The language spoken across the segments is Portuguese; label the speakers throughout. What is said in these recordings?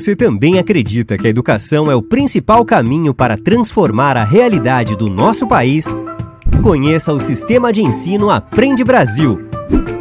Speaker 1: você também acredita que a educação é o principal caminho para transformar a realidade do nosso país, conheça o Sistema de Ensino Aprende Brasil.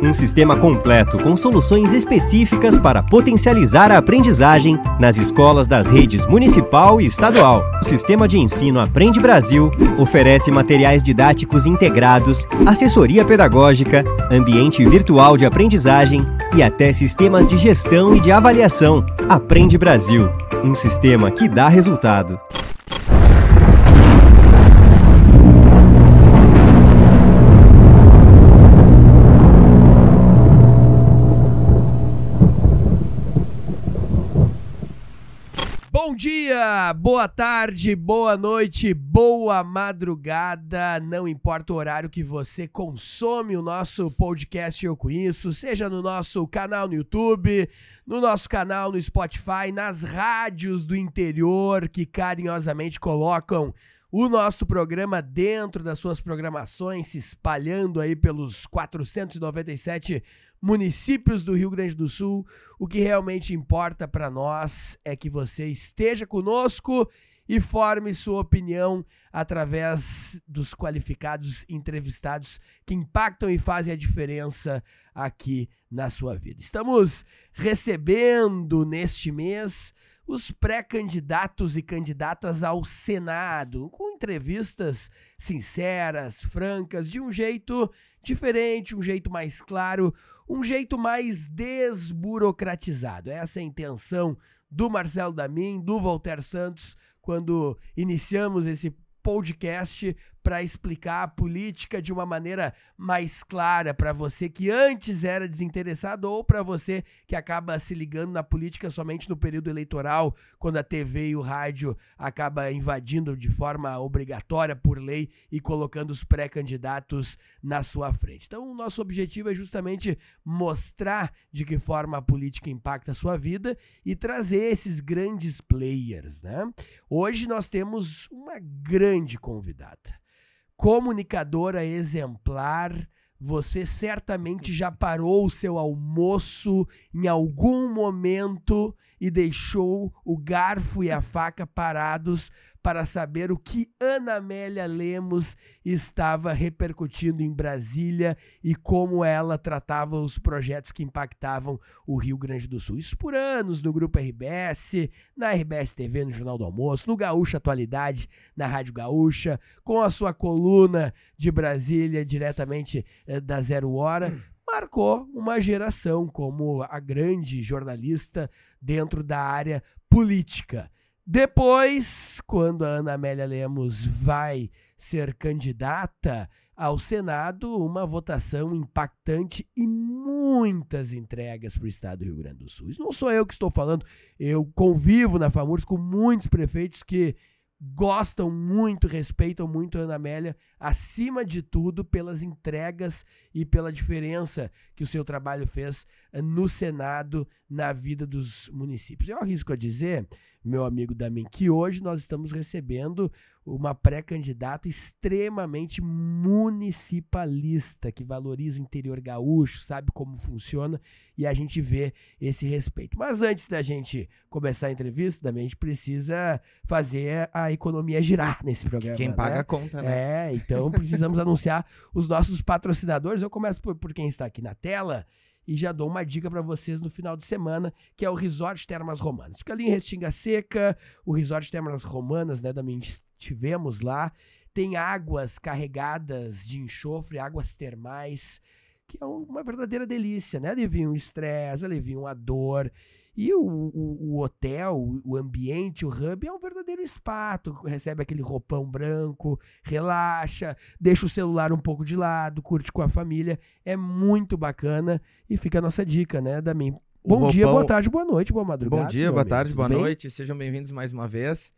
Speaker 1: Um sistema completo com soluções específicas para potencializar a aprendizagem nas escolas das redes municipal e estadual. O Sistema de Ensino Aprende Brasil oferece materiais didáticos integrados, assessoria pedagógica, ambiente virtual de aprendizagem e até sistemas de gestão e de avaliação. Aprende Brasil, um sistema que dá resultado.
Speaker 2: Bom dia, boa tarde, boa noite, boa madrugada, não importa o horário que você consome o nosso podcast Eu Conheço, seja no nosso canal no YouTube, no nosso canal no Spotify, nas rádios do interior que carinhosamente colocam o nosso programa dentro das suas programações, se espalhando aí pelos 497 municípios do Rio Grande do Sul. O que realmente importa para nós é que você esteja conosco e forme sua opinião através dos qualificados entrevistados que impactam e fazem a diferença aqui na sua vida. Estamos recebendo neste mês os pré-candidatos e candidatas ao Senado, com entrevistas sinceras, francas, de um jeito diferente, um jeito mais claro, um jeito mais desburocratizado. Essa é a intenção do Marcelo Damin, do Voltaire Santos, quando iniciamos esse podcast para explicar a política de uma maneira mais clara para você que antes era desinteressado ou para você que acaba se ligando na política somente no período eleitoral, quando a TV e o rádio acaba invadindo de forma obrigatória por lei e colocando os pré-candidatos na sua frente. Então, o nosso objetivo é justamente mostrar de que forma a política impacta a sua vida e trazer esses grandes players, né? Hoje nós temos uma grande convidada comunicadora exemplar. Você certamente já parou o seu almoço em algum momento e deixou o garfo e a faca parados para saber o que Ana Amélia Lemos estava repercutindo em Brasília e como ela tratava os projetos que impactavam o Rio Grande do Sul. Isso por anos no Grupo RBS, na RBS TV, no Jornal do Almoço, no Gaúcha Atualidade, na Rádio Gaúcha, com a sua coluna de Brasília diretamente eh, da Zero Hora marcou uma geração como a grande jornalista dentro da área política. Depois, quando a Ana Amélia Lemos vai ser candidata ao Senado, uma votação impactante e muitas entregas para o estado do Rio Grande do Sul. Isso não sou eu que estou falando, eu convivo na FAMURS com muitos prefeitos que gostam muito, respeitam muito a Ana Amélia, acima de tudo pelas entregas e pela diferença que o seu trabalho fez eh, no Senado, na vida dos municípios. Eu arrisco a dizer, meu amigo Damin, que hoje nós estamos recebendo uma pré-candidata extremamente municipalista, que valoriza o interior gaúcho, sabe como funciona, e a gente vê esse respeito. Mas antes da gente começar a entrevista, também a gente precisa fazer a economia girar nesse programa.
Speaker 3: Quem paga
Speaker 2: né?
Speaker 3: a conta, né?
Speaker 2: É, então precisamos anunciar os nossos patrocinadores. Eu começo por, por quem está aqui na tela e já dou uma dica para vocês no final de semana, que é o Resort Termas Romanas. Fica ali em Restinga Seca, o Resort Termas Romanas, né, também estivemos lá. Tem águas carregadas de enxofre, águas termais, que é uma verdadeira delícia, né? Aliviam o estresse, aliviam a dor. E o, o, o, hotel, o ambiente, o hub é um verdadeiro spa. Tu recebe aquele roupão branco, relaxa, deixa o celular um pouco de lado, curte com a família. É muito bacana. E fica a nossa dica, né, Damin? Bom
Speaker 3: roupão...
Speaker 2: dia, boa tarde, boa noite, boa madrugada.
Speaker 3: Bom dia, boa
Speaker 2: amigo.
Speaker 3: tarde,
Speaker 2: Tudo
Speaker 3: boa
Speaker 2: bem?
Speaker 3: noite. Sejam bem-vindos mais uma vez.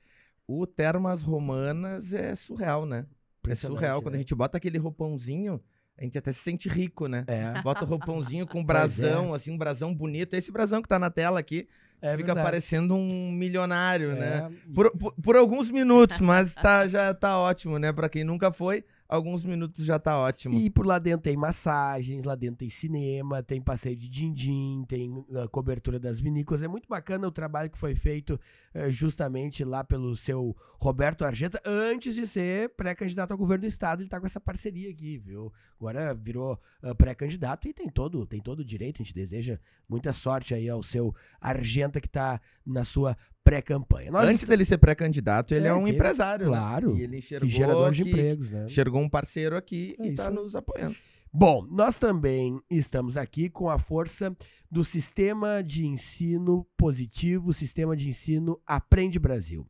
Speaker 3: O Termas Romanas é surreal, né? É surreal. Quando
Speaker 2: né?
Speaker 3: a gente bota aquele roupãozinho, a gente até se sente rico, né?
Speaker 2: É.
Speaker 3: Bota o roupãozinho com um brasão, assim, um brasão bonito. Esse brasão que tá na tela aqui
Speaker 2: É
Speaker 3: fica
Speaker 2: verdade.
Speaker 3: parecendo um milionário, né?
Speaker 2: É.
Speaker 3: Por, por, por alguns minutos, mas tá, já tá ótimo, né? Pra quem nunca foi, alguns minutos já tá ótimo.
Speaker 2: E por lá dentro tem massagens, lá dentro tem cinema, tem passeio de din-din, tem uh, cobertura das vinícolas. É muito bacana o trabalho que foi feito uh, justamente lá pelo seu Roberto Argenta, antes de ser pré-candidato ao governo do estado. Ele tá com essa parceria aqui, viu? Agora virou uh, pré-candidato e tem todo, tem todo o direito. A gente deseja muita sorte aí ao seu Argenta que tá na sua pré-campanha.
Speaker 3: Nós Antes dele ser pré-candidato, ele é, é um empresário.
Speaker 2: Né? Claro.
Speaker 3: Né? E ele enxergou e gerador de empregos, né? Enxergou um parceiro aqui é e está nos apoiando.
Speaker 2: Bom, nós também estamos aqui com a força do Sistema de Ensino Positivo, Sistema de Ensino Aprende Brasil.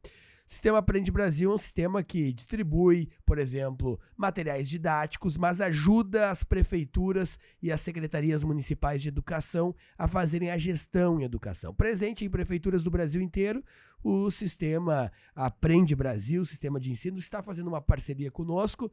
Speaker 2: O Sistema Aprende Brasil é um sistema que distribui, por exemplo, materiais didáticos, mas ajuda as prefeituras e as secretarias municipais de educação a fazerem a gestão em educação. Presente em prefeituras do Brasil inteiro, o sistema Aprende Brasil, o sistema de ensino, está fazendo uma parceria conosco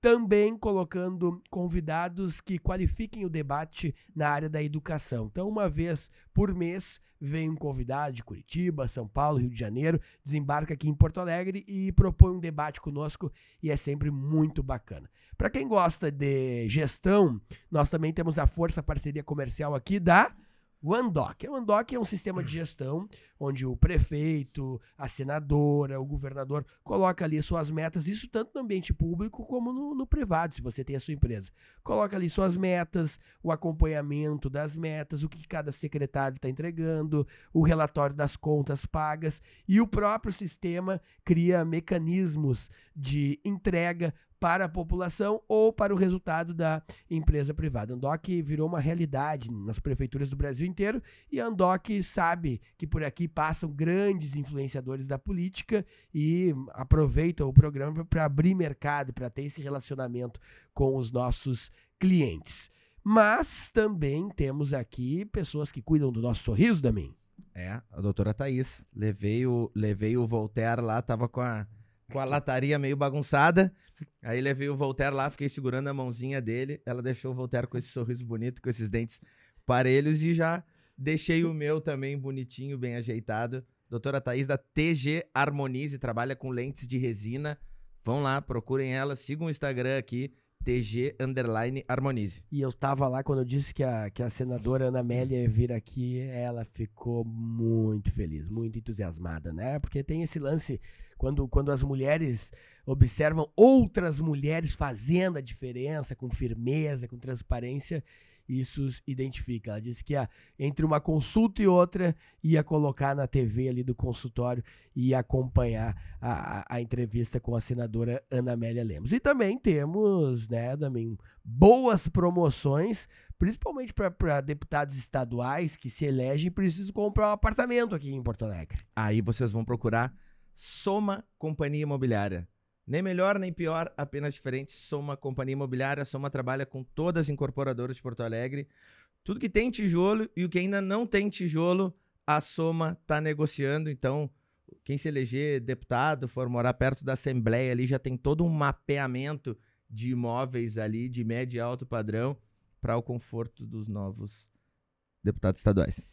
Speaker 2: também colocando convidados que qualifiquem o debate na área da educação. Então, uma vez por mês, vem um convidado de Curitiba, São Paulo, Rio de Janeiro, desembarca aqui em Porto Alegre e propõe um debate conosco e é sempre muito bacana. Para quem gosta de gestão, nós também temos a força parceria comercial aqui da o Andoc. O Andoc é um sistema de gestão onde o prefeito, a senadora, o governador coloca ali suas metas, isso tanto no ambiente público como no, no privado, se você tem a sua empresa. Coloca ali suas metas, o acompanhamento das metas, o que cada secretário está entregando, o relatório das contas pagas e o próprio sistema cria mecanismos de entrega para a população ou para o resultado da empresa privada. Andoc virou uma realidade nas prefeituras do Brasil inteiro e a Andoc sabe que por aqui passam grandes influenciadores da política e aproveita o programa para abrir mercado, para ter esse relacionamento com os nossos clientes. Mas também temos aqui pessoas que cuidam do nosso sorriso, Damin.
Speaker 3: É, a doutora Thaís. Levei o, levei o Voltaire lá, tava com a com a lataria meio bagunçada. Aí levei o Voltaire lá, fiquei segurando a mãozinha dele. Ela deixou o Voltaire com esse sorriso bonito, com esses dentes parelhos e já deixei o meu também bonitinho, bem ajeitado. Doutora Thaís da TG Harmonize, trabalha com lentes de resina. Vão lá, procurem ela, sigam o Instagram aqui, TG Underline Harmonize.
Speaker 2: E eu tava lá quando eu disse que a, que a senadora Ana Amélia ia vir aqui, ela ficou muito feliz, muito entusiasmada, né? Porque tem esse lance, quando, quando as mulheres observam outras mulheres fazendo a diferença com firmeza, com transparência, isso identifica. Ela disse que ia, entre uma consulta e outra ia colocar na TV ali do consultório e ia acompanhar a, a, a entrevista com a senadora Ana Amélia Lemos. E também temos, né, também boas promoções, principalmente para deputados estaduais que se elegem e precisam comprar um apartamento aqui em Porto Alegre.
Speaker 3: Aí vocês vão procurar Soma Companhia Imobiliária. Nem melhor nem pior, apenas diferente. Soma Companhia Imobiliária. Soma trabalha com todas as incorporadoras de Porto Alegre. Tudo que tem tijolo e o que ainda não tem tijolo, a Soma está negociando. Então, quem se eleger deputado, for morar perto da Assembleia ali, já tem todo um mapeamento de imóveis ali de médio e alto padrão para o conforto dos novos deputados estaduais.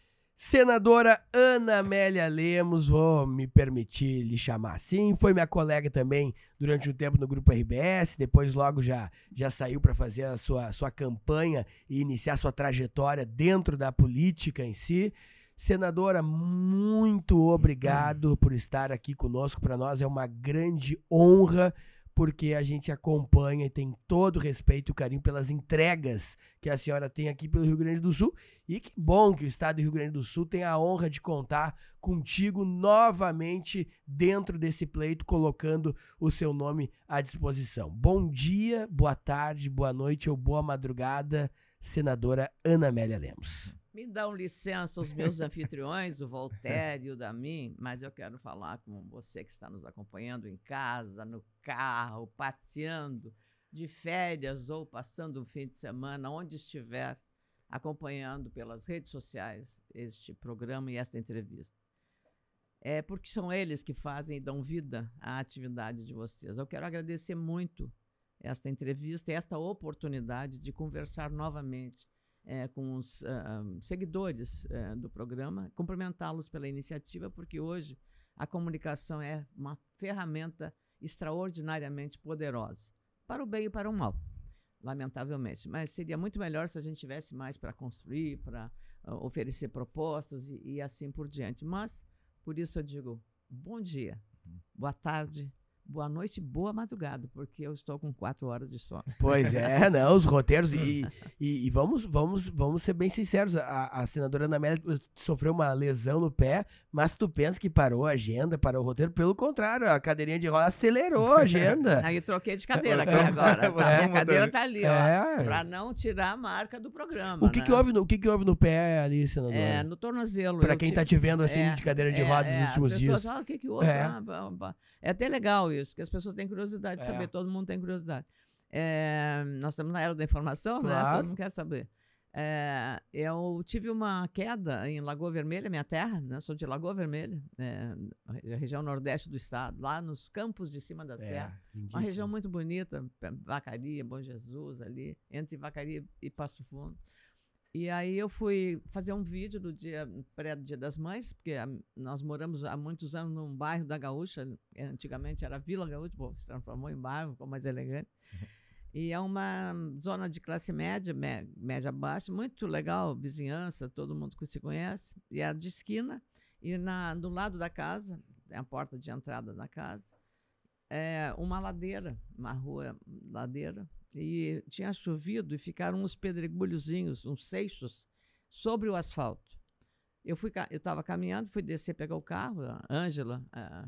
Speaker 2: Senadora Ana Amélia Lemos, vou me permitir lhe chamar assim, foi minha colega também durante um tempo no Grupo RBS, depois logo já, já saiu para fazer a sua, sua campanha e iniciar sua trajetória dentro da política em si. Senadora, muito obrigado por estar aqui conosco. Para nós é uma grande honra porque a gente acompanha e tem todo o respeito e carinho pelas entregas que a senhora tem aqui pelo Rio Grande do Sul. E que bom que o estado do Rio Grande do Sul tem a honra de contar contigo novamente dentro desse pleito, colocando o seu nome à disposição. Bom dia, boa tarde, boa noite ou boa madrugada, senadora Ana Amélia Lemos.
Speaker 4: Me dão licença os meus anfitriões, o Voltaire e o Damin, mas eu quero falar com você que está nos acompanhando em casa, no carro, passeando, de férias ou passando um fim de semana, onde estiver, acompanhando pelas redes sociais este programa e esta entrevista. É porque são eles que fazem e dão vida à atividade de vocês. Eu quero agradecer muito esta entrevista e esta oportunidade de conversar novamente é, com os uh, seguidores uh, do programa, cumprimentá-los pela iniciativa, porque hoje a comunicação é uma ferramenta extraordinariamente poderosa para o bem e para o mal, lamentavelmente. Mas seria muito melhor se a gente tivesse mais para construir, para uh, oferecer propostas e, e assim por diante. Mas, por isso eu digo, bom dia, boa tarde, boa noite, boa madrugada, porque eu estou com quatro horas de sono.
Speaker 2: Pois é, não, os roteiros. E, e, e vamos, vamos, vamos ser bem sinceros: a, a senadora Ana Amélia sofreu uma lesão no pé, mas tu pensa que parou a agenda, parou o roteiro? Pelo contrário, a cadeirinha de roda acelerou a agenda.
Speaker 4: Aí eu troquei de cadeira aqui agora. Tá?
Speaker 3: É,
Speaker 4: Minha cadeira tá ali, ó.
Speaker 2: É.
Speaker 4: Para não tirar a marca do programa.
Speaker 2: O que,
Speaker 4: né?
Speaker 2: que, houve no, o que, que houve no pé ali, senadora?
Speaker 4: É, no tornozelo.
Speaker 2: Pra quem
Speaker 4: tive-
Speaker 2: tá te vendo assim
Speaker 4: é,
Speaker 2: de cadeira de
Speaker 4: é,
Speaker 2: rodas
Speaker 4: é,
Speaker 2: nos últimos
Speaker 4: as
Speaker 2: dias.
Speaker 4: pessoas, ah, o que que houve?
Speaker 2: É.
Speaker 4: Ah. É até legal isso, que as pessoas têm curiosidade de
Speaker 2: É.
Speaker 4: saber, todo mundo tem curiosidade. É, nós estamos na era da informação, né?
Speaker 2: Claro.
Speaker 4: Todo mundo quer saber. É, eu tive uma queda em Lagoa Vermelha, minha terra, né? Sou de Lagoa Vermelha, é, a região nordeste do estado, lá nos campos de cima da serra.
Speaker 2: É,
Speaker 4: Uma região muito bonita, Vacaria, Bom Jesus, ali, entre Vacaria e Passo Fundo. E aí eu fui fazer um vídeo do dia pré-dia das mães, porque a- nós moramos há muitos anos num bairro da Gaúcha, eh, antigamente era Vila Gaúcha, pô, se transformou em bairro, ficou mais elegante. E é uma zona de classe média, mé- média baixa, muito legal, vizinhança, todo mundo que se conhece. E é de esquina, e na, do lado da casa, é a porta de entrada da casa, é uma ladeira, uma rua ladeira, e tinha chovido e ficaram uns pedregulhozinhos, uns seixos, sobre o asfalto. Eu fui, eu estava caminhando, fui descer pegar o carro, a Ângela,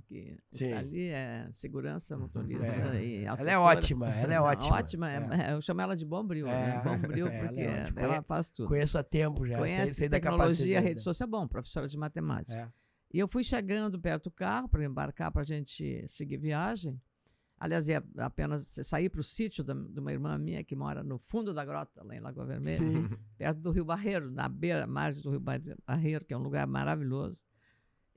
Speaker 4: que
Speaker 2: Sim.
Speaker 4: está ali, é segurança, motorista
Speaker 2: É.
Speaker 4: e
Speaker 2: Ela é ótima, ela é ótima.
Speaker 4: ótima, é- eu chamo ela de Bombril, né?
Speaker 2: É,
Speaker 4: Bombril,
Speaker 2: é, ela é
Speaker 4: porque
Speaker 2: ótima.
Speaker 4: ela
Speaker 2: Conhe-
Speaker 4: faz tudo.
Speaker 2: Conheço há tempo já, sei,
Speaker 4: Conhece
Speaker 2: sei da
Speaker 4: tecnologia, rede social, bom, professora de matemática.
Speaker 2: É.
Speaker 4: E eu fui chegando perto do carro para embarcar para a gente seguir viagem. Aliás, ia apenas sair para o sítio da- de uma irmã minha que mora no fundo da grota, lá em Lagoa Vermelha,
Speaker 2: Sim.
Speaker 4: perto do Rio Barreiro, na beira, margem do Rio Barre- Barreiro, que é um lugar maravilhoso.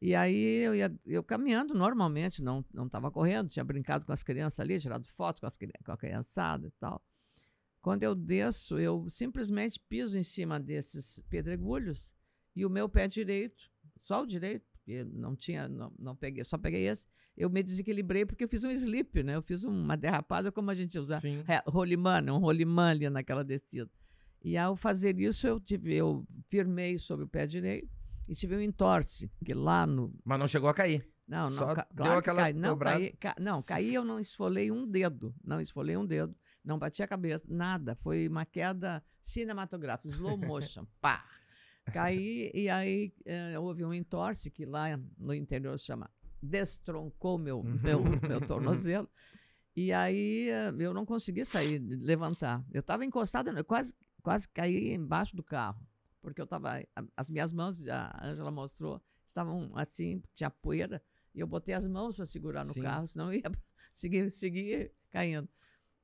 Speaker 4: E aí eu ia eu caminhando normalmente, não não estava correndo, tinha brincado com as crianças ali, tirado foto com, as, com a criançada e tal. Quando eu desço, eu simplesmente piso em cima desses pedregulhos e o meu pé direito, só o direito, porque não tinha, não, não peguei, só peguei esse, eu me desequilibrei porque eu fiz um slip, né? Eu fiz uma derrapada como a gente usa
Speaker 3: Sim.
Speaker 4: é, rolimã, um rolimã ali naquela descida. E ao fazer isso, eu tive, eu firmei sobre o pé direito e tive um entorse, que lá no.
Speaker 3: Mas não chegou a cair.
Speaker 4: Não, não,
Speaker 3: Só
Speaker 4: ca-
Speaker 3: deu
Speaker 4: claro que
Speaker 3: aquela
Speaker 4: cai, não,
Speaker 3: dobrada.
Speaker 4: caí, ca- não, caí, eu não esfolei um dedo. Não esfolei um dedo, não bati a cabeça, nada. Foi uma queda cinematográfica, slow motion. pá! Caí e aí eh, houve um entorse que lá no interior chama destroncou meu, meu, meu tornozelo. E aí eh, eu não consegui sair, levantar. Eu estava encostada, eu quase, quase caí embaixo do carro, porque eu estava. As minhas mãos, a Ângela mostrou, estavam assim, tinha poeira, e eu botei as mãos para segurar no
Speaker 3: Sim.
Speaker 4: carro, senão ia seguir, seguir caindo.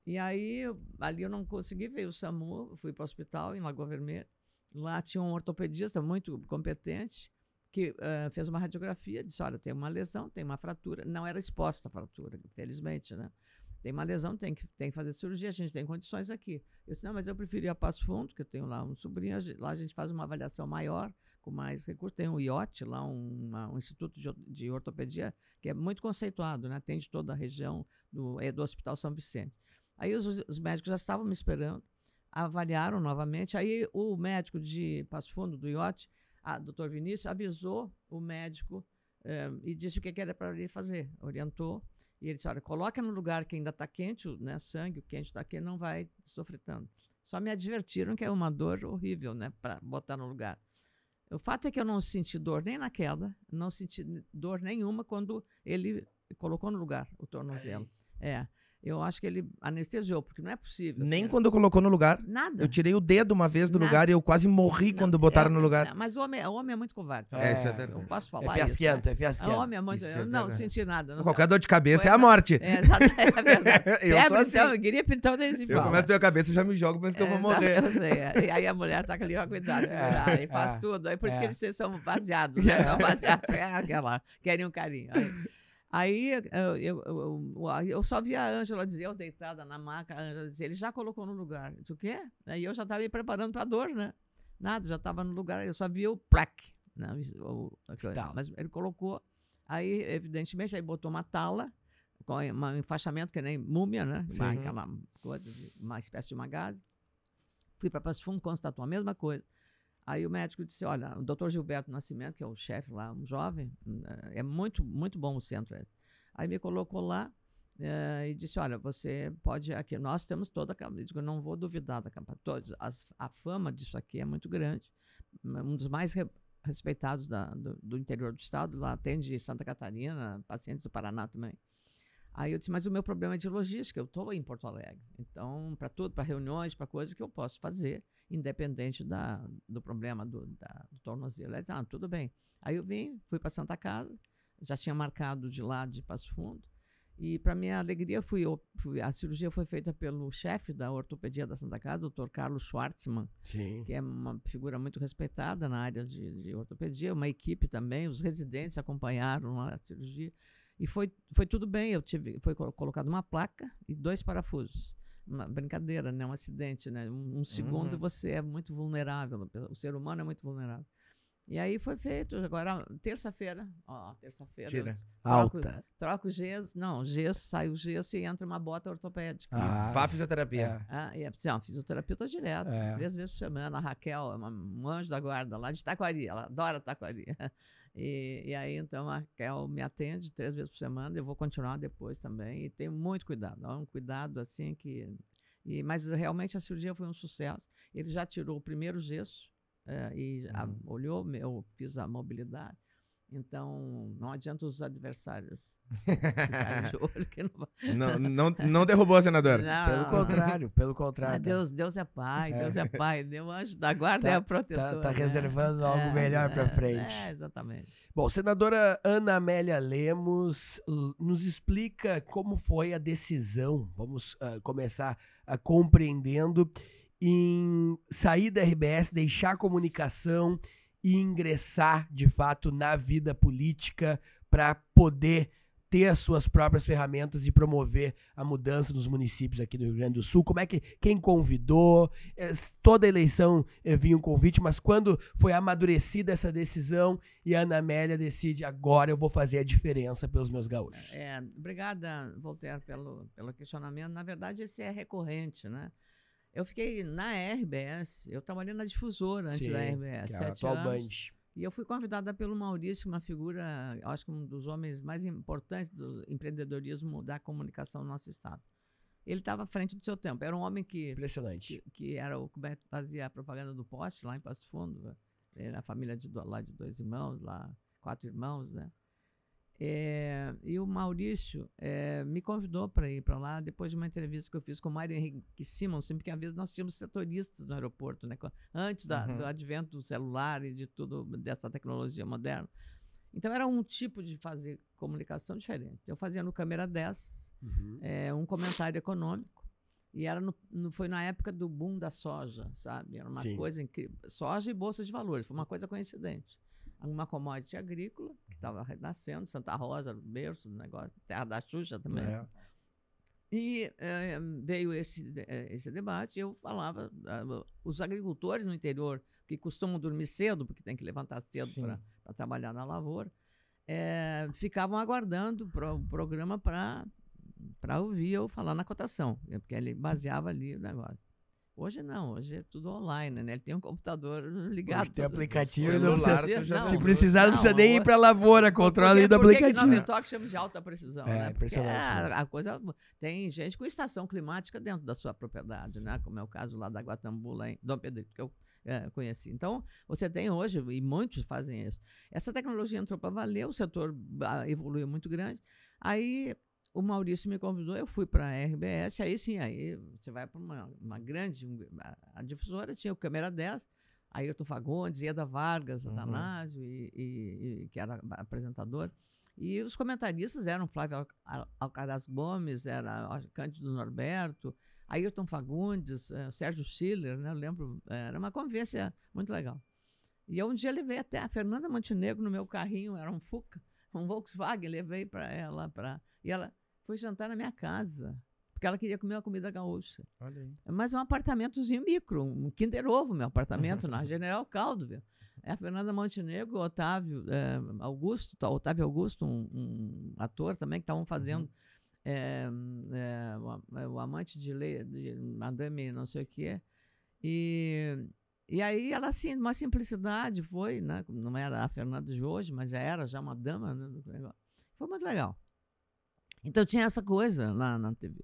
Speaker 4: E aí, eu- ali eu não consegui, veio o SAMU, fui para o hospital em Lagoa Vermelha. Lá tinha um ortopedista muito competente que eh, fez uma radiografia, disse, olha, tem uma lesão, tem uma fratura. Não era exposta a fratura, infelizmente, né? Tem uma lesão, tem que, tem que fazer cirurgia, a gente tem condições aqui. Eu disse, não, mas eu prefiro ir a Passo Fundo, que eu tenho lá um sobrinho, lá a gente faz uma avaliação maior, com mais recursos. Tem um IOT lá, um, um instituto de, de ortopedia, que é muito conceituado, né? Atende toda a região do, é do Hospital São Vicente. Aí os, os médicos já estavam me esperando, avaliaram novamente. Aí o médico de Passo Fundo, do IOT, a doutor Vinícius, avisou o médico eh, e disse o que que era para ele fazer, orientou. E ele disse: olha, coloca no lugar que ainda está quente, o né, sangue, o quente está quente, não vai sofrer tanto. Só me advertiram que é uma dor horrível, né, para botar no lugar. O fato é que eu não senti dor nem na queda, não senti dor nenhuma quando ele colocou no lugar o tornozelo. É, eu acho que ele anestesiou, porque não é possível.
Speaker 3: Nem
Speaker 4: assim,
Speaker 3: quando colocou no lugar.
Speaker 4: Nada.
Speaker 3: Eu tirei o dedo uma vez do
Speaker 4: Nada.
Speaker 3: lugar e eu quase morri
Speaker 4: Não,
Speaker 3: quando botaram
Speaker 4: é,
Speaker 3: no lugar.
Speaker 4: não, Mas o homem, o homem é muito covarde.
Speaker 3: É, isso é
Speaker 2: É,
Speaker 3: verdade.
Speaker 4: Eu posso
Speaker 2: É
Speaker 4: falar isso.
Speaker 2: fiasquento, é
Speaker 4: né?
Speaker 2: fiasquento.
Speaker 4: O homem é muito.
Speaker 3: Isso é
Speaker 4: eu não
Speaker 3: verdade.
Speaker 4: senti nada. Não
Speaker 3: Qualquer dor de cabeça é a morte.
Speaker 4: É, é verdade.
Speaker 3: Eu sou
Speaker 4: Febre,
Speaker 3: assim.
Speaker 4: então, gripe, então nem se
Speaker 3: Eu
Speaker 4: fala.
Speaker 3: começo a ter a cabeça e já me jogo, penso que eu vou
Speaker 4: É,
Speaker 3: morrer.
Speaker 4: Eu sei. é. E aí a mulher tá com ali, ó, cuidado, segurar, e faz
Speaker 2: é,
Speaker 4: tudo. Aí por isso
Speaker 2: é.
Speaker 4: que eles são baseados, né? São baseados. É aquela, querem um carinho. Aí, aí eu, eu, eu, só vi a Ângela dizer, eu deitada na maca, a Ângela dizia, ele já colocou no lugar. Eu disse, o quê? Aí eu já estava me preparando para a dor, né? Nada, já estava no lugar, eu só vi o plaque. Né? O.
Speaker 2: Estalo.
Speaker 4: Mas ele colocou, aí, evidentemente, aí botou uma tala, com um enfaixamento que nem múmia, né? Uma, aquela coisa, uma espécie de uma gase. Fui para Passo Fundo, constatou a mesma coisa. Aí o médico disse, olha, o doutor Gilberto Nascimento, que é o chefe lá, um jovem, eh, é muito, muito bom o centro esse. Aí me colocou lá eh, e disse, olha, você pode, aqui, nós temos toda a, eu não vou duvidar da capa, todos, as- a fama disso aqui é muito grande, um dos mais re- respeitados da- do, do interior do estado, lá atende Santa Catarina, pacientes do Paraná também. Aí eu disse, mas o meu problema é de logística, eu estou em Porto Alegre. Então, para tudo, para reuniões, para coisas que eu posso fazer, independente da, do problema do, da, do tornozelo. Ele disse, ah, tudo bem. Aí eu vim, fui para Santa Casa, já tinha marcado de lá de Passo Fundo. E, para minha alegria, fui, fui- a cirurgia foi feita pelo chefe da ortopedia da Santa Casa, Dr. Carlos Schwartzman,
Speaker 2: Sim.
Speaker 4: que é uma figura muito respeitada na área de, de ortopedia, uma equipe também, os residentes acompanharam a cirurgia. E foi, foi tudo bem, eu tive, foi colo- colocada uma placa e dois parafusos. Uma brincadeira, né? um acidente, né? Um, um segundo
Speaker 3: Uhum.
Speaker 4: você é muito vulnerável, o ser humano é muito vulnerável. E aí foi feito, agora, terça-feira, ó, terça-feira,
Speaker 3: Tira.
Speaker 4: troco,
Speaker 2: Alta.
Speaker 4: troco o gesso, não, gesso, sai o gesso e entra uma bota ortopédica.
Speaker 2: Ah,
Speaker 3: Vá fisioterapia.
Speaker 2: é.
Speaker 4: Ah, e é, não, fisioterapia eu tô direto,
Speaker 2: É.
Speaker 4: três vezes por semana. A Raquel é uma, um anjo da guarda lá de Taquari, ela adora Taquari. E, e aí, então, a Raquel me atende três vezes por semana, eu vou continuar depois também. E tenho muito cuidado, é um cuidado assim que. E, mas realmente a cirurgia foi um sucesso. Ele já tirou o primeiro gesso eh, e a-
Speaker 3: Uhum.
Speaker 4: olhou, eu fiz a mobilidade. Então, não adianta os adversários ficarem de olho que não.
Speaker 3: Não, não, não derrubou, senador.
Speaker 4: Não,
Speaker 2: Pelo
Speaker 4: não.
Speaker 2: contrário, pelo
Speaker 4: Ah,
Speaker 2: contrário.
Speaker 4: Deus, Deus é pai,
Speaker 2: É.
Speaker 4: Deus é pai, Deus anjo da guarda
Speaker 2: Tá-
Speaker 4: é o protetor.
Speaker 2: tá- tá
Speaker 4: né?
Speaker 2: reservando algo melhor pra frente.
Speaker 4: É, exatamente.
Speaker 2: Bom, senadora Ana Amélia Lemos, nos explica como foi a decisão, vamos ah, começar ah, compreendendo, em sair da RBS, deixar a comunicação e ingressar, de fato, na vida política para poder ter as suas próprias ferramentas e promover a mudança nos municípios aqui do Rio Grande do Sul. Como é que quem convidou? S- Toda eleição eh, vinha um convite, mas quando foi amadurecida essa decisão e a Ana Amélia decide agora eu vou fazer a diferença pelos meus gaúchos.
Speaker 4: É, obrigada, Voltaire, pelo, pelo questionamento. Na verdade, esse é recorrente, né? Eu fiquei na RBS, eu trabalhei na difusora antes da
Speaker 2: Sim,
Speaker 4: RBS,
Speaker 2: que é a
Speaker 4: sete
Speaker 2: atual
Speaker 4: anos.
Speaker 2: Band.
Speaker 4: E eu fui convidada pelo Maurício, uma figura, acho que um dos homens mais importantes do empreendedorismo da comunicação no nosso estado. Ele estava à frente do seu tempo. Era um homem que
Speaker 2: Impressionante.
Speaker 4: que, que era o que fazia a propaganda do poste lá em Passo Fundo. Era a família de, lá de dois irmãos, lá quatro irmãos, né? É, e o Maurício é, me convidou para ir para lá depois de uma entrevista que eu fiz com o Mário Henrique Simonsen, porque às vezes nós tínhamos setoristas no aeroporto, né? Antes da-
Speaker 3: Uhum.
Speaker 4: do advento do celular e de tudo dessa tecnologia moderna. Então era um tipo de fazer comunicação diferente. Eu fazia no câmera 10,
Speaker 2: Uhum.
Speaker 4: é, um comentário econômico. E era no, no- foi na época do boom da soja, sabe? Era uma
Speaker 2: Sim.
Speaker 4: coisa incrível. Soja e bolsa de valores, foi uma coisa coincidente. Uma commodity agrícola que estava renascendo, Santa Rosa, berço do negócio, terra da Xuxa também.
Speaker 2: É.
Speaker 4: E eh, veio esse, eh, esse debate e eu falava, ah, os agricultores no interior, que costumam dormir cedo, porque tem que levantar cedo para trabalhar na lavoura, eh, ficavam aguardando pro- o programa para ouvir eu falar na cotação, porque ele baseava ali o negócio. Hoje não, hoje é tudo online, né? Ele tem um computador ligado.
Speaker 2: Hoje tem aplicativo
Speaker 3: não precisa-
Speaker 4: Não,
Speaker 2: Se
Speaker 3: Não,
Speaker 2: precisar, não precisa nem ir
Speaker 4: hoje-
Speaker 2: pra lavoura, controla
Speaker 4: que-
Speaker 2: do
Speaker 4: por que
Speaker 2: aplicativo.
Speaker 4: Toque chama de alta precisão,
Speaker 2: É,
Speaker 4: né? Porque
Speaker 2: impressionante,
Speaker 4: a,
Speaker 2: né?
Speaker 4: a coisa tem gente com estação climática dentro da sua propriedade, né? Como é o caso lá da Guatambu, lá em Dom Pedrito, que eu é, conheci. Então, você tem hoje, e muitos fazem isso. Essa tecnologia entrou para valer, o setor ah, evoluiu muito grande. Aí o Maurício me convidou, eu fui para a RBS, aí sim, aí você vai para uma, uma grande. a, a difusora tinha o Câmera 10, Ayrton Fagundes, Ieda Vargas,
Speaker 3: Uhum.
Speaker 4: Atanásio, e, e- e- que era apresentador. E os comentaristas eram Flávio Al- Al- Alcaraz Gomes, era Cândido Norberto, Ayrton Fagundes, eh, Sérgio Schiller, né? Eu lembro, era uma convivência muito legal. E um dia levei até a Fernanda Montenegro no meu carrinho, era um Fuca, um Volkswagen, levei para ela, pra, e ela foi jantar na minha casa, porque ela queria comer uma comida gaúcha.
Speaker 3: Olha aí.
Speaker 4: Mas um apartamentozinho micro, um Kinder Ovo, meu apartamento, na General Caldo, viu? É a Fernanda Montenegro, Otávio eh, Augusto, tá, Otávio Augusto, um, um ator também, que estavam fazendo é, é, o, é, o amante de, Le, de Madame não sei o quê. E, e aí ela, assim, uma simplicidade foi, né? Não era a Fernanda de hoje, mas já era já uma dama. Né, foi muito legal. Então tinha essa coisa lá na TV.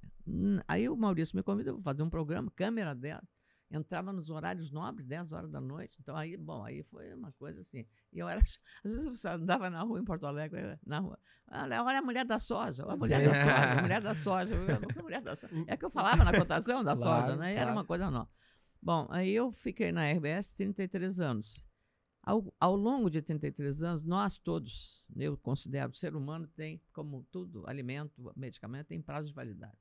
Speaker 4: Aí o Maurício me convidou para fazer um programa, câmera dela entrava nos horários nobres, 10 horas da noite. Então aí, bom, aí foi uma coisa assim. E eu era, às vezes eu andava na rua em Porto Alegre, na rua, olha, olha a mulher da soja, olha a mulher da soja, a mulher da soja, a mulher da soja. É que eu falava na cotação da claro, soja, né? E claro. era uma coisa nova. Bom, aí eu fiquei na RBS 33 anos. Ao, ao longo de 33 anos, nós todos, eu considero, o ser humano tem, como tudo, alimento, medicamento, tem prazo de validade.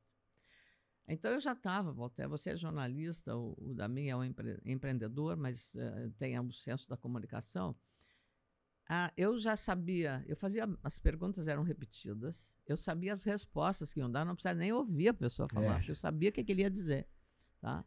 Speaker 4: Então eu já estava, Walter, você é jornalista, o, o Damin é um empre, empreendedor, mas uh, tem o senso da comunicação. Ah, eu já sabia, eu fazia, as perguntas eram repetidas, eu sabia as respostas que iam dar, não precisava nem ouvir a pessoa falar, é. eu sabia o que, que ele ia dizer. Tá?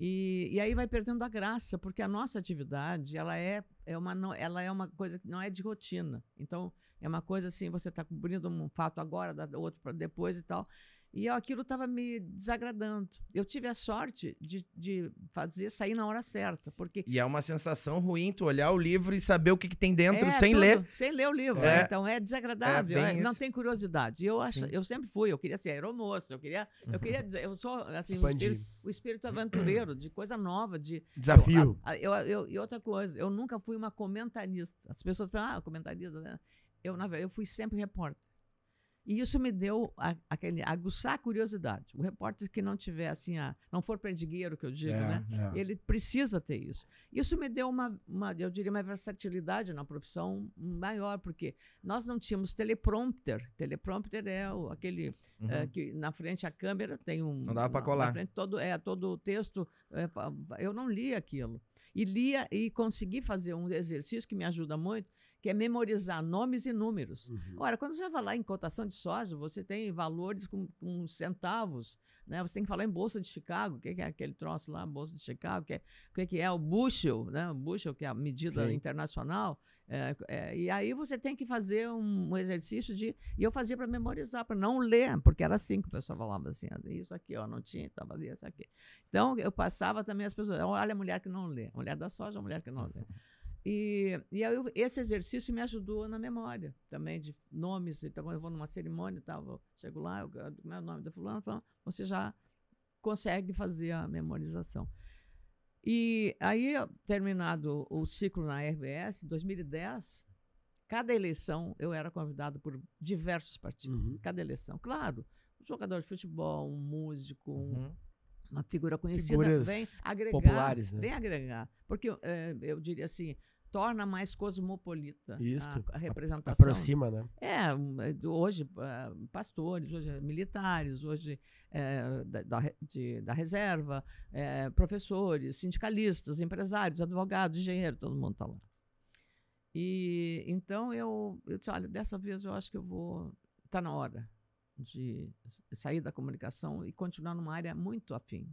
Speaker 4: E, e, aí vai perdendo a graça, porque a nossa atividade ela é, é, uma, ela é uma coisa que não é de rotina. Então, é uma coisa assim, você está cobrindo um fato agora, outro para depois e tal. E aquilo estava me desagradando. Eu tive a sorte de, de fazer sair na hora certa, porque...
Speaker 3: E é uma sensação ruim tu olhar o livro e saber o que, que tem dentro
Speaker 4: é,
Speaker 3: sem
Speaker 4: tudo,
Speaker 3: ler.
Speaker 4: Sem ler o livro. É. Então é desagradável. É, não tem curiosidade. Eu, acho, eu sempre fui, eu queria ser aeromoça, eu queria, eu queria dizer, eu sou assim, o espírito, o espírito, aventureiro, de coisa nova, de...
Speaker 2: Desafio.
Speaker 4: Eu, eu, eu, e outra coisa, eu nunca fui uma comentarista. As pessoas falam, ah, comentarista, né? Eu, na verdade, eu fui sempre repórter. E isso me deu a, aquele aguçar a curiosidade. O repórter que não tiver assim, a, não for perdigueiro, que eu digo, é, né? É. Ele precisa ter isso. Isso me deu uma, uma, eu diria, uma versatilidade na profissão maior, porque nós não tínhamos teleprompter. Teleprompter é o, aquele uhum. é, que na frente a câmera tem um.
Speaker 3: Não dava para colar.
Speaker 4: Na frente todo, é, todo o texto. É, eu não li aquilo. E lia e consegui fazer um exercício que me ajuda muito, que é memorizar nomes e números. Uhum. Ora, quando você vai falar em cotação de soja, você tem valores com, com centavos, né? Você tem que falar em Bolsa de Chicago, o que, é aquele troço lá, Bolsa de Chicago, que é, o que, é o bushel, né? O bushel, que é a medida Sim. internacional. É, é, e aí você tem que fazer um, um exercício de... E eu fazia para memorizar, para não ler, porque era assim que o pessoal falava assim, ah, isso aqui, ó, não tinha, estava ali, isso aqui. Então, eu passava também as pessoas, olha a mulher que não lê, a mulher da soja, a mulher que não lê. E, e aí, esse exercício me ajudou na memória também, de nomes. Então, quando eu vou numa cerimônia e tal, eu chego lá, eu, como é o nome da fulana, falo, você já consegue fazer a memorização. E aí, terminado o ciclo na RBS, em 2010, cada eleição eu era convidado por diversos partidos. Uhum. Cada eleição. Claro, um jogador de futebol, um músico, um, uhum. uma figura conhecida,
Speaker 2: Figuras
Speaker 4: vem agregar.
Speaker 2: Populares, né?
Speaker 4: Vem agregar. Porque é, eu diria assim, torna mais cosmopolita
Speaker 2: Isso,
Speaker 4: a, a representação.
Speaker 2: Aproxima, né?
Speaker 4: É, hoje uh, pastores, hoje militares, hoje é, da, da, de, da reserva, é, professores, sindicalistas, empresários, advogados, engenheiros, todo mundo está lá. E então eu, eu disse, olha, dessa vez eu acho que eu vou, está na hora de sair da comunicação e continuar numa área muito afim.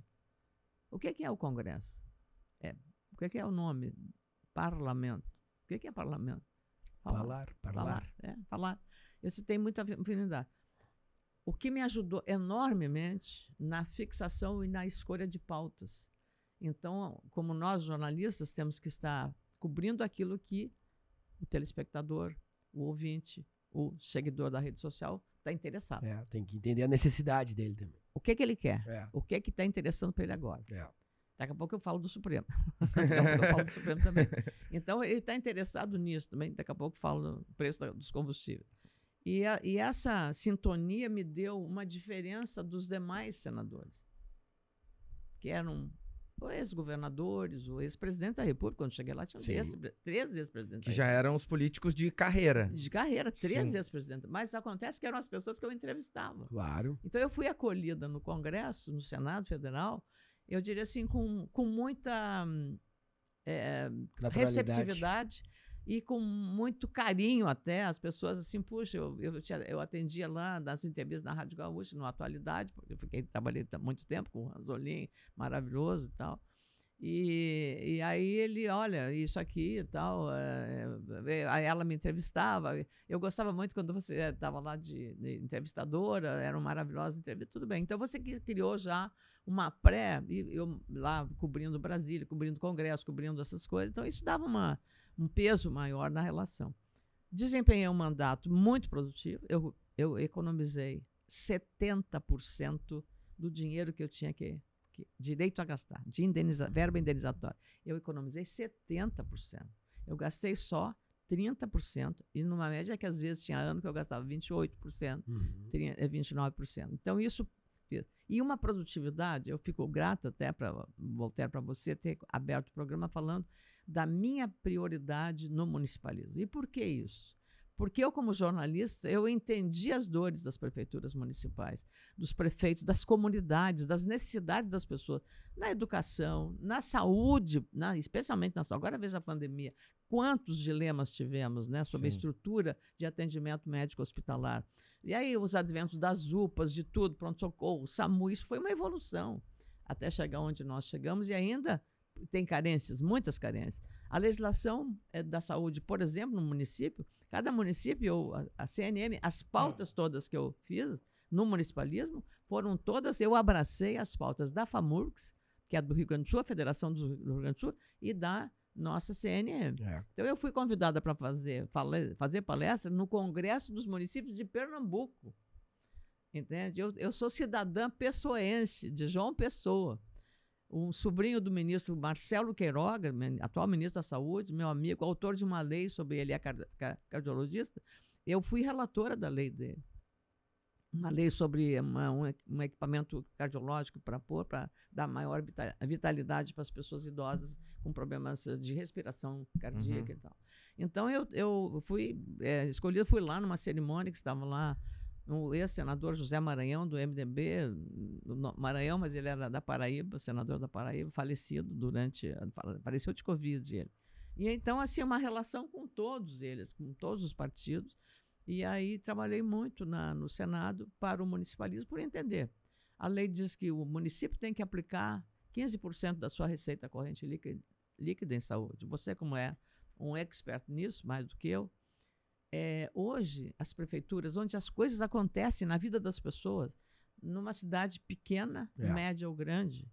Speaker 4: O que é, que é o Congresso? É, o que é, que é o nome parlamento. O que é, parlamento?
Speaker 2: Falar. Falar.
Speaker 4: Falar. É, falar. Isso tem muita afinidade. O que me ajudou enormemente na fixação e na escolha de pautas. Então, como nós jornalistas temos que estar cobrindo aquilo que o telespectador, o ouvinte, o seguidor da rede social está interessado.
Speaker 2: É, tem que entender a necessidade dele também.
Speaker 4: O que, que ele quer? É. O que que está interessando para ele agora?
Speaker 2: É.
Speaker 4: Daqui a pouco eu falo do Supremo. daqui a pouco eu falo do Supremo também. Então, ele está interessado nisso também. Daqui a pouco eu falo do preço dos combustíveis. E, a, e essa sintonia me deu uma diferença dos demais senadores, que eram ex-governadores, o ex-presidente da República. Quando cheguei lá, tinha três, três ex-presidentes.
Speaker 3: Que já eram os políticos de carreira.
Speaker 4: De carreira, três ex-presidentes. Mas acontece que eram as pessoas que eu entrevistava.
Speaker 2: Claro.
Speaker 4: Então, eu fui acolhida no Congresso, no Senado Federal, eu diria assim, com, com muita é, receptividade e com muito carinho até. As pessoas assim, puxa, eu, eu, tinha, eu atendia lá nas entrevistas na Rádio Gaúcha, no Atualidade, porque eu fiquei, trabalhei muito tempo com o Ranzolin, maravilhoso e tal. E, e aí ele, olha, isso aqui e tal. É, é, aí ela me entrevistava. Eu gostava muito quando você estava lá de, de, entrevistadora, era uma maravilhosa entrevista, tudo bem. Então você criou já uma pré, eu lá cobrindo Brasília, cobrindo Congresso, cobrindo essas coisas. Então isso dava uma, um peso maior na relação. Desempenhei um mandato muito produtivo. Eu, eu economizei 70% do dinheiro que eu tinha que que, direito a gastar, de indeniza, verba indenizatória, eu economizei 70%. Eu gastei só 30%, e numa média que às vezes tinha ano que eu gastava 28%, uhum. 29%. Então, isso. E uma produtividade, eu fico grata até para voltar para você ter aberto o programa falando da minha prioridade no municipalismo. E por que isso? Porque eu, como jornalista, eu entendi as dores das prefeituras municipais, dos prefeitos, das comunidades, das necessidades das pessoas, na educação, na saúde, na, especialmente na saúde. Agora veja a pandemia. Quantos dilemas tivemos né, sobre Sim. a estrutura de atendimento médico hospitalar. E aí os adventos das UPAs, de tudo, pronto-socorro, SAMU, isso foi uma evolução até chegar onde nós chegamos e ainda tem carências, muitas carências. A legislação é, da saúde, por exemplo, no município, cada município, a, a CNM, as pautas todas que eu fiz no municipalismo foram todas, eu abracei as pautas da FAMURX, que é do Rio Grande do Sul, a Federação do Rio Grande do Sul, e da nossa CNM. É. Então eu fui convidada para fazer, fazer palestra no Congresso dos Municípios de Pernambuco. Entende? Eu, eu sou cidadã pessoense, de João Pessoa um sobrinho do ministro Marcelo Queiroga, atual ministro da Saúde, meu amigo, autor de uma lei sobre ele é cardiologista, eu fui relatora da lei dele. Uma lei sobre uma, um, um, equipamento cardiológico para pôr, para dar maior vitalidade para as pessoas idosas com problemas de respiração cardíaca uhum. e tal. Então eu, eu fui é, escolhida, fui lá numa cerimônia que estava lá o ex-senador José Maranhão, do MDB, do Maranhão, mas ele era da Paraíba, senador da Paraíba, falecido durante. faleceu de Covid ele. E então, assim, uma relação com todos eles, com todos os partidos. E aí trabalhei muito na, no Senado para o municipalismo por entender. A lei diz que o município tem que aplicar 15% da sua receita corrente líquida, líquida em saúde. Você, como é um expert nisso, mais do que eu, é, hoje, as prefeituras, onde as coisas acontecem na vida das pessoas, numa cidade pequena, é. média ou grande,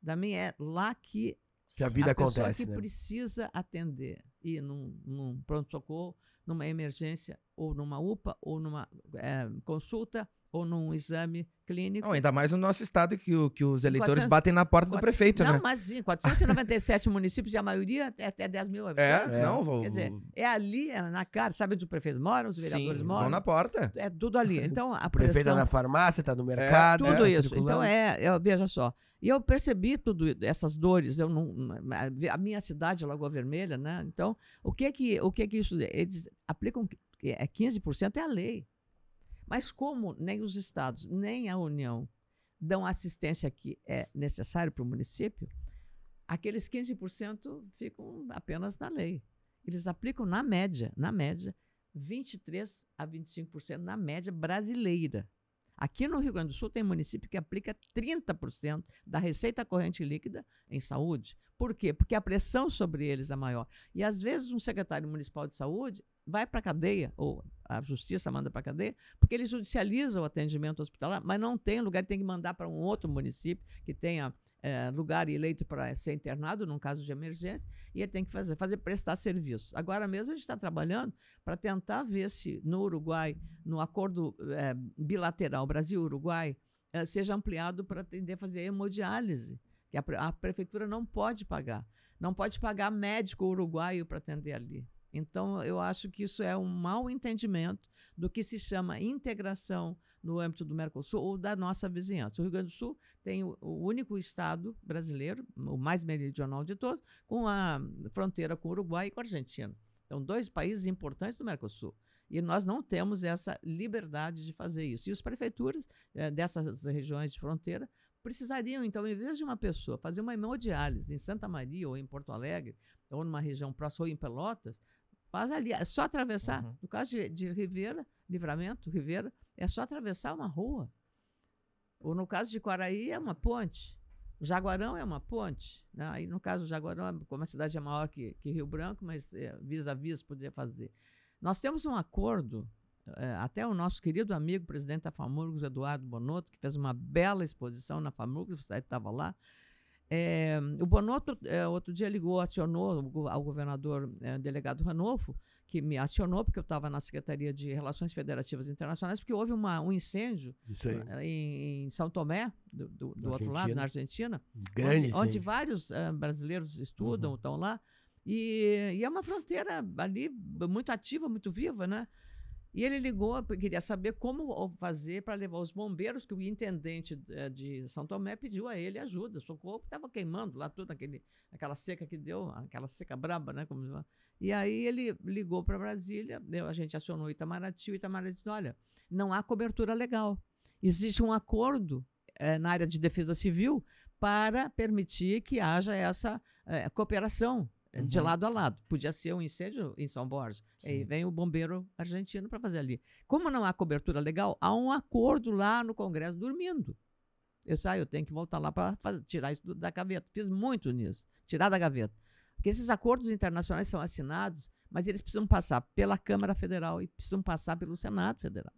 Speaker 4: da minha é lá que,
Speaker 2: que a vida a acontece.
Speaker 4: que
Speaker 2: né?
Speaker 4: precisa atender. Ir num, num pronto-socorro, numa emergência, ou numa UPA, ou numa é, consulta, ou num exame clínico.
Speaker 3: Não, ainda mais no nosso estado que, o, que os eleitores 400, batem na porta 400, do prefeito,
Speaker 4: não,
Speaker 3: né?
Speaker 4: Não, mas sim, 497 municípios e a maioria é até 10 mil habitantes.
Speaker 3: É, é. não, vou...
Speaker 4: Quer dizer, é ali, é na cara, sabe onde o prefeito mora, os vereadores
Speaker 3: sim,
Speaker 4: moram?
Speaker 3: vão na porta.
Speaker 4: É tudo ali. Então, a
Speaker 2: o prefeito está na farmácia, está no mercado.
Speaker 4: É, tudo é, isso. Então, é, eu, veja só. E eu percebi tudo essas dores. Eu não, a minha cidade, Lagoa Vermelha, né? Então, o que que, o que que isso... Eles aplicam... É 15% é a lei. Mas como nem os estados, nem a União dão assistência que é necessário para o município, aqueles 15% ficam apenas na lei. Eles aplicam na média, na média, 23 a 25% na média brasileira. Aqui no Rio Grande do Sul tem município que aplica 30% da receita corrente líquida em saúde. Por quê? Porque a pressão sobre eles é maior. E às vezes um secretário municipal de saúde vai para a cadeia, ou a justiça manda para a cadeia, porque ele judicializa o atendimento hospitalar, mas não tem lugar, tem que mandar para um outro município que tenha é, lugar eleito para ser internado, num caso de emergência, e ele tem que fazer, fazer prestar serviço. Agora mesmo a gente está trabalhando para tentar ver se no Uruguai, no acordo é, bilateral Brasil-Uruguai, é, seja ampliado para atender fazer hemodiálise, que a, a prefeitura não pode pagar. Não pode pagar médico uruguaio para atender ali. Então, eu acho que isso é um mau entendimento do que se chama integração no âmbito do Mercosul ou da nossa vizinhança. O Rio Grande do Sul tem o, único estado brasileiro, o mais meridional de todos, com a fronteira com o Uruguai e com a Argentina. Então, dois países importantes do Mercosul. E nós não temos essa liberdade de fazer isso. E as prefeituras eh, dessas regiões de fronteira precisariam, então, em vez de uma pessoa fazer uma hemodiálise em Santa Maria ou em Porto Alegre, ou numa região próxima ou em Pelotas, Faz ali, é só atravessar. Uhum. No caso de, de Ribeira, Livramento, Ribeira, é só atravessar uma rua. Ou no caso de Quaraí, é uma ponte. Jaguarão é uma ponte, né? Aí, no caso, Jaguarão, como a cidade é maior que, que Rio Branco, mas é, vis a vis podia fazer. Nós temos um acordo, é, até o nosso querido amigo, presidente da FAMURGOS, Eduardo Bonotto, que fez uma bela exposição na FAMURGOS, você estava lá. É, o Bonotto, é, outro dia, ligou, acionou ao governador é, delegado Ranolfo, que me acionou, porque eu estava na Secretaria de Relações Federativas Internacionais, porque houve uma, um incêndio em, em, São Tomé, do, do, do outro lado, na Argentina,
Speaker 2: Grande
Speaker 4: onde, onde vários uh, brasileiros estudam, uhum. estão lá. E, e, é uma fronteira ali muito ativa, muito viva, né? E ele ligou, queria saber como fazer para levar os bombeiros, que o intendente eh, de São Tomé pediu a ele ajuda, socorro, estava queimando lá tudo, aquele, aquela seca que deu, aquela seca braba, né? Como, e aí ele ligou para Brasília, a gente acionou Itamaraty, o Itamaraty disse, olha, não há cobertura legal. Existe um acordo é, na área de defesa civil para permitir que haja essa é, cooperação uhum. de lado a lado. Podia ser um incêndio em São Borja. Sim. Aí vem o bombeiro argentino para fazer ali. Como não há cobertura legal, há um acordo lá no Congresso dormindo. Eu saio, eu tenho que voltar lá para tirar isso da gaveta. Fiz muito nisso, tirar da gaveta. Porque esses acordos internacionais são assinados, mas eles precisam passar pela Câmara Federal e precisam passar pelo Senado Federal.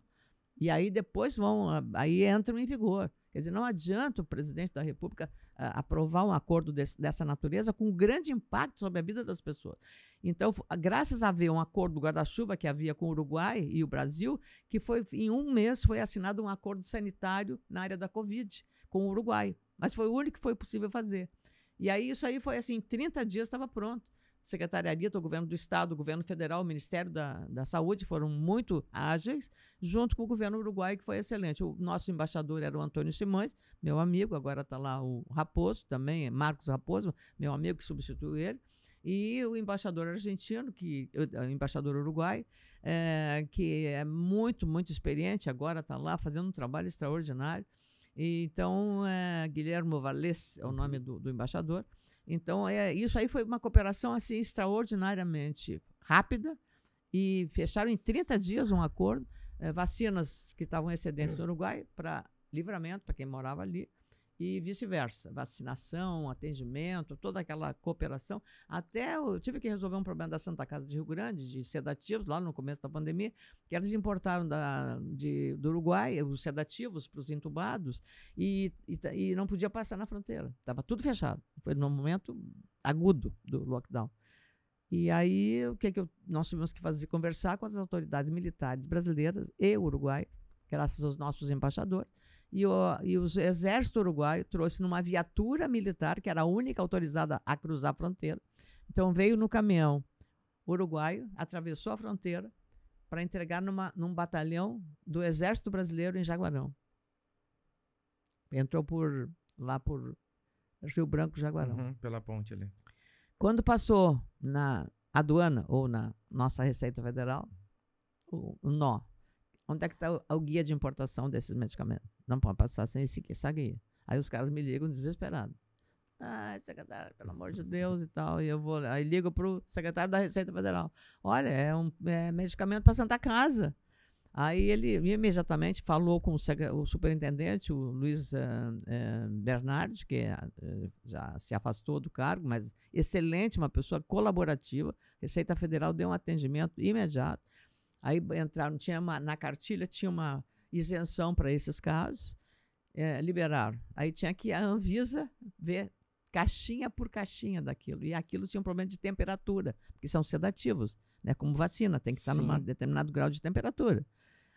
Speaker 4: E aí depois vão, aí entram em vigor. Quer dizer, não adianta o presidente da República uh, aprovar um acordo desse, dessa natureza com grande impacto sobre a vida das pessoas. Então, graças a haver um acordo guarda-chuva que havia com o Uruguai e o Brasil, que foi em um mês foi assinado um acordo sanitário na área da Covid com o Uruguai. Mas foi o único que foi possível fazer. E aí isso aí foi assim, 30 dias estava pronto. Secretaria do Governo do Estado, o Governo Federal, o Ministério da, da Saúde foram muito ágeis, junto com o governo uruguai, que foi excelente. O nosso embaixador era o Antônio Simões, meu amigo, agora está lá o Raposo também, Marcos Raposo, meu amigo que substituiu ele, e o embaixador argentino, que, o embaixador uruguai, é, que é muito, muito experiente, agora está lá fazendo um trabalho extraordinário. Então, é, Guilherme Valles é o nome do, do embaixador. Então, é, isso aí foi uma cooperação assim extraordinariamente rápida e fecharam em 30 dias um acordo, é, vacinas que estavam excedentes no Uruguai para livramento para quem morava ali e vice-versa. Vacinação, atendimento, toda aquela cooperação. Até eu tive que resolver um problema da Santa Casa de Rio Grande, de sedativos, lá no começo da pandemia, que eles importaram da, de, do Uruguai os sedativos para os entubados e, e, e, não podia passar na fronteira. Estava tudo fechado. Foi no momento agudo do lockdown. E aí, o que, que eu, nós tivemos que fazer? Conversar com as autoridades militares brasileiras e uruguaias, graças aos nossos embaixadores, e o, e o exército uruguaio trouxe numa viatura militar, que era a única autorizada a cruzar a fronteira. Então veio no caminhão uruguaio, atravessou a fronteira para entregar numa, num batalhão do exército brasileiro em Jaguarão. Entrou por lá por Rio Branco, Jaguarão. Uhum,
Speaker 3: pela ponte ali.
Speaker 4: Quando passou na aduana ou na nossa Receita Federal, o, o nó Onde é que está o, o, guia de importação desses medicamentos? Não pode passar sem esse, essa guia. Aí os caras me ligam desesperados. Ah, secretário, pelo amor de Deus e tal. E eu vou, aí ligo para o secretário da Receita Federal. Olha, é um é medicamento para Santa Casa. Aí ele imediatamente falou com o, superintendente, o Luiz uh, uh, Bernardi, que uh, já se afastou do cargo, mas excelente, uma pessoa colaborativa. Receita Federal deu um atendimento imediato. Aí entraram, tinha uma, na cartilha tinha uma isenção para esses casos, é, liberaram. Aí tinha que a Anvisa ver caixinha por caixinha daquilo. E aquilo tinha um problema de temperatura, porque são sedativos, né? Como vacina, tem que estar num determinado grau de temperatura.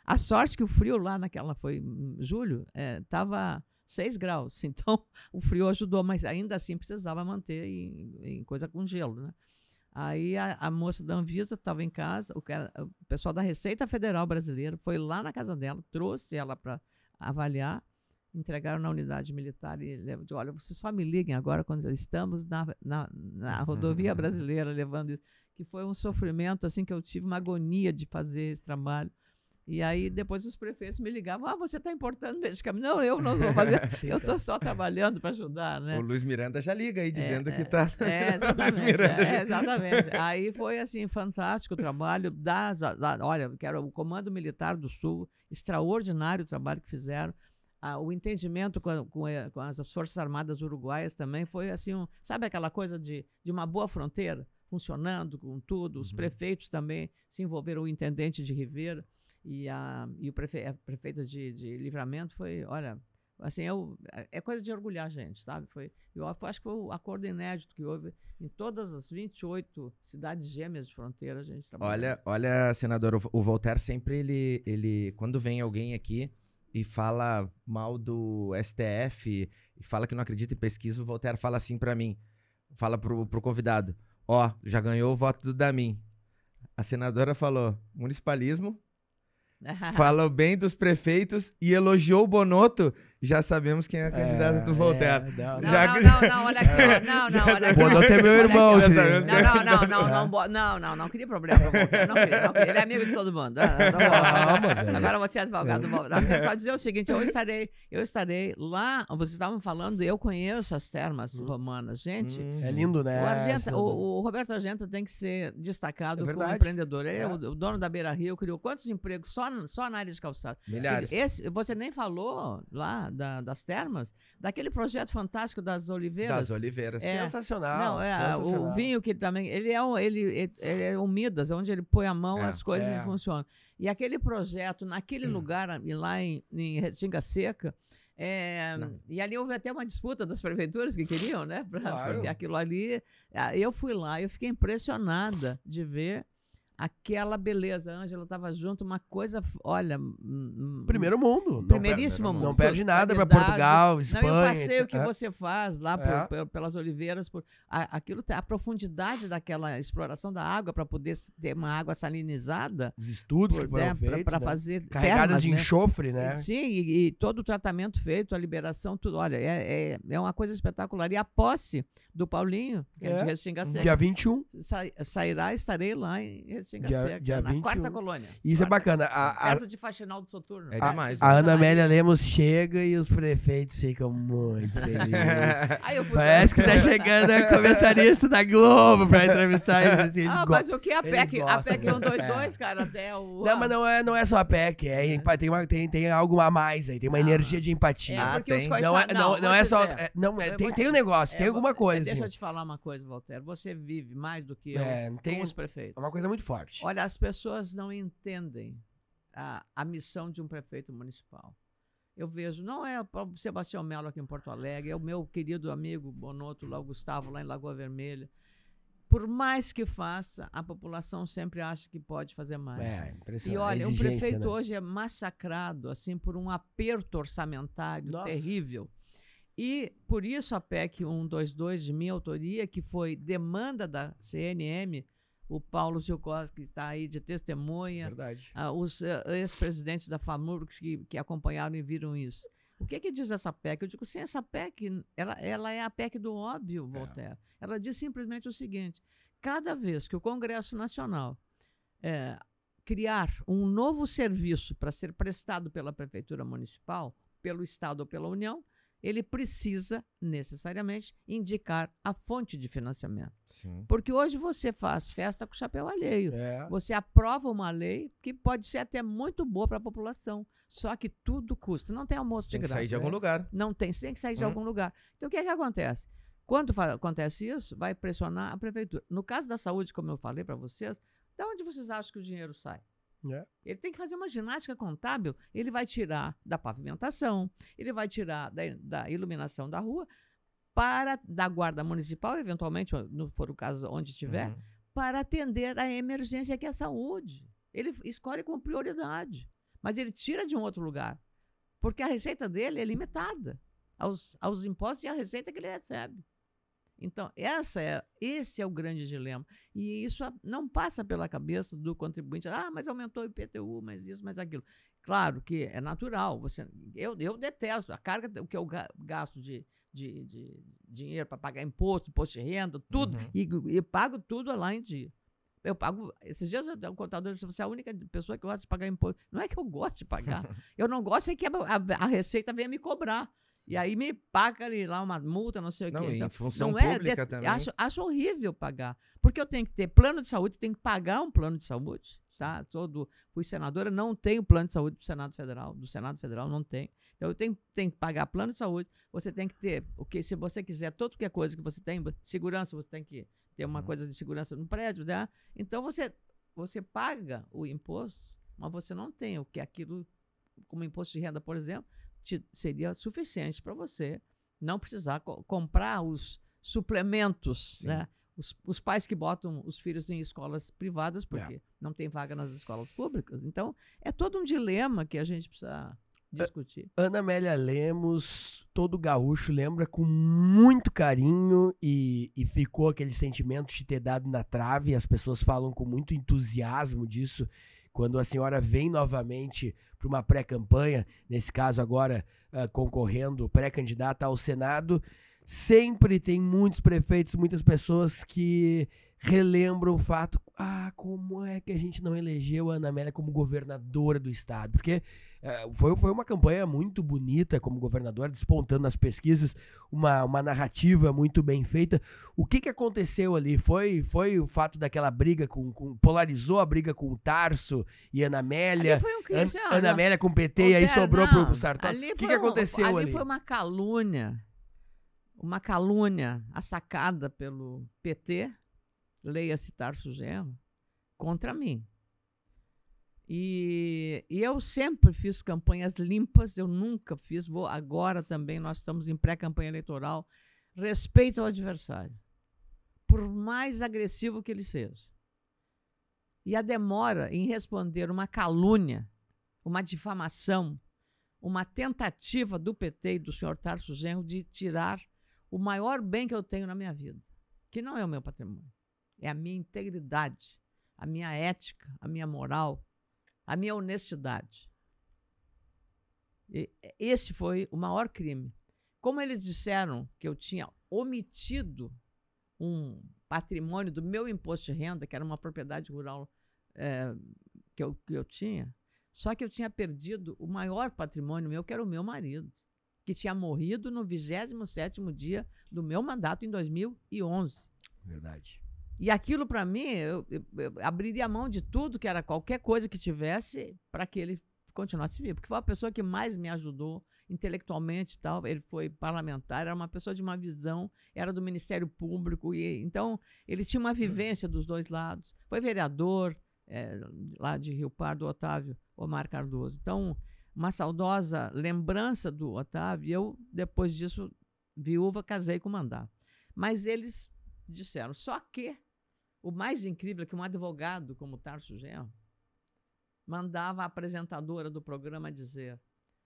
Speaker 4: A sorte que o frio lá naquela foi julho, estava é, 6 graus. Então o frio ajudou, mas ainda assim precisava manter em, em coisa com gelo, né? Aí a, a, moça da Anvisa estava em casa, o, cara, o, pessoal da Receita Federal Brasileira foi lá na casa dela, trouxe ela para avaliar, entregaram na unidade militar e disse, olha, vocês só me liguem agora quando estamos na, na, na rodovia brasileira levando isso. Que foi um sofrimento, assim, que eu tive uma agonia de fazer esse trabalho. E aí depois os prefeitos me ligavam, ah, você está importando medicamento. Não, eu não vou fazer, eu estou só trabalhando para ajudar, né?
Speaker 3: O Luiz Miranda já liga aí, dizendo é, que está...
Speaker 4: É, exatamente, é, exatamente. Aí foi, assim, fantástico o trabalho das... Da, olha, que era o Comando Militar do Sul, extraordinário o trabalho que fizeram. a- o entendimento com, a- com a- com as Forças Armadas Uruguaias também foi assim, um, sabe aquela coisa de, de uma boa fronteira funcionando com tudo. Os
Speaker 3: Uhum.
Speaker 4: prefeitos também se envolveram, o intendente de Ribeira e a, e o prefe, a prefeita de, de Livramento foi, olha, assim, eu, é- é coisa de orgulhar a gente, sabe? Foi, eu acho que foi o acordo inédito que houve em todas as 28 cidades gêmeas de fronteira, a gente trabalhou.
Speaker 3: Olha, olha, senador, o- o Voltaire sempre ele, ele, quando vem alguém aqui e fala mal do STF e fala que não acredita em pesquisa, o Voltaire fala assim pra mim, fala pro, pro convidado, ó, já ganhou o voto do Damin. A senadora falou municipalismo, falou bem dos prefeitos e elogiou o Bonotto, já sabemos quem é a candidata do Voltaire.
Speaker 2: É, não,
Speaker 4: Não,
Speaker 3: Já
Speaker 4: não, não, não, olha aqui, não, não, olha aqui.
Speaker 2: É meu
Speaker 4: olha
Speaker 2: irmão,
Speaker 4: aqui,
Speaker 3: sabemos
Speaker 4: Não, não, não, não,
Speaker 2: É.
Speaker 4: não, não, não, não queria problema com o Voltaire, não queria, não queria. Ele é amigo de todo mundo. Ah, tá
Speaker 2: é.
Speaker 4: Agora você é advogado do Voltaire. Eu só dizer o seguinte, eu estarei, eu estarei lá, vocês estavam falando, eu conheço as termas romanas, gente.
Speaker 3: Hum.
Speaker 2: É lindo, né?
Speaker 4: O, Argenta, o, o Roberto Argenta tem que ser destacado
Speaker 2: É
Speaker 4: como empreendedor. Ele é,
Speaker 2: É.
Speaker 4: o, o dono da Beira Rio, criou quantos empregos só, só na área de calçado?
Speaker 3: Milhares.
Speaker 4: Esse, você nem falou lá da- das termas, daquele projeto fantástico das oliveiras.
Speaker 3: Das oliveiras.
Speaker 4: É.
Speaker 2: Sensacional.
Speaker 4: Não, é
Speaker 2: sensacional.
Speaker 4: o vinho que também. Ele é, um- ele, ele, ele é um Midas, onde ele põe a mão,
Speaker 3: É.
Speaker 4: as coisas
Speaker 2: É.
Speaker 4: funcionam. E aquele projeto, naquele lugar, a- e lá em, em Restinga Seca, é, e ali houve até uma disputa das prefeituras que queriam, né? Pra,
Speaker 2: Claro.
Speaker 4: Aquilo ali. ah, Eu fui lá, eu fiquei impressionada de ver aquela beleza. A Ângela estava junto, uma coisa, olha. hum, hum,
Speaker 2: Primeiro mundo. Não
Speaker 4: Primeiríssimo mundo.
Speaker 2: Não perde nada
Speaker 4: Qualidade.
Speaker 2: Portugal, Espanha.
Speaker 4: Não, e o passeio que
Speaker 2: é.
Speaker 4: você faz lá
Speaker 2: É.
Speaker 4: pe- pelas oliveiras, por, a, aquilo, a profundidade daquela exploração da água para poder ter uma água salinizada,
Speaker 2: Os estudos
Speaker 4: por,
Speaker 2: que foram
Speaker 4: né,
Speaker 2: feitos,
Speaker 4: para
Speaker 2: né?
Speaker 4: fazer
Speaker 2: Carregadas
Speaker 4: termas,
Speaker 2: de
Speaker 4: né?
Speaker 2: enxofre, né?
Speaker 4: Sim, e, e todo o tratamento feito, a liberação, tudo. Olha, é, é, é uma coisa espetacular. E a posse do Paulinho, que é,
Speaker 2: É.
Speaker 4: de Restinga Seca,
Speaker 2: Dia 21.
Speaker 4: sai- sairá, estarei lá em Restinga
Speaker 2: Dia-
Speaker 4: Seca,
Speaker 2: dia
Speaker 4: na
Speaker 2: 21.
Speaker 4: quarta colônia.
Speaker 2: Isso é
Speaker 4: Quarta-
Speaker 2: bacana. A, a,
Speaker 4: de Faxinal do Soturno.
Speaker 3: É
Speaker 2: a-
Speaker 3: demais,
Speaker 2: a
Speaker 3: né?
Speaker 2: Ana Amélia Lemos chega e os prefeitos ficam muito felizes. Parece que tá chegando a comentarista da Globo pra entrevistar eles. Assim, eles
Speaker 4: Ah,
Speaker 2: go-
Speaker 4: mas o que? A
Speaker 2: eles
Speaker 4: PEC, a
Speaker 2: gostam,
Speaker 4: PEC
Speaker 2: né?
Speaker 4: 122, cara, até o.
Speaker 2: Não, mas não é, não é só a PEC, é, empa- tem, uma, tem, tem algo a mais aí, tem uma
Speaker 4: Ah.
Speaker 2: energia de empatia.
Speaker 4: É,
Speaker 3: Ah,
Speaker 4: porque os
Speaker 3: tem.
Speaker 4: coitados.
Speaker 2: não, é, não, não,
Speaker 4: vou
Speaker 2: é só. é, não, é, tem, tem um negócio, tem
Speaker 4: É,
Speaker 2: alguma coisa.
Speaker 4: Deixa eu
Speaker 2: assim.
Speaker 4: te falar uma coisa, Walter. Você vive mais do que eu
Speaker 2: É, tem
Speaker 4: com os prefeitos.
Speaker 2: é uma coisa muito forte.
Speaker 4: Olha, as pessoas não entendem a, a missão de um prefeito municipal. Eu vejo, não é o Sebastião Melo aqui em Porto Alegre, é o meu querido amigo Bonotto, lá o Gustavo, lá em Lagoa Vermelha. Por mais que faça, a população sempre acha que pode fazer mais.
Speaker 2: É,
Speaker 4: E
Speaker 2: impressionante.
Speaker 4: olha, o
Speaker 2: Exigência,
Speaker 4: prefeito
Speaker 2: né?
Speaker 4: hoje é massacrado assim por um aperto orçamentário
Speaker 2: Nossa.
Speaker 4: terrível. E por isso a PEC 122 de minha autoria, que foi demanda da CNM, o Paulo Silcoski que está aí de testemunha,
Speaker 2: Verdade.
Speaker 4: ah, os eh, ex-presidentes da FAMURX que, que acompanharam e viram isso. O que, que diz essa PEC? Eu digo, sim, essa PEC, ela, ela é a PEC do óbvio, Voltaire. Ela diz simplesmente o seguinte: cada vez que o Congresso Nacional eh, criar um novo serviço para ser prestado pela Prefeitura Municipal, pelo Estado ou pela União, ele precisa necessariamente indicar a fonte de financiamento.
Speaker 3: Sim.
Speaker 4: Porque hoje você faz festa com chapéu alheio.
Speaker 2: É.
Speaker 4: Você aprova uma lei que pode ser até muito boa para a população, só que tudo custa. Não tem almoço de
Speaker 3: Tem que
Speaker 4: graça.
Speaker 3: sair de algum lugar.
Speaker 4: Não tem, tem que sair de
Speaker 3: Hum.
Speaker 4: algum lugar. Então o que, é que acontece? Quando acontece isso, vai pressionar a prefeitura. No caso da saúde, como eu falei para vocês, de onde vocês acham que o dinheiro sai?
Speaker 2: É.
Speaker 4: Ele tem que fazer uma ginástica contábil. Ele vai tirar da pavimentação, ele vai tirar da, da iluminação da rua, para da guarda municipal, eventualmente, no for o caso onde tiver,
Speaker 3: Uhum.
Speaker 4: para atender a emergência que é a saúde. Ele escolhe como prioridade, mas ele tira de um outro lugar, porque a receita dele é limitada aos, aos impostos e à receita que ele recebe. Então, essa é, esse é o grande dilema. E isso não passa pela cabeça do contribuinte. Ah, mas aumentou o IPTU, mas isso, mas aquilo. Claro que é natural. Você, eu, eu detesto a carga, o que eu ga- gasto de, de, de dinheiro para pagar imposto, imposto de renda, tudo,
Speaker 3: Uhum.
Speaker 4: e, e pago tudo lá em dia. Eu pago. Esses dias eu- o contador disse: você é a única pessoa que gosta de pagar imposto. Não é que eu gosto de pagar. eu não gosto é que a, a- a Receita venha me cobrar. E aí me paga ali lá uma multa, não sei o
Speaker 3: Não,
Speaker 4: quê.
Speaker 3: e em
Speaker 4: Então,
Speaker 3: função
Speaker 4: não é
Speaker 3: pública
Speaker 4: det-
Speaker 3: também.
Speaker 4: Acho, acho horrível pagar. Porque eu tenho que ter plano de saúde, tenho que pagar um plano de saúde. tá? Todo, fui senadora, não tenho plano de saúde do Senado Federal, do Senado Federal não tem. Então eu tenho, tenho que pagar plano de saúde, você tem que ter, o que se você quiser, toda que é coisa que você tem, segurança, você tem que ter uma
Speaker 3: Uhum.
Speaker 4: coisa de segurança no prédio, né? Então você você paga o imposto, mas você não tem o que aquilo como imposto de renda, por exemplo, te- seria suficiente para você não precisar co- comprar os suplementos,
Speaker 3: Sim.
Speaker 4: né? Os, os pais que botam os filhos em escolas privadas porque não tem vaga nas escolas públicas. Então, é todo um dilema que a gente precisa discutir.
Speaker 2: Ana Amélia Lemos, todo gaúcho, lembra com muito carinho e, e ficou aquele sentimento de ter dado na trave. As pessoas falam com muito entusiasmo disso. Quando a senhora vem novamente para uma pré-campanha, nesse caso agora ah, concorrendo, pré-candidata ao Senado, sempre tem muitos prefeitos, muitas pessoas que relembram o fato, ah, como é que a gente não elegeu a Ana Amélia como governadora do estado? Porque eh, foi, foi uma campanha muito bonita como governadora, despontando nas pesquisas, uma, uma narrativa muito bem feita. O que, que aconteceu ali? Foi, foi o fato daquela briga com, com- polarizou a briga com o Tarso e Ana Amélia,
Speaker 4: Ali foi um
Speaker 2: An-
Speaker 4: crime, ah,
Speaker 2: Ana
Speaker 4: não.
Speaker 2: Amélia com PT e
Speaker 4: Ô,
Speaker 2: aí sobrou
Speaker 4: não,
Speaker 2: pro Sartori.
Speaker 4: ali
Speaker 2: O que, que aconteceu ali?
Speaker 4: foi uma calúnia, uma calúnia assacada pelo PT, leia-se Tarso Genro, contra mim. E, e eu sempre fiz campanhas limpas, eu nunca fiz, vou agora também, nós estamos em pré-campanha eleitoral, respeito ao adversário, por mais agressivo que ele seja. E a demora em responder uma calúnia, uma difamação, uma tentativa do PT e do senhor Tarso Genro de tirar o maior bem que eu tenho na minha vida, que não é o meu patrimônio, é a minha integridade, a minha ética, a minha moral, a minha honestidade. E esse foi o maior crime. Como eles disseram que eu tinha omitido um patrimônio do meu imposto de renda, que era uma propriedade rural eh, que, eu, que eu tinha, só que eu tinha perdido o maior patrimônio meu, que era o meu marido, que tinha morrido no 27º dia do meu mandato em 2011.
Speaker 2: Verdade.
Speaker 4: E aquilo, para mim, eu, eu- eu abriria a mão de tudo que era qualquer coisa que tivesse para que ele continuasse vivo. Porque foi a pessoa que mais me ajudou intelectualmente e tal. Ele foi parlamentar, era uma pessoa de uma visão, era do Ministério Público. e Então, ele tinha uma vivência dos dois lados. Foi vereador eh, lá de Rio Pardo, Otávio Omar Cardoso. Então, uma saudosa lembrança do Otávio. Eu, depois disso, viúva, casei com o mandato. Mas eles disseram, só que o mais incrível é que um advogado como Tarso Genro mandava a apresentadora do programa dizer: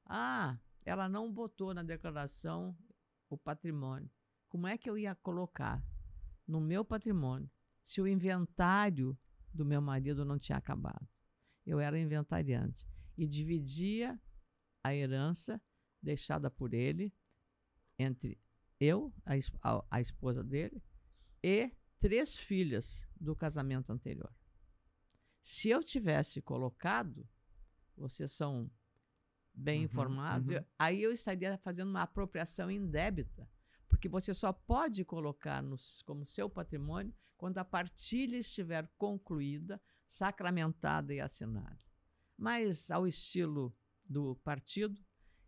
Speaker 4: Ah, ela não botou na declaração o patrimônio. Como é que eu ia colocar no meu patrimônio se o inventário do meu marido não tinha acabado? Eu era inventariante e dividia a herança deixada por ele entre eu, a, a- a esposa dele, e três filhas do casamento anterior. Se eu tivesse colocado, vocês são bem
Speaker 3: Uhum,
Speaker 4: informados,
Speaker 3: uhum.
Speaker 4: aí eu estaria fazendo uma apropriação indébita, porque você só pode colocar no s- como seu patrimônio quando a partilha estiver concluída, sacramentada e assinada. Mas, ao estilo do partido,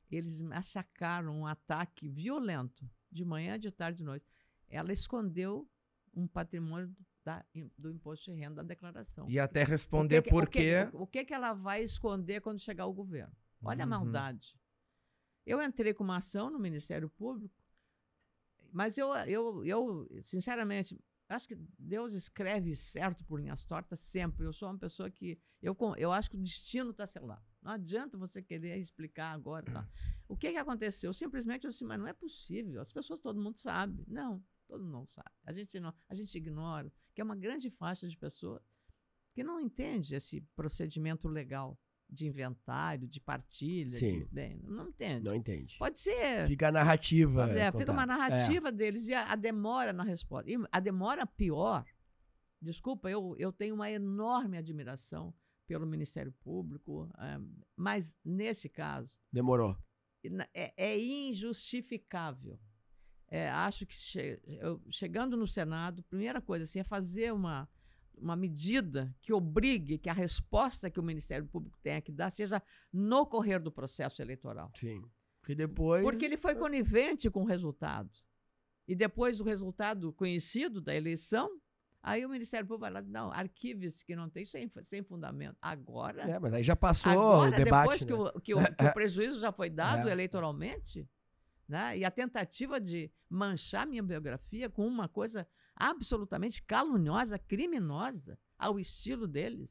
Speaker 4: eles massacraram um ataque violento, de manhã, de tarde, de noite. Ela escondeu um patrimônio da- do imposto de renda da declaração.
Speaker 3: E até responder por quê.
Speaker 4: O, que, que ela vai esconder quando chegar o governo? Olha a
Speaker 3: Uhum.
Speaker 4: maldade. Eu entrei com uma ação no Ministério Público, mas eu, eu, eu sinceramente, acho que Deus escreve certo por linhas tortas sempre. Eu sou uma pessoa que. Eu, eu acho que o destino está selado. Não adianta você querer explicar agora. Tá? O que, que aconteceu? Simplesmente eu disse, mas não é possível. As pessoas, todo mundo sabe. Não, todo mundo não sabe. A gente, não, a gente ignora que é uma grande faixa de pessoas que não entende esse procedimento legal de inventário, de partilha.
Speaker 2: Sim.
Speaker 4: de- bem, não entende.
Speaker 2: Não entende.
Speaker 4: Pode ser.
Speaker 2: Fica a narrativa.
Speaker 4: É, fica uma
Speaker 2: contada.
Speaker 4: narrativa deles e a, a demora na resposta. E a demora pior. Desculpa, eu, eu tenho uma enorme admiração pelo Ministério Público, eh, mas nesse caso
Speaker 2: É, demorou.
Speaker 4: é, é injustificável. É, acho que che- eu- chegando no Senado, primeira coisa assim, é fazer uma, uma medida que obrigue que a resposta que o Ministério Público tenha que dar seja no correr do processo eleitoral.
Speaker 2: Sim. Porque depois.
Speaker 4: Porque ele foi conivente com o resultado. E depois do resultado conhecido da eleição, aí o Ministério Público vai lá, não, arquives que não tem sem, sem fundamento. Agora.
Speaker 2: É, mas aí já passou
Speaker 4: agora,
Speaker 2: o debate.
Speaker 4: Depois
Speaker 2: né?
Speaker 4: que, o, que, o, que o prejuízo já foi dado
Speaker 2: É.
Speaker 4: eleitoralmente, né? e a tentativa de manchar minha biografia com uma coisa absolutamente caluniosa, criminosa, ao estilo deles.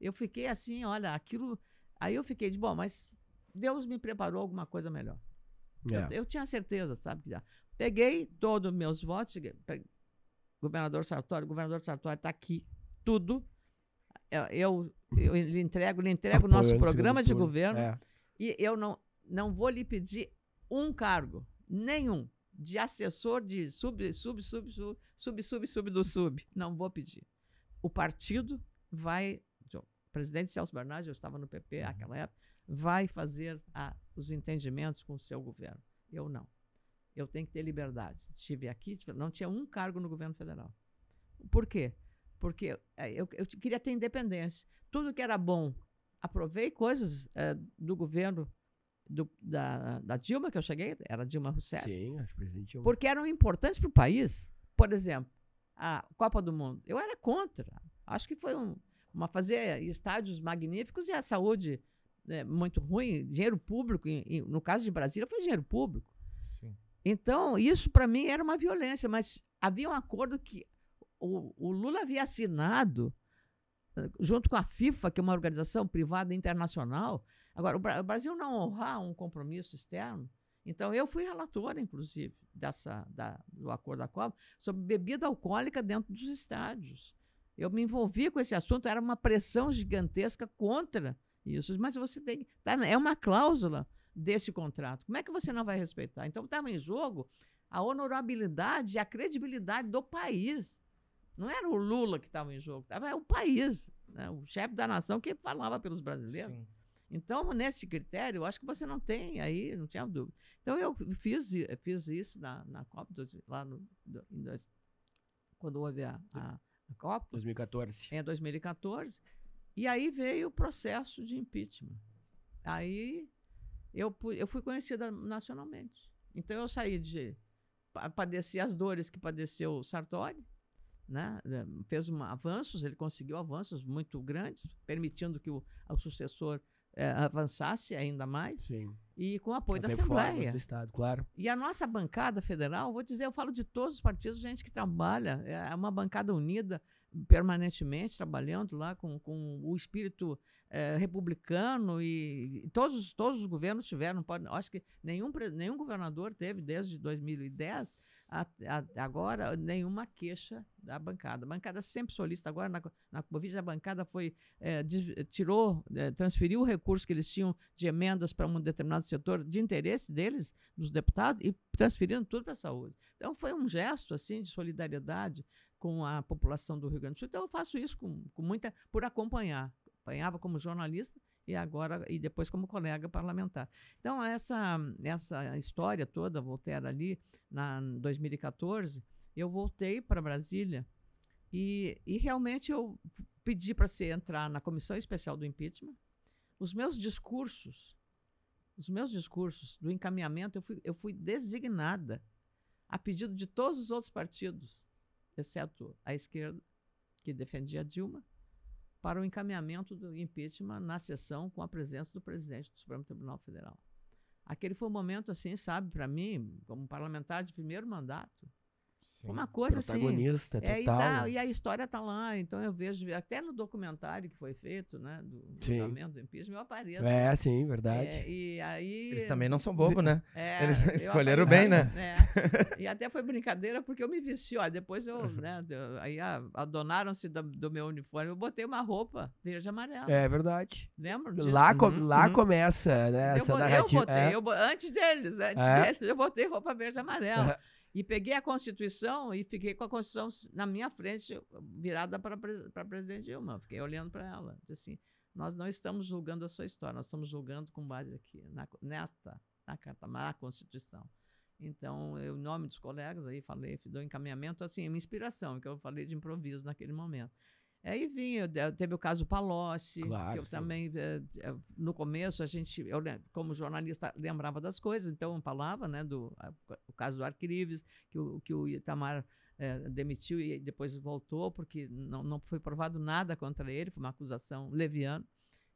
Speaker 4: Eu fiquei assim, olha, aquilo. Aí eu fiquei de, bom, mas Deus me preparou alguma coisa melhor. Eu,
Speaker 2: É.
Speaker 4: eu tinha certeza, sabe? Peguei todos os meus votos, governador Sartori, governador Sartori está aqui, tudo. Eu, eu, eu lhe entrego, lhe entrego o nosso programa de governo
Speaker 2: É.
Speaker 4: e eu não, não vou lhe pedir um cargo, nenhum, de assessor de sub, sub, sub, sub, sub, sub, sub do sub. Não vou pedir. O partido vai, o presidente Celso Bernardi, eu estava no PP naquela época, vai fazer a- os entendimentos com o seu governo. Eu não. Eu tenho que ter liberdade. Estive aqui, não tinha um cargo no governo federal. Por quê? Porque eh, eu, eu queria ter independência. Tudo que era bom, aprovei coisas eh, do governo do- da, da Dilma, que eu cheguei, era Dilma Rousseff,
Speaker 2: Sim, acho presidente. um-
Speaker 4: porque eram importantes para o país. Por exemplo, a Copa do Mundo. Eu era contra. Acho que foi um, uma fazer estádios magníficos e a saúde né, muito ruim, dinheiro público. em- em- no caso de Brasília, foi dinheiro público.
Speaker 3: Sim.
Speaker 4: Então, isso para mim era uma violência, mas havia um acordo que o, o Lula havia assinado eh, junto com a FIFA, que é uma organização privada internacional. Agora, o, Bra- o Brasil não honrar um compromisso externo. Então, eu fui relatora, inclusive, dessa, da- do acordo da Copa, sobre bebida alcoólica dentro dos estádios. Eu me envolvi com esse assunto, era uma pressão gigantesca contra isso. Mas você tem. Tá, é uma cláusula desse contrato. Como é que você não vai respeitar? Então, estava em jogo a honorabilidade e a credibilidade do país. Não era o Lula que estava em jogo, estava o país, né? o chefe da nação que falava pelos brasileiros.
Speaker 3: Sim.
Speaker 4: Então, nesse critério, eu acho que você não tem aí, não tinha dúvida. Então, eu fiz, i- fiz isso na, na dois- lá no, dois- quando houve a, a, a Copa,
Speaker 2: 2014.
Speaker 4: em 2014, e aí veio o processo de impeachment. Aí eu, eu fui conhecida nacionalmente. Então, eu saí de pa- padecer as dores que padeceu Sartori, né? fez uma, avanços, ele conseguiu avanços muito grandes, permitindo que o, o sucessor eh, avançasse ainda mais,
Speaker 2: Sim.
Speaker 4: e com o apoio da
Speaker 2: As reformas
Speaker 4: Assembleia.
Speaker 2: do Estado, claro.
Speaker 4: E a nossa bancada federal, vou dizer, eu falo de todos os partidos, gente que trabalha, é uma bancada unida permanentemente, trabalhando lá com, com o espírito eh, republicano e, e todos, os- todos os governos tiveram, pode, acho que nenhum, nenhum governador teve desde 2010 a- a- agora nenhuma queixa da bancada. A bancada sempre solista. Agora, na, Covid, a bancada foi, eh, des- tirou, eh, transferiu o recurso que eles tinham de emendas para um determinado setor de interesse deles, dos deputados, e transferindo tudo para a saúde. Então, foi um gesto assim de solidariedade com a população do Rio Grande do Sul. Então, eu faço isso com, com muita. por acompanhar. Acompanhava como jornalista e agora e depois como colega parlamentar. Então essa essa história toda, Voltaire ali na em 2014, eu voltei para Brasília e, e realmente eu pedi para ser entrar na comissão especial do impeachment. Os meus discursos, os meus discursos do encaminhamento, eu fui, eu fui designada a pedido de todos os outros partidos, exceto a esquerda, que defendia Dilma, para o encaminhamento do impeachment na sessão com a presença do presidente do Supremo Tribunal Federal. Aquele foi um momento, assim, sabe, para mim, como parlamentar de primeiro mandato, foi uma coisa assim.
Speaker 2: Protagonista,
Speaker 4: É, e,
Speaker 2: total.
Speaker 4: tá-
Speaker 2: né?
Speaker 4: e a história está lá, então eu vejo, até no documentário que foi feito, né, do
Speaker 2: Sim.
Speaker 4: julgamento do impeachment, eu apareço.
Speaker 2: É, sim, verdade.
Speaker 4: É, e aí...
Speaker 3: Eles também não são bobos, né?
Speaker 4: É,
Speaker 3: Eles
Speaker 4: eu
Speaker 3: escolheram bem, né?
Speaker 4: é. E até foi brincadeira porque eu me vesti, ó, depois eu, né, eu- aí a- adonaram-se do, do meu uniforme, eu botei uma roupa verde e amarela.
Speaker 2: É verdade.
Speaker 4: Lembra? disso?
Speaker 2: Lá, co-
Speaker 3: Uhum,
Speaker 2: lá
Speaker 3: uhum.
Speaker 2: começa, né,
Speaker 4: eu,
Speaker 2: essa
Speaker 4: bo- eu
Speaker 2: narrativa.
Speaker 4: botei,
Speaker 2: é.
Speaker 4: eu bo- antes deles, antes
Speaker 2: É.
Speaker 4: deles, eu botei roupa verde e amarela. E peguei a Constituição e fiquei com a Constituição na minha frente, virada para a presidente Dilma. Fiquei olhando para ela. Disse assim: nós não estamos julgando a sua história, nós estamos julgando com base aqui, na, nesta, na carta, na Constituição. Então, eu, em nome dos colegas, aí falei, dou encaminhamento, assim, uma inspiração, que eu falei de improviso naquele momento. Aí vinha, de- teve o caso Palocci,
Speaker 2: Claro,
Speaker 4: que eu
Speaker 2: sim.
Speaker 4: também, eh, eh, no começo, a gente, eu, como jornalista, lembrava das coisas, então eu falava, né, do o caso do Arquives, que o, que o Itamar eh, demitiu e depois voltou, porque não, não foi provado nada contra ele, foi uma acusação leviana.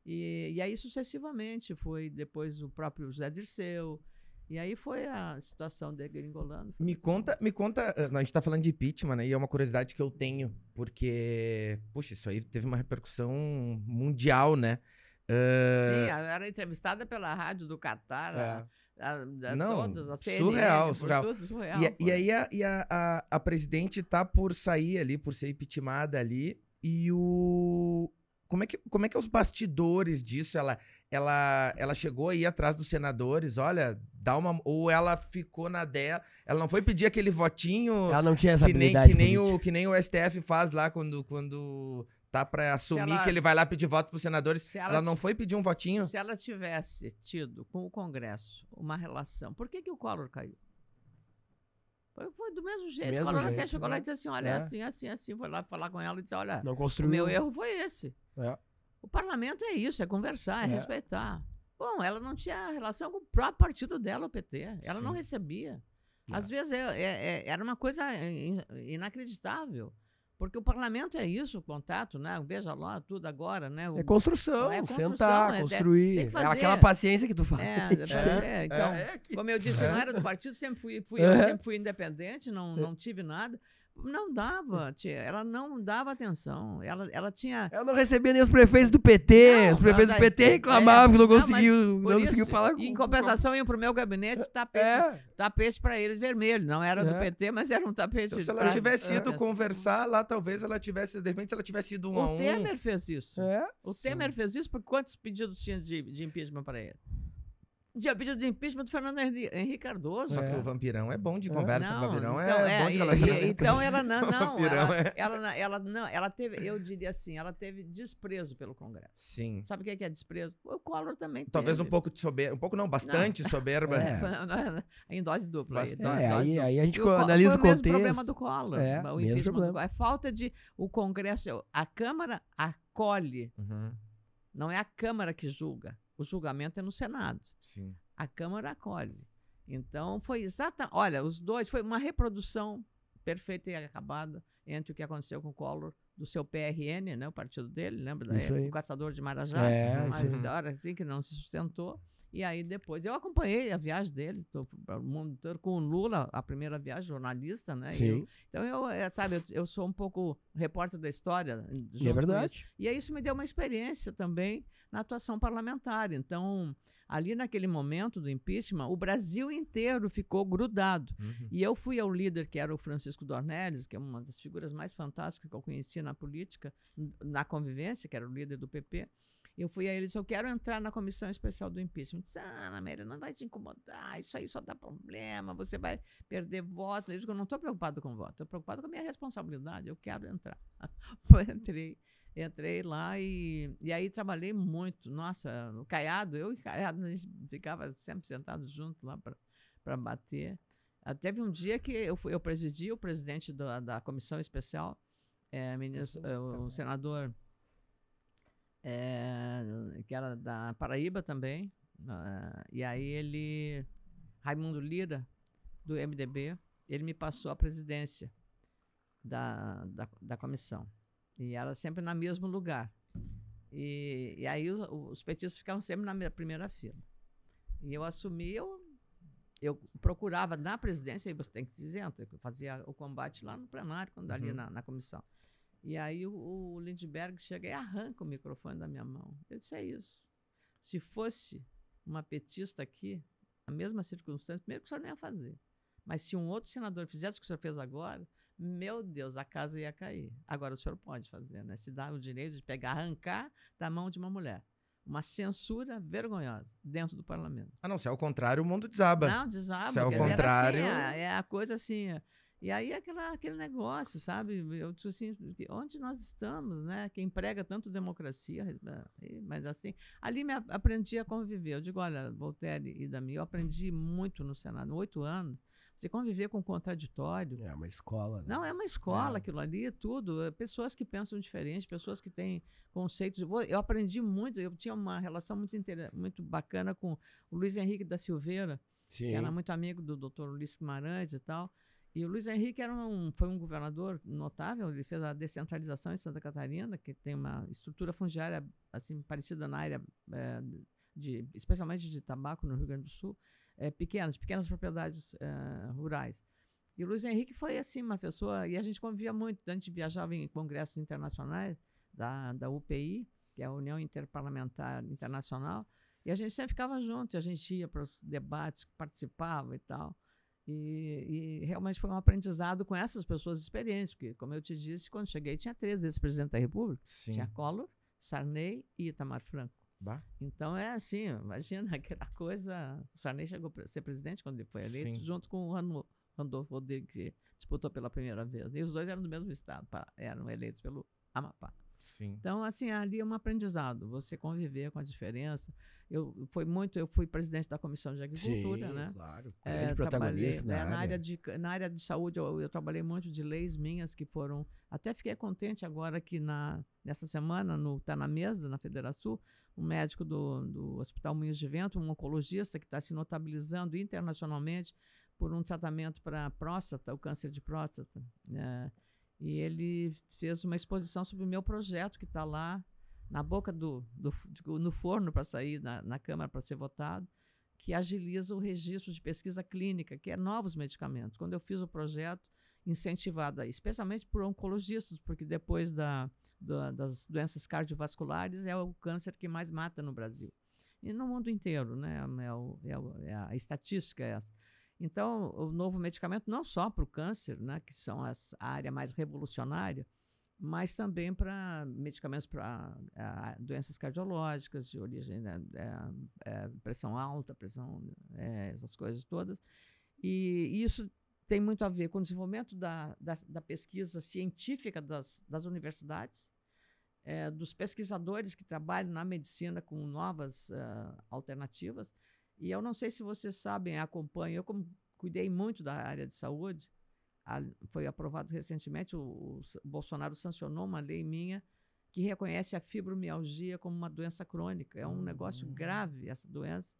Speaker 4: E, e aí, sucessivamente, foi depois o próprio José Dirceu, e aí foi a situação degringolando.
Speaker 3: Me conta, me conta, eh, a gente tá falando de impeachment, né? E é uma curiosidade que eu tenho, porque, puxa, isso aí teve uma repercussão mundial, né? Eh,
Speaker 4: Sim, eu era entrevistada pela rádio do Catar, a- a- a-
Speaker 3: Não,
Speaker 4: todas, a CNN,
Speaker 3: surreal, surreal.
Speaker 4: tudo surreal.
Speaker 3: e, e aí a, e a, a, a presidente tá por sair ali, por ser impeachmentada ali, e o... Como é, que, como é que é os bastidores disso? Ela, ela, ela chegou aí atrás dos senadores, olha, dá uma... Ou ela ficou na dela, ela não foi pedir aquele votinho
Speaker 2: Ela não tinha essa
Speaker 3: que nem,
Speaker 2: habilidade
Speaker 3: que, nem
Speaker 2: política.
Speaker 3: o, que nem o STF faz lá quando, quando tá pra assumir
Speaker 4: ela-
Speaker 3: que ele vai lá pedir voto pros senadores.
Speaker 4: Se
Speaker 3: Ela,
Speaker 4: ela
Speaker 3: não foi pedir um votinho?
Speaker 4: Se ela tivesse tido com o Congresso uma relação, por que, que o Collor caiu? Foi, do mesmo jeito.
Speaker 2: Mesmo
Speaker 4: o até
Speaker 2: jeito,
Speaker 4: chegou lá
Speaker 2: né?
Speaker 4: e disse assim: olha,
Speaker 3: É.
Speaker 4: é assim, assim, assim. Foi lá falar com ela e disse: olha,
Speaker 2: Não
Speaker 4: o
Speaker 2: construiu.
Speaker 4: meu erro foi esse.
Speaker 2: É.
Speaker 4: O parlamento é isso, é conversar, é,
Speaker 2: É.
Speaker 4: respeitar. Bom, ela não tinha relação com o próprio partido dela, o PT. Ela não
Speaker 3: Sim.
Speaker 4: recebia.
Speaker 2: É.
Speaker 4: Às vezes é- é- é- era uma coisa in- inacreditável. Porque o parlamento é isso, o contato, né? Veja lá tudo agora, né? O-
Speaker 2: É construção,
Speaker 4: É construção,
Speaker 2: sentar,
Speaker 4: é-
Speaker 2: construir.
Speaker 4: tem que
Speaker 2: É aquela paciência que tu fala.
Speaker 4: É,
Speaker 3: É,
Speaker 4: é, então,
Speaker 2: É que-
Speaker 4: como eu disse,
Speaker 3: É.
Speaker 4: não era do partido, sempre fui, fui
Speaker 2: É.
Speaker 4: eu sempre fui independente, não, não tive nada. Não dava, tia, ela não dava atenção. Ela, ela tinha.
Speaker 2: Eu não recebia nem os prefeitos do PT.
Speaker 4: Não,
Speaker 2: os prefeitos do PT reclamavam
Speaker 4: é,
Speaker 2: que não
Speaker 4: não,
Speaker 2: conseguiu,
Speaker 4: por
Speaker 2: não
Speaker 4: isso,
Speaker 2: conseguiu falar com
Speaker 4: em compensação, iam pro meu gabinete tapete,
Speaker 2: É.
Speaker 4: tapete para eles vermelho. Não era do
Speaker 2: É.
Speaker 4: PT, mas era um tapete.
Speaker 3: Então, se ela
Speaker 4: pra-
Speaker 3: tivesse
Speaker 4: é.
Speaker 3: ido conversar lá, talvez ela tivesse, de repente, se ela tivesse ido um a
Speaker 4: O
Speaker 3: um.
Speaker 4: Temer fez isso.
Speaker 2: É.
Speaker 4: O Temer fez isso porque quantos pedidos tinha de, de impeachment para ele? Tinha pedido de impeachment do Fernando Henri- Henrique Cardoso.
Speaker 3: Só que
Speaker 2: É.
Speaker 3: o vampirão é bom de
Speaker 2: É.
Speaker 3: conversa, o vampirão
Speaker 4: então,
Speaker 3: é, bom de relacionamento.
Speaker 4: Então ela não, não ela,
Speaker 3: é-
Speaker 4: ela, não- ela não, ela teve, eu diria assim, ela teve desprezo pelo Congresso.
Speaker 3: Sim.
Speaker 4: Sabe o que é, que é desprezo? O Collor também
Speaker 3: Talvez um
Speaker 4: teve.
Speaker 3: pouco de soberba. Um pouco não, bastante soberba.
Speaker 2: É.
Speaker 4: em dose dupla. aí,
Speaker 3: Bastante.
Speaker 4: dose-
Speaker 2: É,
Speaker 4: dose
Speaker 2: aí,
Speaker 4: dupla.
Speaker 2: aí a gente
Speaker 4: o
Speaker 2: analisa o
Speaker 4: o mesmo
Speaker 2: contexto.
Speaker 4: problema do Collor.
Speaker 2: É,
Speaker 4: o
Speaker 2: mesmo problema.
Speaker 4: Collor. É falta de. O Congresso. A Câmara acolhe.
Speaker 3: Uhum,
Speaker 4: Não é a Câmara que julga. O julgamento é no Senado.
Speaker 3: Sim.
Speaker 4: A Câmara acolhe. Então, foi exata. Olha, os dois, foi uma reprodução perfeita e acabada entre o que aconteceu com o Collor, do seu PRN, né, o partido dele, lembra?
Speaker 2: Isso aí.
Speaker 4: O Caçador de Marajá.
Speaker 2: É,
Speaker 4: uma história assim que não se sustentou. E aí depois, eu acompanhei a viagem deles, tô o mundo com o Lula, a primeira viagem, jornalista, né? e eu-
Speaker 2: Sim,
Speaker 4: então eu, eh, sabe, eu, eu sou um pouco repórter da história.
Speaker 2: e
Speaker 4: junto
Speaker 2: é verdade.
Speaker 4: E aí isso me deu uma experiência também na atuação parlamentar. Então, ali naquele momento do impeachment, o Brasil inteiro ficou grudado.
Speaker 3: Uhum.
Speaker 4: E eu fui ao líder, que era o Francisco Dornelles, que é uma das figuras mais fantásticas que eu conhecia na política, na convivência, que era o líder do PP. Eu fui a ele e disse, eu quero entrar na comissão especial do impeachment. Disse, ah, Ana Amélia, não vai te incomodar, isso aí só dá problema, você vai perder voto. Eu digo, eu não estou preocupado com voto, estou preocupado com a minha responsabilidade, eu quero entrar. Foi, entrei, entrei lá e, e aí trabalhei muito. Nossa, o Caiado, eu e o Caiado, a gente ficava sempre sentados juntos lá para bater. Ah, teve um dia que eu, fui, eu presidi o presidente da, da comissão especial, é, ministro, é, o senador é, que era da Paraíba também, ah, e aí ele, Raimundo Lira, do MDB, ele me passou a presidência da, da, da comissão. E era sempre no mesmo lugar. E, e aí os, os petistas ficavam sempre na primeira fila. E eu assumi, eu, eu procurava na presidência, aí você tem que dizer, eu fazia o combate lá no plenário, quando ali
Speaker 3: Uhum.
Speaker 4: na, na comissão. E aí o, o Lindbergh chega e arranca o microfone da minha mão. Eu disse, é isso. Se fosse uma petista aqui, a mesma circunstância, primeiro que o senhor não ia fazer. Mas se um outro senador fizesse o que o senhor fez agora, meu Deus, a casa ia cair. Agora o senhor pode fazer, né? Se dá o direito de pegar, arrancar da mão de uma mulher. Uma censura vergonhosa dentro do parlamento.
Speaker 3: Ah, não, se é o contrário, o mundo desaba.
Speaker 4: Não, desaba.
Speaker 3: Se é o
Speaker 4: era
Speaker 3: contrário-
Speaker 4: assim, é, é a coisa assim. E aí aquela, aquele negócio, sabe? Eu disse assim, onde nós estamos, né? Quem prega tanto democracia, eh, mas assim, ali me aprendi a conviver. Eu digo, olha, Voltaire e Dami, eu aprendi muito no Senado, oito anos. Você conviver com o contraditório.
Speaker 2: É uma escola. Né?
Speaker 4: Não, é uma escola
Speaker 2: É.
Speaker 4: aquilo ali, tudo. É, Pessoas que pensam diferente, pessoas que têm conceitos. Eu eu aprendi muito, eu tinha uma relação muito, inter- muito bacana com o Luiz Henrique da Silveira,
Speaker 2: Sim.
Speaker 4: que era muito amigo do doutor Ulisses Guimarães e tal. E o Luiz Henrique era um, foi um governador notável, ele fez a descentralização em Santa Catarina, que tem uma estrutura fundiária assim parecida na área, eh, de, especialmente de tabaco no Rio Grande do Sul, eh, pequenas, pequenas propriedades eh, rurais. E o Luiz Henrique foi assim uma pessoa, e a gente convivia muito, a gente viajava em congressos internacionais da, da UPI, que é a União Interparlamentar Internacional, e a gente sempre ficava junto, a gente ia para os debates, participava e tal. E, e realmente foi um aprendizado com essas pessoas experientes, porque, como eu te disse, quando cheguei tinha três ex-presidentes da República.
Speaker 3: Sim.
Speaker 4: Tinha Collor, Sarney e Itamar Franco.
Speaker 3: Bah.
Speaker 4: Então é assim, imagina aquela coisa. O Sarney chegou a ser presidente quando ele foi eleito,
Speaker 3: Sim.
Speaker 4: junto com o Randolfo Rodrigues, que disputou pela primeira vez. E os dois eram do mesmo estado, eram eleitos pelo Amapá.
Speaker 3: Sim.
Speaker 4: Então, assim, ali é um aprendizado, você conviver com a diferença. Eu, foi muito, eu fui presidente da Comissão de Agricultura,
Speaker 2: Sim,
Speaker 4: né?
Speaker 2: claro.
Speaker 4: É,
Speaker 2: Grande protagonista
Speaker 4: trabalhei,
Speaker 2: na,
Speaker 4: é,
Speaker 2: área.
Speaker 4: de, na área de saúde, eu, eu trabalhei muito de leis minhas que foram. Até fiquei contente agora que na, nessa semana, no Tá na Mesa, na Federação, um médico do, do Hospital Moinhos de Vento, um oncologista que está se notabilizando internacionalmente por um tratamento para próstata, o câncer de próstata. né? E ele fez uma exposição sobre o meu projeto que está lá na boca do, do no forno para sair na, na Câmara para ser votado, que agiliza o registro de pesquisa clínica, que é novos medicamentos. Quando eu fiz o projeto, incentivado especialmente por oncologistas, porque depois da, da- das doenças cardiovasculares é o câncer que mais mata no Brasil. E no mundo inteiro, né? É, o- é é a estatística é essa. Então, o novo medicamento não só para o câncer, né, que são as, a área mais revolucionária, mas também para medicamentos para doenças cardiológicas de origem né, é, é, pressão alta, pressão, é, essas coisas todas. E isso tem muito a ver com o desenvolvimento da, da, da pesquisa científica das, das universidades, é, dos pesquisadores que trabalham na medicina com novas ah, alternativas. E eu não sei se vocês sabem, acompanham, eu como cuidei muito da área de saúde, a- foi aprovado recentemente, o, o Bolsonaro sancionou uma lei minha que reconhece a fibromialgia como uma doença crônica. É um negócio
Speaker 3: Hum.
Speaker 4: grave essa doença,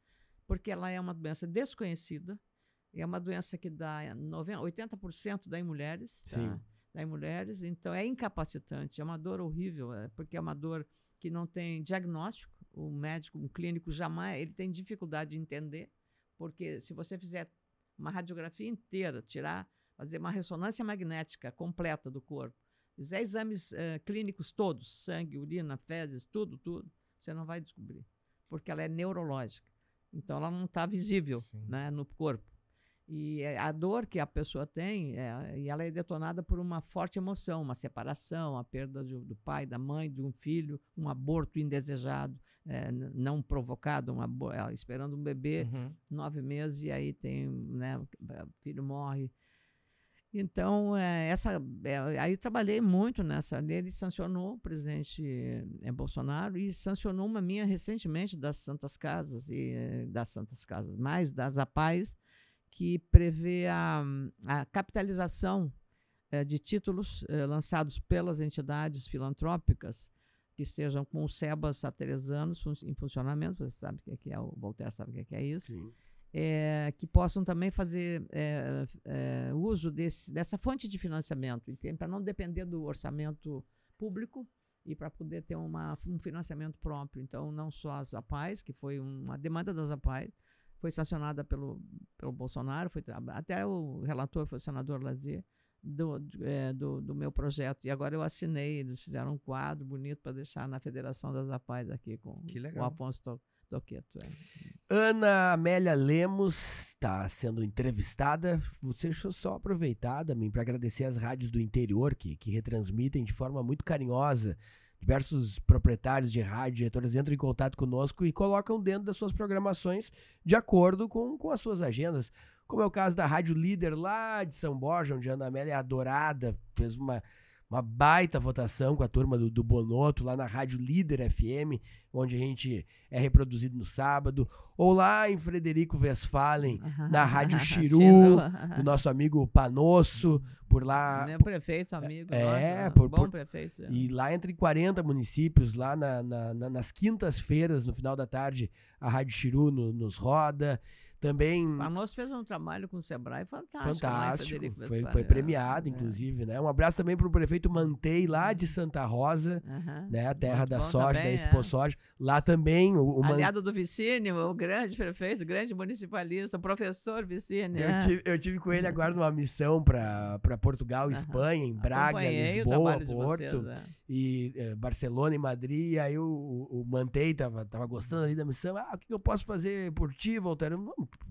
Speaker 4: porque ela é uma doença desconhecida, é uma doença que dá 90, 80% dá em mulheres, tá? Dá em mulheres, então é incapacitante, é uma dor horrível, é, porque é uma dor que não tem diagnóstico, o médico, um clínico jamais, ele tem dificuldade de entender, porque se você fizer uma radiografia inteira, tirar, fazer uma ressonância magnética completa do corpo, fizer exames eh, clínicos todos, sangue, urina, fezes, tudo, tudo, você não vai descobrir, porque ela é neurológica. Então ela não está visível
Speaker 3: Sim.
Speaker 4: né, no corpo. E eh, a dor que a pessoa tem, é, e ela é detonada por uma forte emoção, uma separação, a perda de- do pai, da mãe, de um filho, um aborto indesejado, n- não provocado, um abo- ela esperando um bebê
Speaker 3: Uhum.
Speaker 4: nove meses e aí tem, né, o filho morre. Então, é, essa, é, aí eu trabalhei muito nessa ele sancionou o presidente eh, Bolsonaro e sancionou uma minha recentemente das Santas Casas, e eh, das Santas Casas, mais das APAES, que prevê a, a capitalização eh, de títulos lançados pelas entidades filantrópicas que estejam com os SEBAS há três anos fun- em funcionamento, você sabe o que é, é o Voltaire sabe o que é, é isso, eh, que possam também fazer eh, eh, uso desse, dessa fonte de financiamento, para não depender do orçamento público e para poder ter uma, um financiamento próprio. Então, não só as APAES, que foi uma demanda das APAES, foi sancionada pelo, pelo Bolsonaro, foi, até o relator foi o senador Lazier, do, eh, do, do meu projeto. E agora eu assinei, eles fizeram um quadro bonito para deixar na Federação das APAES aqui com o. Afonso To- Toqueto. é.
Speaker 2: Ana Amélia Lemos está sendo entrevistada. Você deixa eu só aproveitar, Damin, para agradecer as rádios do interior que, que retransmitem de forma muito carinhosa. Diversos proprietários de rádio, diretoras entram em contato conosco e colocam dentro das suas programações de acordo com, com as suas agendas. Como é o caso da Rádio Líder lá de São Borja, onde a Ana Amélia é adorada, fez uma, uma baita votação com a turma do, do Bonoto, lá na Rádio Líder FM, onde a gente é reproduzido no sábado, ou lá em Frederico Westphalen, na Rádio Chiru, o nosso amigo Panosso, por lá.
Speaker 4: Meu prefeito, amigo.
Speaker 2: É,
Speaker 4: nossa,
Speaker 2: por-
Speaker 4: bom
Speaker 2: por-
Speaker 4: prefeito. é.
Speaker 2: E lá entre 40 municípios, lá na- na- na- nas quintas-feiras, no final da tarde, a Rádio Chiru no- nos roda. Também
Speaker 4: O Panosso fez um trabalho com o Sebrae fantástico. em
Speaker 2: fantástico,
Speaker 4: Frederico
Speaker 2: foi, foi
Speaker 4: é.
Speaker 2: premiado,
Speaker 4: É.
Speaker 2: inclusive, né? Um abraço também para o prefeito Mantei, lá de Santa Rosa,
Speaker 4: Aham.
Speaker 2: né? A terra
Speaker 4: Muito
Speaker 2: da soja,
Speaker 4: também,
Speaker 2: da
Speaker 4: é.
Speaker 2: Expo Soja. Lá também, o, o Man-
Speaker 4: Aliado do Vicínio, o grande prefeito, o grande municipalista, o professor Vicínio.
Speaker 2: Eu
Speaker 4: é.
Speaker 2: tive, eu tive com ele agora numa missão para Portugal,
Speaker 4: Aham.
Speaker 2: Espanha, em Braga,
Speaker 4: Acompanhei
Speaker 2: Lisboa, Porto,
Speaker 4: vocês, é.
Speaker 2: e eh, Barcelona e Madrid. E aí o, o, o Mantei tava, tava gostando ali da missão. Ah, o que, que eu posso fazer por ti, Voltaire?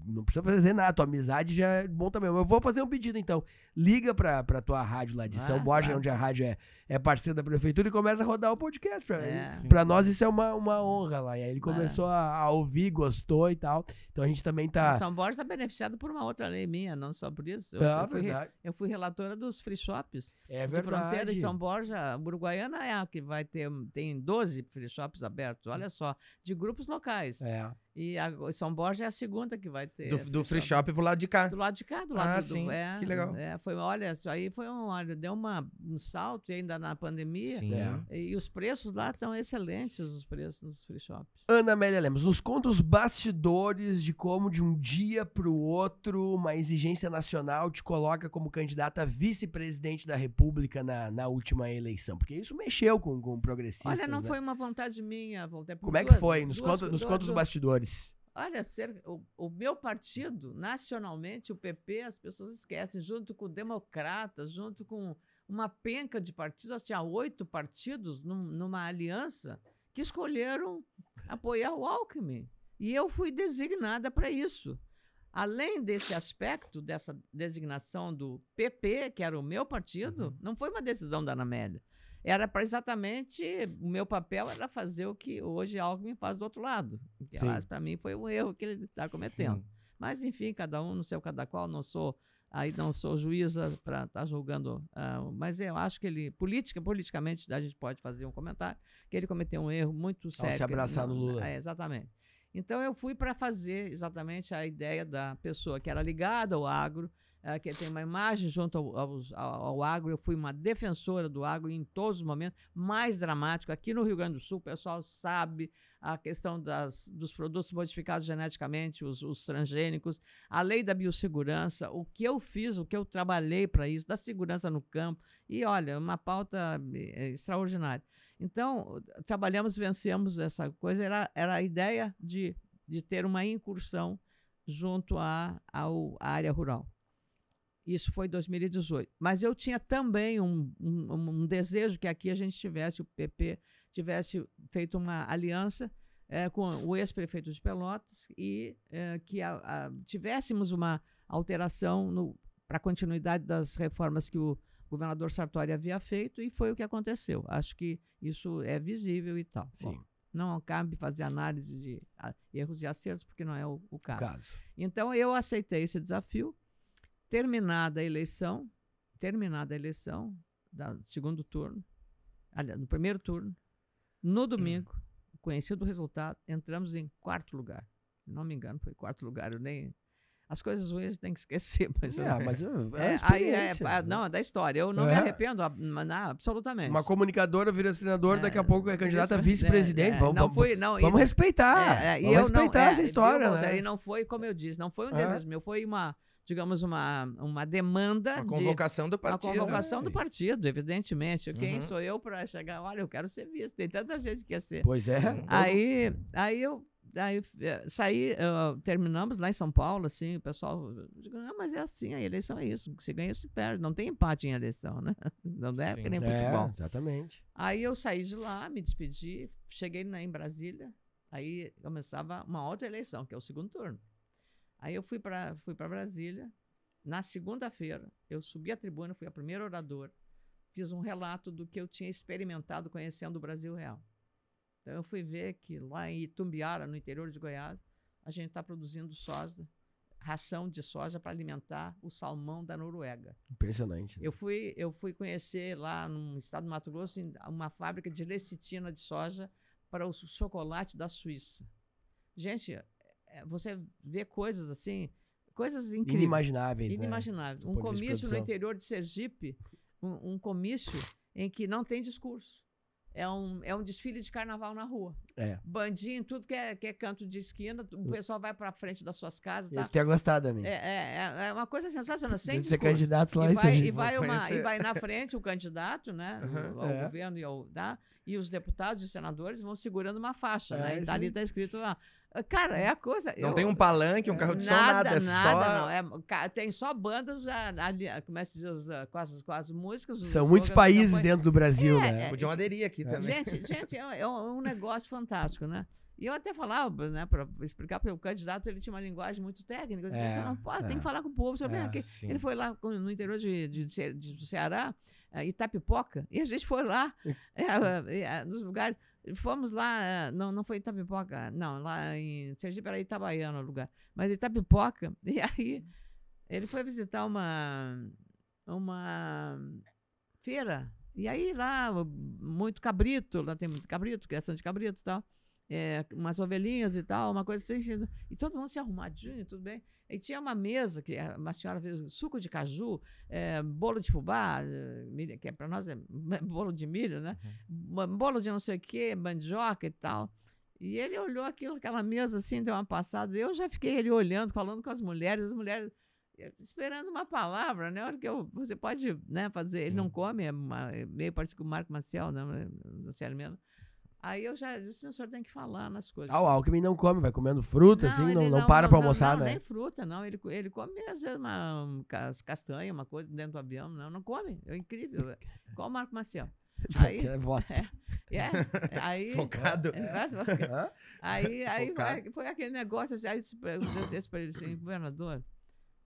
Speaker 2: Não, precisa fazer nada, tua amizade já é bom também. Eu vou fazer um pedido então. Liga pra, pra tua rádio lá de São
Speaker 4: Ah,
Speaker 2: Borja,
Speaker 4: claro.
Speaker 2: onde a rádio é, é parceira da prefeitura, e começa a rodar o podcast. Pra,
Speaker 4: É.
Speaker 2: pra nós isso é uma, uma honra lá. E aí ele
Speaker 4: É.
Speaker 2: começou a, a ouvir, gostou e tal. Então a gente também tá.
Speaker 4: São Borja está beneficiado por uma outra lei minha, não só por isso. Eu,
Speaker 2: Ah,
Speaker 4: eu fui,
Speaker 2: verdade.
Speaker 4: eu fui relatora dos free shops.
Speaker 2: É
Speaker 4: de fronteira
Speaker 2: verdade.
Speaker 4: de São Borja, Uruguaiana é a que vai ter, tem 12 free shops abertos, olha só, de grupos locais.
Speaker 2: É.
Speaker 4: E a, São Borja é a segunda que vai ter.
Speaker 3: Do, do free shop pro lado de cá.
Speaker 4: Do lado de cá, do lado
Speaker 3: Ah,
Speaker 4: do,
Speaker 3: sim,
Speaker 4: é,
Speaker 3: que legal.
Speaker 4: É, foi, olha, isso aí foi um, olha, deu uma, um salto e ainda na pandemia.
Speaker 3: Sim.
Speaker 2: É.
Speaker 4: E os preços lá estão excelentes, os preços nos free shops.
Speaker 2: Ana Amélia Lemos, nos conta os bastidores de como de um dia para o outro uma exigência nacional te coloca como candidata a vice-presidente da República na, na última eleição. Porque isso mexeu com, com progressistas.
Speaker 4: Olha, não
Speaker 2: né?
Speaker 4: foi uma vontade minha, voltei por
Speaker 2: Como é que
Speaker 4: duas-
Speaker 2: foi? Nos
Speaker 4: duas-
Speaker 2: conta, nos
Speaker 4: duas-
Speaker 2: conta os
Speaker 4: duas- Olha, ser- o, o meu partido, nacionalmente, o PP, as pessoas esquecem, junto com democratas, junto com uma penca de partidos, tinha oito partidos num- numa aliança que escolheram apoiar o Alckmin. E eu fui designada para isso. Além desse aspecto, dessa designação do PP, que era o meu partido, não foi uma decisão da Ana Amélia. Era para exatamente. O meu papel era fazer o que hoje Alckmin faz do outro lado. Que, para mim foi um erro que ele está cometendo.
Speaker 3: Sim.
Speaker 4: Mas, enfim, cada um no seu cada qual, não sou. Aí não sou juíza para estar julgando. ah, mas eu acho que ele, política, politicamente, a gente pode fazer um comentário, que ele cometeu um erro muito sério.
Speaker 2: se abraçar no Lula.
Speaker 4: É, exatamente. Então eu fui para fazer exatamente a ideia da pessoa que era ligada ao agro, eh, que tem uma imagem junto ao, ao- ao agro. Eu fui uma defensora do agro em todos os momentos, mais dramático. Aqui no Rio Grande do Sul, o pessoal sabe a questão das, dos produtos modificados geneticamente, os, os transgênicos, a lei da biossegurança, o que eu fiz, o que eu trabalhei para isso, da segurança no campo. E olha, uma pauta eh, extraordinária. Então, trabalhamos, vencemos essa coisa. Era, era a ideia de, de ter uma incursão junto à, ao, à área rural. Isso foi em 2018. Mas eu tinha também um, um, um desejo que aqui a gente tivesse, o PP tivesse feito uma aliança eh, com o ex-prefeito de Pelotas e eh, que a- a- tivéssemos uma alteração para a continuidade das reformas que o governador Sartori havia feito e foi o que aconteceu. Acho que isso é visível e tal.
Speaker 2: Sim.
Speaker 4: Bom, não cabe fazer análise de erros e acertos, porque não é o, o caso.
Speaker 2: Caso.
Speaker 4: Então eu aceitei esse desafio. Terminada a eleição, terminada a eleição, da segundo turno, aliás, no primeiro turno, no domingo, conhecido o resultado, entramos em quarto lugar. Se Não me engano, foi quarto lugar. Eu nem as coisas ruins tem que esquecer, mas eu-
Speaker 2: É, mas é,
Speaker 4: é,
Speaker 2: é,
Speaker 4: aí é, é,
Speaker 2: né?
Speaker 4: não, é da história. Eu não me
Speaker 2: É.
Speaker 4: arrependo, ab- não, absolutamente.
Speaker 2: Uma comunicadora vira senador, daqui a
Speaker 4: É,
Speaker 2: pouco é candidata a vice-presidente.
Speaker 4: é,
Speaker 2: vamos,
Speaker 4: não
Speaker 2: vamos,
Speaker 4: fui, não, e-
Speaker 2: vamos respeitar.
Speaker 4: é, é, e
Speaker 2: vamos
Speaker 4: eu
Speaker 2: respeitar
Speaker 4: não, é,
Speaker 2: essa história, né?
Speaker 4: E não foi, como eu disse, não foi um
Speaker 2: É.
Speaker 4: desejo meu, foi uma, digamos, uma, uma demanda
Speaker 3: Uma
Speaker 4: de
Speaker 3: convocação do
Speaker 4: uma
Speaker 3: partido.
Speaker 4: convocação do
Speaker 2: É.
Speaker 4: partido, evidentemente. Quem
Speaker 3: Uhum.
Speaker 4: sou eu para chegar? Olha, eu quero ser vice. Tem tanta gente que quer ser.
Speaker 2: Pois é.
Speaker 4: Aí, aí eu aí, eh, saí, eh, terminamos lá em São Paulo, assim, o pessoal, digo, não, mas é assim, a eleição é isso, se ganha ou se perde, não tem empate em eleição, né? Não é que nem
Speaker 2: É,
Speaker 4: futebol.
Speaker 2: exatamente.
Speaker 4: Aí eu saí de lá, me despedi, cheguei na, em Brasília, aí começava uma outra eleição, que é o segundo turno. Aí eu fui para fui Brasília, na segunda-feira, eu subi a tribuna, fui a primeira oradora, fiz um relato do que eu tinha experimentado conhecendo o Brasil real. Então eu fui ver que lá em Itumbiara, no interior de Goiás, a gente está produzindo soja ração de soja para alimentar o salmão da Noruega.
Speaker 2: Impressionante. né?
Speaker 4: Eu fui, eu fui conhecer lá no estado do Mato Grosso uma fábrica de lecitina de soja para o chocolate da Suíça. Gente, você vê coisas assim, coisas incríveis.
Speaker 2: Inimagináveis. né?
Speaker 4: Inimaginável.
Speaker 2: do
Speaker 4: Um comício no interior de Sergipe, um, um comício em que não tem discurso. É um, é um desfile de carnaval na rua.
Speaker 2: É.
Speaker 4: Bandinho, tudo que é, que é canto de esquina, o pessoal vai para frente das suas casas. Tá?
Speaker 2: Esse tinha gostado, amigo.
Speaker 4: É, é, é- é uma coisa sensacional, sem
Speaker 2: Deve ser
Speaker 4: discurso.
Speaker 2: candidato lá
Speaker 4: E
Speaker 2: em
Speaker 4: vai, e, vai uma, e vai na frente o candidato, né?
Speaker 3: Uhum.
Speaker 4: o- ao
Speaker 2: É.
Speaker 4: governo e ao. Tá? E os deputados e senadores vão segurando uma faixa,
Speaker 2: É,
Speaker 4: né? E
Speaker 2: isso
Speaker 4: tá tá escrito lá. Cara, é a coisa.
Speaker 3: Não
Speaker 4: eu-
Speaker 3: tem um palanque, um carro de som, nada. É
Speaker 4: nada,
Speaker 3: só.
Speaker 4: não. É, tem só bandas, ali, como é que se diz, com as, com as músicas.
Speaker 2: São muitos países
Speaker 4: campanha.
Speaker 2: dentro do Brasil,
Speaker 4: É,
Speaker 2: né?
Speaker 3: Podiam aderir aqui também.
Speaker 4: Gente, gente, é, é um, é negócio fantástico, né? E eu até falava, né, para explicar, porque o candidato ele tinha uma linguagem muito técnica. Eu dizia,
Speaker 2: É,
Speaker 4: você não pode, tem
Speaker 2: é.
Speaker 4: que falar com o povo. Você vem
Speaker 2: É.
Speaker 4: Ele foi lá no interior de, de, de de- do Ceará, eh, Itapipoca, e a gente foi lá, nos lugares. Fomos lá, eh, não, não foi Itapipoca, não, lá em Sergipe era Itabaiana o lugar, mas Itapipoca, e aí ele foi visitar uma, uma feira, e aí lá, muito cabrito, lá tem muito cabrito, criação de cabrito e tal, eh, umas ovelhinhas e tal, uma coisa assim, e todo mundo se arrumadinho, tudo bem. E tinha uma mesa que a- uma senhora fez suco de caju, eh, bolo de fubá, eh, milho, que é para nós é bolo de milho, né? Ba- Bolo de não sei o quê, mandioca e tal. E ele olhou aquilo, aquela mesa assim, deu uma passada. Eu já fiquei ele olhando, falando com as mulheres, as mulheres eh, esperando uma palavra, né? Hora que eu, você pode né, fazer. Ele não
Speaker 3: Sim.
Speaker 4: come, é, uma- é meio parecido com o Marco Maciel, né? Se alimenta. Aí eu já disse, o senhor tem que falar nas coisas.
Speaker 2: Ah, o Alckmin não come, vai comendo fruta, assim,
Speaker 4: ele
Speaker 2: não, não, para
Speaker 4: não,
Speaker 2: almoçar,
Speaker 4: não,
Speaker 2: né?
Speaker 4: Nem fruta, não. Ele, ele come, às vezes, uma um cas- castanha, uma coisa dentro do avião. Não, não come. É incrível. é. Igual o Marco Maciel.
Speaker 2: Isso
Speaker 4: Aí-
Speaker 2: é voto.
Speaker 4: É, aí...
Speaker 3: Focado.
Speaker 4: É? Aí, aí vai- foi aquele negócio, assim, aí eu disse para ele assim, governador,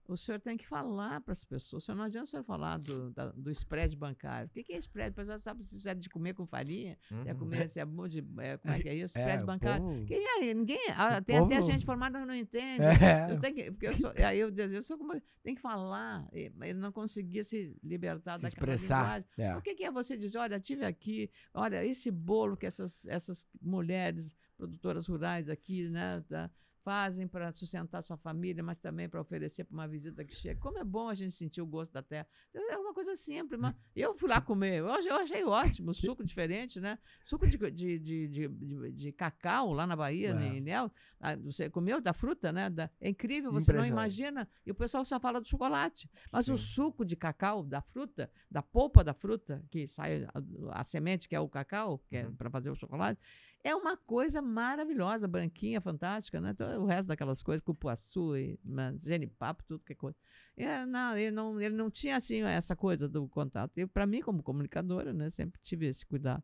Speaker 4: o senhor tem que falar para as pessoas, o senhor não adianta o senhor falar do, da- do spread bancário. O que, que é spread? O pessoal sabe se é de comer com farinha, se é
Speaker 3: Uhum.
Speaker 4: comer, se é bom de, é, como é que é isso?
Speaker 2: É,
Speaker 4: Spread
Speaker 2: o
Speaker 4: bancário.
Speaker 2: povo-
Speaker 4: Que aí, ninguém, tem
Speaker 2: povo-
Speaker 4: até gente formada que não entende.
Speaker 2: É.
Speaker 4: Eu tenho que, porque eu sou, aí eu dizia, eu sou como, tem que falar, ele não conseguia se libertar
Speaker 2: Se
Speaker 4: daquela
Speaker 2: expressar. É.
Speaker 4: O que, que é você dizer, olha, tive aqui, olha, esse bolo que essas, essas mulheres produtoras rurais aqui, né, tá, fazem para sustentar sua família, mas também para oferecer para uma visita que chega. Como é bom a gente sentir o gosto da terra. É uma coisa simples, mas eu fui lá comer, eu achei, eu achei ótimo, suco diferente, né? Suco de, de, de, de, de- cacau lá na Bahia,
Speaker 2: É.
Speaker 4: em Ilhéus. Ah, Você comeu da fruta, né? Da- é incrível, você não imagina. E o pessoal só fala do chocolate. Mas o
Speaker 3: Sim.
Speaker 4: suco de cacau, da fruta, da polpa da fruta, que sai a, a semente, que é o cacau, que é
Speaker 3: Uhum.
Speaker 4: para fazer o chocolate, é uma coisa maravilhosa, branquinha, fantástica, né? Então, o resto daquelas coisas, cupuaçu, e, né, genipapo, tudo que é coisa. É, não, ele, não, ele não tinha, assim, essa coisa do contato. E para mim, como comunicadora, né, sempre tive esse cuidado.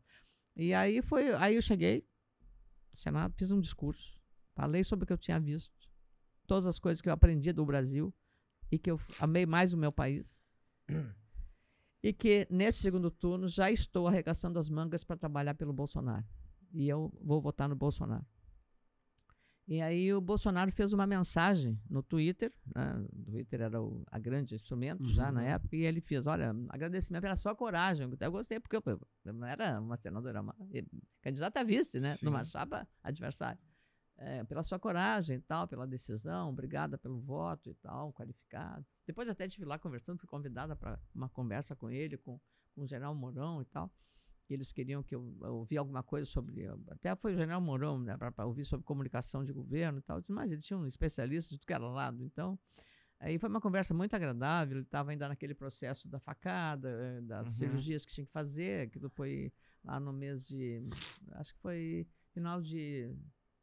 Speaker 4: E aí foi, aí eu cheguei, Senado, fiz um discurso, falei sobre o que eu tinha visto, todas as coisas que eu aprendi do Brasil e que eu amei mais o meu país. E que nesse segundo turno já estou arregaçando as mangas para trabalhar pelo Bolsonaro. E eu vou votar no Bolsonaro. E aí o Bolsonaro fez uma mensagem no Twitter, né? o Twitter era o a grande instrumento já na
Speaker 2: Uhum.
Speaker 4: época, e ele fez, olha, agradecimento pela sua coragem. Eu gostei, porque eu, eu não era uma senadora, uma candidata a vice, né?
Speaker 3: Sim.
Speaker 4: Numa chapa adversária. É, pela sua coragem e tal, pela decisão, obrigada pelo voto e tal, qualificado. Depois até estive lá conversando, fui convidada para uma conversa com ele, com, com o general Mourão e tal. Eles queriam que eu eu ouvisse alguma coisa sobre. Até foi o general Mourão, né, para ouvir sobre comunicação de governo e tal. Mas ele tinha um especialista de tudo que era lado. Então, aí foi uma conversa muito agradável. Ele estava ainda naquele processo da facada, eh, das
Speaker 3: Uhum.
Speaker 4: cirurgias que tinha que fazer. Aquilo foi lá no mês de. Acho que foi final de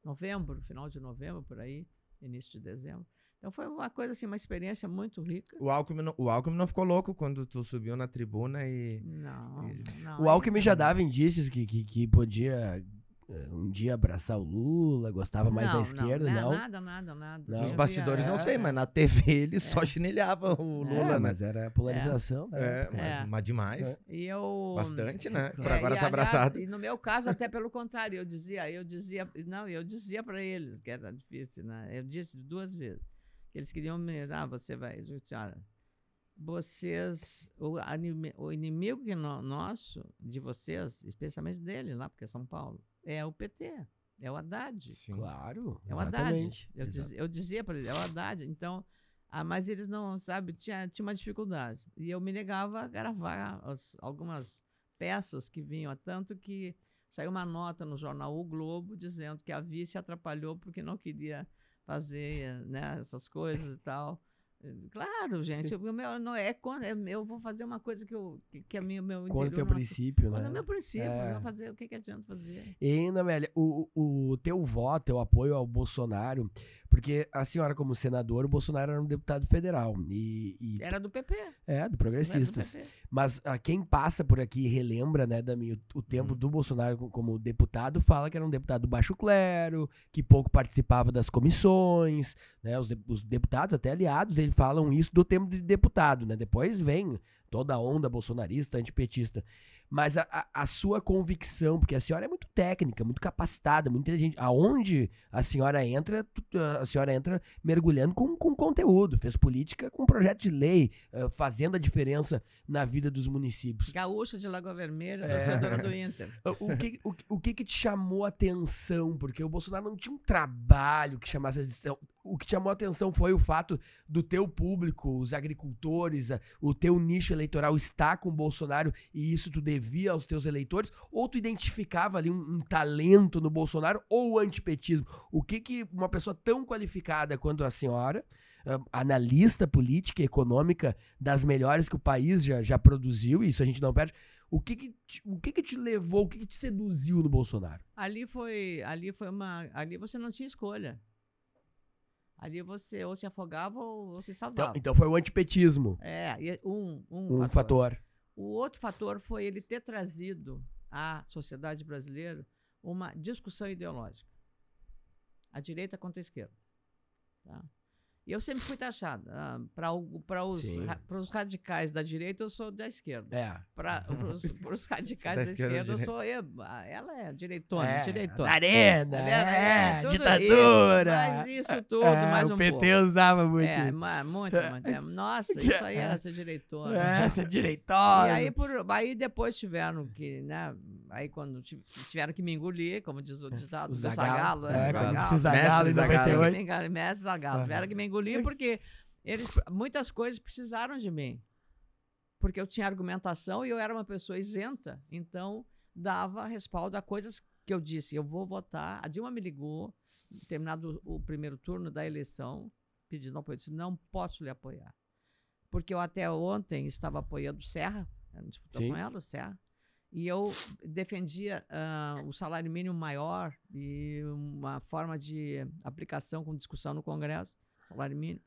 Speaker 4: novembro, final de novembro, por aí, início de dezembro. Então foi uma coisa assim, uma experiência muito rica.
Speaker 3: O Alckmin, não, o Alckmin não ficou louco quando tu subiu na tribuna e.
Speaker 4: Não,
Speaker 3: Ele-
Speaker 4: não.
Speaker 2: O Alckmin já dava indícios que, que, que podia eh, um dia abraçar o Lula, gostava mais da
Speaker 4: Não,
Speaker 2: esquerda,
Speaker 4: né,
Speaker 2: não.
Speaker 4: Nada, nada, nada.
Speaker 2: Não.
Speaker 3: Nos
Speaker 4: Eu
Speaker 3: bastidores
Speaker 4: via-
Speaker 3: não
Speaker 2: é,
Speaker 3: sei,
Speaker 2: é.
Speaker 3: mas na TV ele só chinelhava o
Speaker 4: É,
Speaker 3: Lula,
Speaker 2: é,
Speaker 3: né?
Speaker 2: mas era a polarização da
Speaker 3: É,
Speaker 2: época.
Speaker 3: mas,
Speaker 4: É.
Speaker 3: mas demais.
Speaker 2: É.
Speaker 4: E eu.
Speaker 3: Bastante, né? Por
Speaker 4: É,
Speaker 3: agora
Speaker 4: e,
Speaker 3: tá
Speaker 4: aliás,
Speaker 3: abraçado.
Speaker 4: E no meu caso, até pelo contrário, eu dizia, eu dizia, não, eu dizia para eles que era difícil, né? Eu disse duas vezes eles queriam me. Ah, você vai. eu disse, Olha, vocês. O, anime- o inimigo que no- nosso, de vocês, especialmente dele lá, porque é São Paulo, é o PT, é o Haddad.
Speaker 3: Sim.
Speaker 2: Claro,
Speaker 4: É o Haddad.
Speaker 2: exatamente.
Speaker 4: Eu, diz- eu dizia para ele, é o Haddad. Então, ah, mas eles não, sabe, tinha, tinha uma dificuldade. E eu me negava a gravar as- algumas peças que vinham, tanto que saiu uma nota no jornal O Globo dizendo que a vice atrapalhou porque não queria fazer né, essas coisas e tal. Claro, gente, o meu não é quando é- eu vou fazer uma coisa que eu que, que é meu meu
Speaker 2: Contra o teu
Speaker 4: interior não-
Speaker 2: princípio,
Speaker 4: Quando é
Speaker 2: né?
Speaker 4: meu princípio,
Speaker 2: É.
Speaker 4: eu fazer o que, que adianta fazer?
Speaker 2: E ainda, Amélia, o, o teu voto, teu apoio ao Bolsonaro, porque a senhora, como senador, o Bolsonaro era um deputado federal. E, e-
Speaker 4: Era do PP.
Speaker 2: é, do
Speaker 4: era do
Speaker 2: Progressistas.
Speaker 4: PP.
Speaker 2: Mas ah, quem passa por aqui e relembra, né, Dami, o, o tempo
Speaker 3: Uhum.
Speaker 2: do Bolsonaro co- como deputado, fala que era um deputado baixo clero, que pouco participava das comissões, né? Os, de- os deputados, até aliados, dele falam isso do tempo de deputado, né? Depois vem toda a onda bolsonarista, antipetista. Mas a, a- a sua convicção, porque a senhora é muito técnica, muito capacitada, muito inteligente. Aonde a senhora entra, a senhora entra mergulhando com, com conteúdo. Fez política com projeto de lei, eh, fazendo a diferença na vida dos municípios.
Speaker 4: Gaúcha de Lagoa Vermelha,
Speaker 2: É.
Speaker 4: torcedora do Inter.
Speaker 2: O que, o, que- o que que te chamou a atenção? Porque o Bolsonaro não tinha um trabalho que chamasse a atenção. O que chamou a atenção foi o fato do teu público, os agricultores, o teu nicho eleitoral estar com o Bolsonaro e isso tu devia aos teus eleitores? Ou tu identificava ali um, um talento no Bolsonaro ou o antipetismo? O que que uma pessoa tão qualificada quanto a senhora, analista política e econômica das melhores que o país já, já produziu, e isso a gente não perde, o que que, te, o que que te levou, o que que te seduziu no Bolsonaro?
Speaker 4: Ali foi, ali foi uma, ali você não tinha escolha. Ali você ou se afogava ou, se
Speaker 2: Então,
Speaker 4: salvava.
Speaker 2: então foi o antipetismo,
Speaker 4: É, e um, um,
Speaker 2: um fator.
Speaker 4: O outro fator foi ele ter trazido à sociedade brasileira uma discussão ideológica. A direita contra a esquerda. Tá? E eu sempre fui taxada. Ah, Para os, ra- os radicais da direita, eu sou da esquerda.
Speaker 2: É.
Speaker 4: Para os radicais
Speaker 3: Da
Speaker 4: da,
Speaker 3: esquerda,
Speaker 4: esquerda, eu sou eu. Ah, Ela é direitona,
Speaker 2: é,
Speaker 4: direitona.
Speaker 2: arena,
Speaker 4: É,
Speaker 2: é,
Speaker 4: tudo
Speaker 2: ditadura.
Speaker 4: mas isso tudo,
Speaker 2: É,
Speaker 4: mais
Speaker 2: o
Speaker 4: um
Speaker 2: PT
Speaker 4: pouco.
Speaker 2: usava muito
Speaker 4: É,
Speaker 2: isso.
Speaker 4: ma- muito, muito. é. Nossa, isso aí era ser direitona.
Speaker 2: É, essa direitosa.
Speaker 4: E aí, por, aí depois tiveram que, né? Aí quando ti- tiveram que me engolir, como diz o ditado
Speaker 2: o Zagalo,
Speaker 4: Zagalo.
Speaker 2: é,
Speaker 4: é, Zagalo.
Speaker 2: o Zagalo
Speaker 3: Zagalo.
Speaker 2: 98.
Speaker 4: Me engan- Mestre Zagalo.
Speaker 2: Ah.
Speaker 4: Tiveram que me engolir porque eles, muitas coisas precisaram de mim. Porque eu tinha argumentação e eu era uma pessoa isenta. Então, dava respaldo a coisas que eu disse. Eu vou votar. A Dilma me ligou, terminado o primeiro turno da eleição, pedindo apoio. Eu disse, não posso lhe apoiar. Porque eu até ontem estava apoiando Serra, eu disputou com ela, o Serra. E eu defendia ah, o salário mínimo maior e uma forma de aplicação com discussão no Congresso, salário mínimo.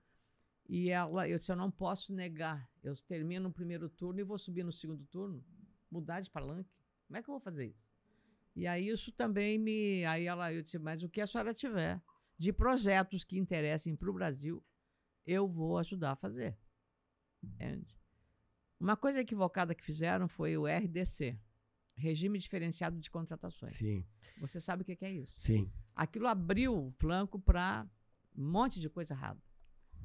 Speaker 4: E ela, eu disse, eu não posso negar. Eu termino o primeiro turno e vou subir no segundo turno, mudar de palanque. Como é que eu vou fazer isso? E aí isso também me. Aí ela, eu disse, mas o que a senhora tiver de projetos que interessem para o Brasil, eu vou ajudar a fazer. Entende? Uma coisa equivocada que fizeram foi o RDC Regime Diferenciado de Contratações.
Speaker 2: Sim,
Speaker 4: Você sabe o que que é isso?
Speaker 2: sim.
Speaker 4: Aquilo abriu o flanco para um monte de coisa errada.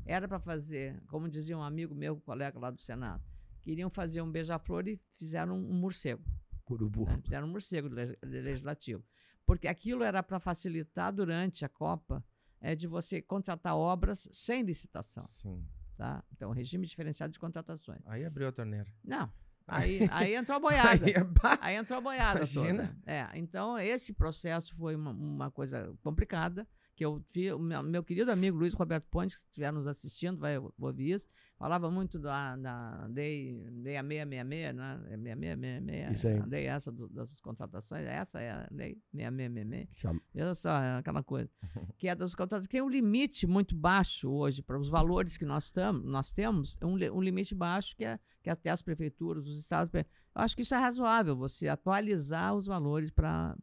Speaker 4: Era para fazer, como dizia um amigo meu, colega lá do Senado, queriam fazer um beija-flor e fizeram um morcego.
Speaker 2: Urubu.
Speaker 4: né? Fizeram um morcego le- legislativo. Porque aquilo era para facilitar durante a Copa é, de você contratar obras sem licitação.
Speaker 3: Sim.
Speaker 4: Tá? Então, regime diferenciado de contratações.
Speaker 3: Aí abriu a torneira.
Speaker 4: Não. Aí, aí entrou a boiada.
Speaker 3: Aí, bah,
Speaker 4: Aí entrou a boiada
Speaker 3: Imagina.
Speaker 4: toda. É, então esse processo foi uma, uma coisa complicada, que eu vi, o meu, meu querido amigo Luiz Roberto Ponte, que estiver nos assistindo, vai ouvir isso, falava muito da, da lei 6666, né? É 6666,
Speaker 2: Isso aí.
Speaker 4: a lei essa do- das contratações, essa é a lei 6666.
Speaker 2: Chama-
Speaker 4: Veja só, é aquela coisa. Que é das contratações. que Tem um limite muito baixo hoje para os valores que nós, tam, nós temos, é um, um limite baixo que, é, que até as prefeituras, os estados. Eu acho que isso é razoável, você atualizar os valores para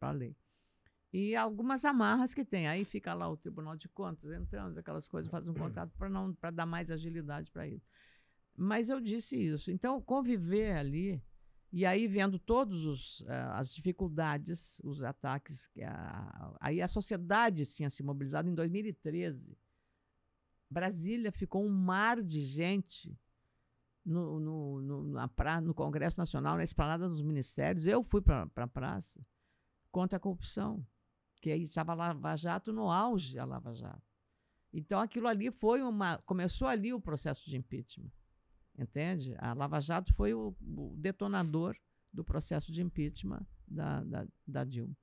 Speaker 4: a lei. E algumas amarras que tem. Aí fica lá o Tribunal de Contas entrando, aquelas coisas, faz um contrato para dar mais agilidade para isso. Mas eu disse isso. Então, conviver ali, e aí vendo todas as dificuldades, os ataques, que a, aí a sociedade tinha se mobilizado em 2013 Brasília ficou um mar de gente no, no, no, na pra, no Congresso Nacional, na esplanada dos ministérios. Eu fui para a praça contra a corrupção, que aí estava a Lava Jato no auge, a Lava Jato. Então aquilo ali foi uma. Começou ali o processo de impeachment. Entende? A Lava Jato foi o, o detonador do processo de impeachment da, da, da, Dilma.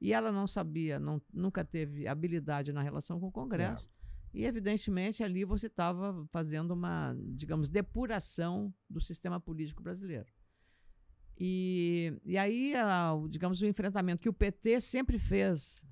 Speaker 4: E ela não sabia, não, nunca teve habilidade na relação com o Congresso. É. E, evidentemente, ali você estava fazendo uma, digamos, depuração do sistema político brasileiro. E, e aí, a, digamos, o enfrentamento que o PT sempre fez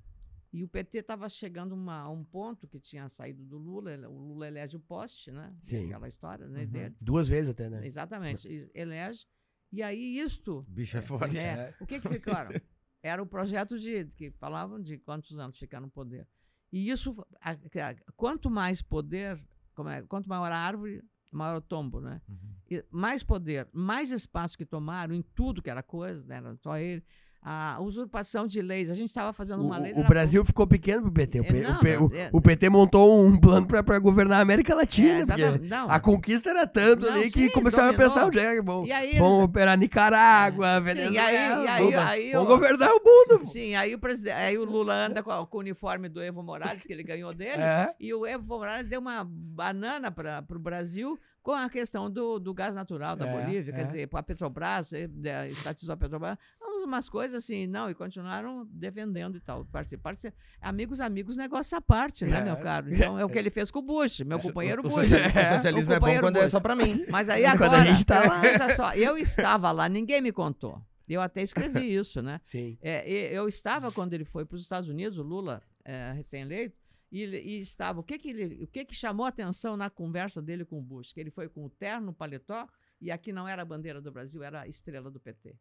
Speaker 4: e o PT estava chegando uma, a um ponto que tinha saído do Lula, o Lula elege o poste, né?
Speaker 2: Sim.
Speaker 4: Aquela história né,
Speaker 2: uhum.
Speaker 4: dele.
Speaker 2: Duas vezes até, né?
Speaker 4: Exatamente. Elege. E aí isto...
Speaker 3: Bicho é forte.
Speaker 4: É, é. O que que ficaram? Era o projeto de... que falavam de quantos anos ficar no poder. E isso, a, a, quanto mais poder, é, quanto maior a árvore, maior o tombo, né? Uhum. Mais poder, mais espaço que tomaram em tudo que era coisa, né? Era só ele a usurpação de leis. A gente estava fazendo uma
Speaker 2: o,
Speaker 4: lei.
Speaker 2: O Brasil ficou pequeno para o PT. O,
Speaker 4: não,
Speaker 2: o, é, o, PT montou um plano para governar a América Latina. É,
Speaker 4: não,
Speaker 2: a conquista era tanto ali que começaram a pensar onde é bom. Vamos operar Nicarágua, é, Venezuela. Sim, aí, aí, vamos, aí, vamos governar o mundo.
Speaker 4: Sim, aí o, aí o Lula anda com, com, o uniforme do Evo Morales, que ele ganhou dele, é. e o Evo Morales deu uma banana para o Brasil com a questão do, do gás natural da é, Bolívia, é. quer dizer, a Petrobras, eh, estatizou a Petrobras, umas coisas assim, não, e continuaram defendendo e tal. Participar, amigos, amigos, negócio à parte, né, é. meu caro? Então é o que ele fez com o Bush, meu companheiro
Speaker 3: o,
Speaker 4: Bush.
Speaker 3: O socialismo, é, bom quando Bush. é só para mim.
Speaker 4: Mas aí agora, a gente tá veja só, eu estava lá, ninguém me contou. Eu até escrevi isso, né?
Speaker 2: Sim.
Speaker 4: É, eu estava quando ele foi para os Estados Unidos, o Lula, é, recém-eleito, e, e, estava. O que que, ele, o que que chamou a atenção na conversa dele com o Bush? Que ele foi com o terno, paletó, e aqui não era a bandeira do Brasil, era a estrela do PT.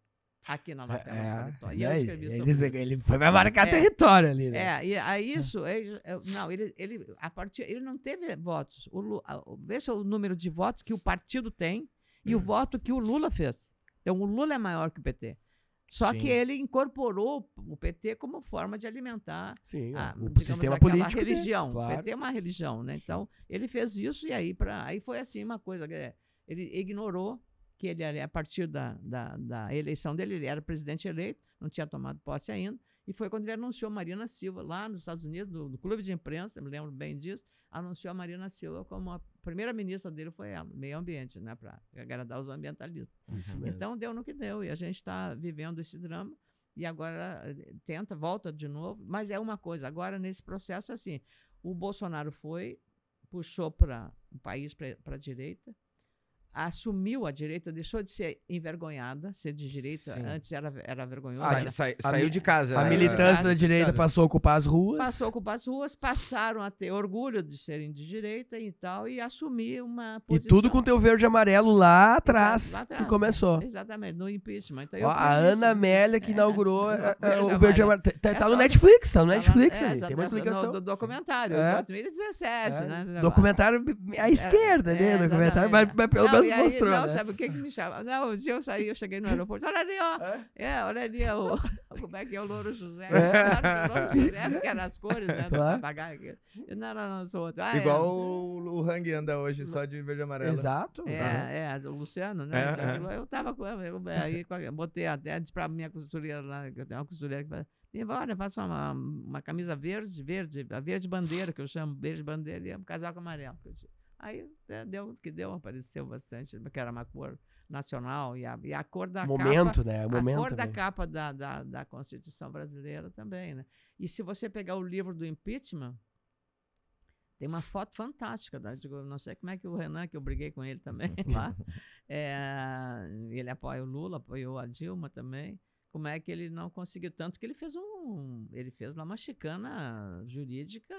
Speaker 4: Aqui na lapela é,
Speaker 2: do E eu escrevi sobre ele, isso. Ele foi marcar é, território ali, né?
Speaker 4: É, e aí isso, é, não, ele, ele, a partir, ele não teve votos. O, veja o número de votos que o partido tem e o hum. voto que o Lula fez. Então, o Lula é maior que o PT. Só Sim. que ele incorporou o PT como forma de alimentar
Speaker 2: Sim, a, o sistema político.
Speaker 4: religião. Claro. O PT é uma religião, né? Então, ele fez isso e aí, pra, aí foi assim uma coisa. Ele ignorou que ele, a partir da, da, da, eleição dele, ele era presidente eleito, não tinha tomado posse ainda, e foi quando ele anunciou Marina Silva, lá nos Estados Unidos, no, no clube de imprensa, me lembro bem disso, anunciou a Marina Silva como a primeira ministra dele foi ela, meio ambiente, né, para agradar os ambientalistas. Então deu no que deu, e a gente está vivendo esse drama, e agora eh, tenta, volta de novo, mas é uma coisa, agora nesse processo assim, o Bolsonaro foi, puxou para o país para a direita, assumiu a direita, deixou de ser envergonhada, ser de direita, Sim. antes era, era vergonhoso. Ah,
Speaker 3: sa saiu de casa.
Speaker 2: A né? militância da direita passou a ocupar as ruas.
Speaker 4: Passou a ocupar as ruas, passaram a ter orgulho de serem de direita e tal, e assumir uma posição.
Speaker 2: E tudo com teu verde e amarelo lá atrás, lá atrás que começou.
Speaker 4: Exatamente, no impeachment. Então,
Speaker 2: Ó, a Ana Amélia que é, inaugurou é, é, o verde e amarelo. Tá, tá no Netflix, tá no Netflix é, ali, tem uma explicação.
Speaker 4: No, do documentário, é. 2017, né?
Speaker 2: Documentário à esquerda, né? Documentário, mas, mas pelo menos aí, mostrou,
Speaker 4: não,
Speaker 2: né?
Speaker 4: sabe o que que me chama? Não, um dia eu saí, eu cheguei no aeroporto, olha ali, ó. É, é olha ali, ó, como é que é o Louro José. É. o Louro José, que era as cores, né, claro. papagaio. Não, não, não, sou outro. Ah,
Speaker 3: Igual é. o, o Hang anda hoje, só de verde e amarelo.
Speaker 2: Exato.
Speaker 4: É, é, o Luciano, né? É, então, eu tava com eu, aí, eu botei até, disse pra minha costureira lá, que eu tenho uma costureira que fala, olha, faça uma, uma camisa verde, verde, a verde bandeira, que eu chamo verde bandeira, e um casaco amarelo. Que eu Aí é, deu que deu, apareceu bastante, que era uma cor nacional e a, e a cor da
Speaker 2: momento,
Speaker 4: capa,
Speaker 2: né? O momento
Speaker 4: a cor
Speaker 2: também.
Speaker 4: da capa da, da, da Constituição brasileira também, né? E se você pegar o livro do impeachment, tem uma foto fantástica, da, digo, não sei como é que o Renan, que eu briguei com ele também lá, é, ele apoia o Lula, apoiou a Dilma também, como é que ele não conseguiu tanto que ele fez um, ele fez lá uma chicana jurídica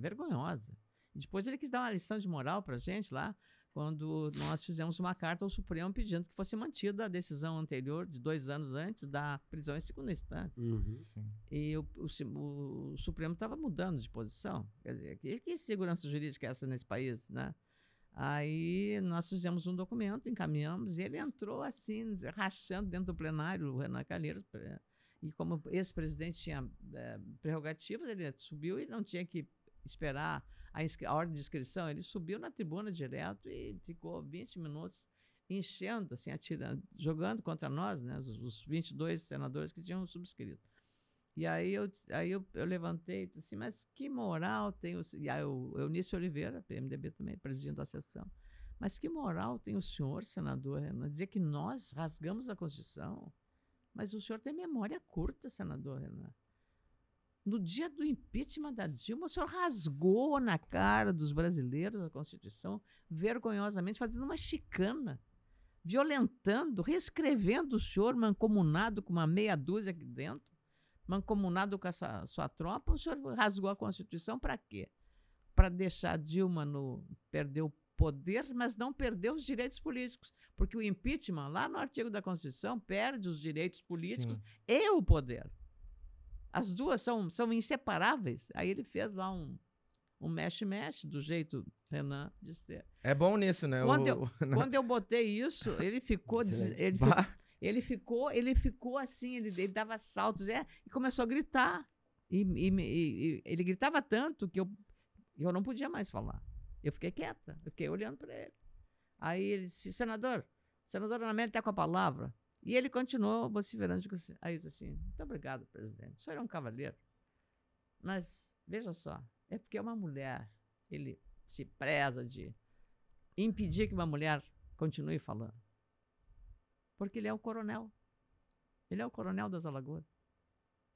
Speaker 4: vergonhosa. E depois ele quis dar uma lição de moral para a gente lá, quando nós fizemos uma carta ao Supremo pedindo que fosse mantida a decisão anterior, de dois anos antes, da prisão em segunda instância.
Speaker 2: Uhum,
Speaker 4: e o, o, o Supremo estava mudando de posição. Quer dizer, que, que segurança jurídica é essa nesse país, né? Aí nós fizemos um documento, encaminhamos, e ele entrou assim, rachando dentro do plenário, o Renan Calheiros, e como esse presidente tinha é, prerrogativas, ele subiu e não tinha que esperar a, a ordem de inscrição, ele subiu na tribuna direto e ficou 20 minutos enchendo, assim, atirando, jogando contra nós, né, os, os 22 senadores que tinham subscrito. E aí eu, aí eu, eu levantei e disse assim, mas que moral tem o... E aí o Eunício Oliveira, PMDB também, presidindo a sessão. Mas que moral tem o senhor, senador Renan, dizer que nós rasgamos a Constituição? Mas o senhor tem memória curta, senador Renan. No dia do impeachment da Dilma, o senhor rasgou na cara dos brasileiros a Constituição, vergonhosamente, fazendo uma chicana, violentando, reescrevendo o senhor mancomunado com uma meia dúzia aqui dentro, mancomunado com essa sua tropa. O senhor rasgou a Constituição para quê? Para deixar Dilma no, perder o poder, mas não perder os direitos políticos. Porque o impeachment, lá no artigo da Constituição, perde os direitos políticos
Speaker 3: Sim.
Speaker 4: e o poder. As duas são, são inseparáveis. Aí ele fez lá um um mexe-mexe do jeito Renan de ser.
Speaker 3: É bom nisso, né?
Speaker 4: Quando
Speaker 3: O-
Speaker 4: eu- Quando eu botei isso, ele ficou, ele, ficou ele ficou, ele ficou assim, ele, ele dava saltos, é, e começou a gritar. E, e e- e ele gritava tanto que eu, eu não podia mais falar. Eu fiquei quieta, eu fiquei olhando para ele. Aí ele disse, senador, senador Anamélio está com a palavra. E ele continuou vociferando. digo assim- Aí eu disse assim, muito obrigado, presidente. O senhor é um cavalheiro. Mas, veja só, é porque uma mulher. Ele se preza de impedir que uma mulher continue falando. Porque ele é o coronel. Ele é o coronel das Alagoas.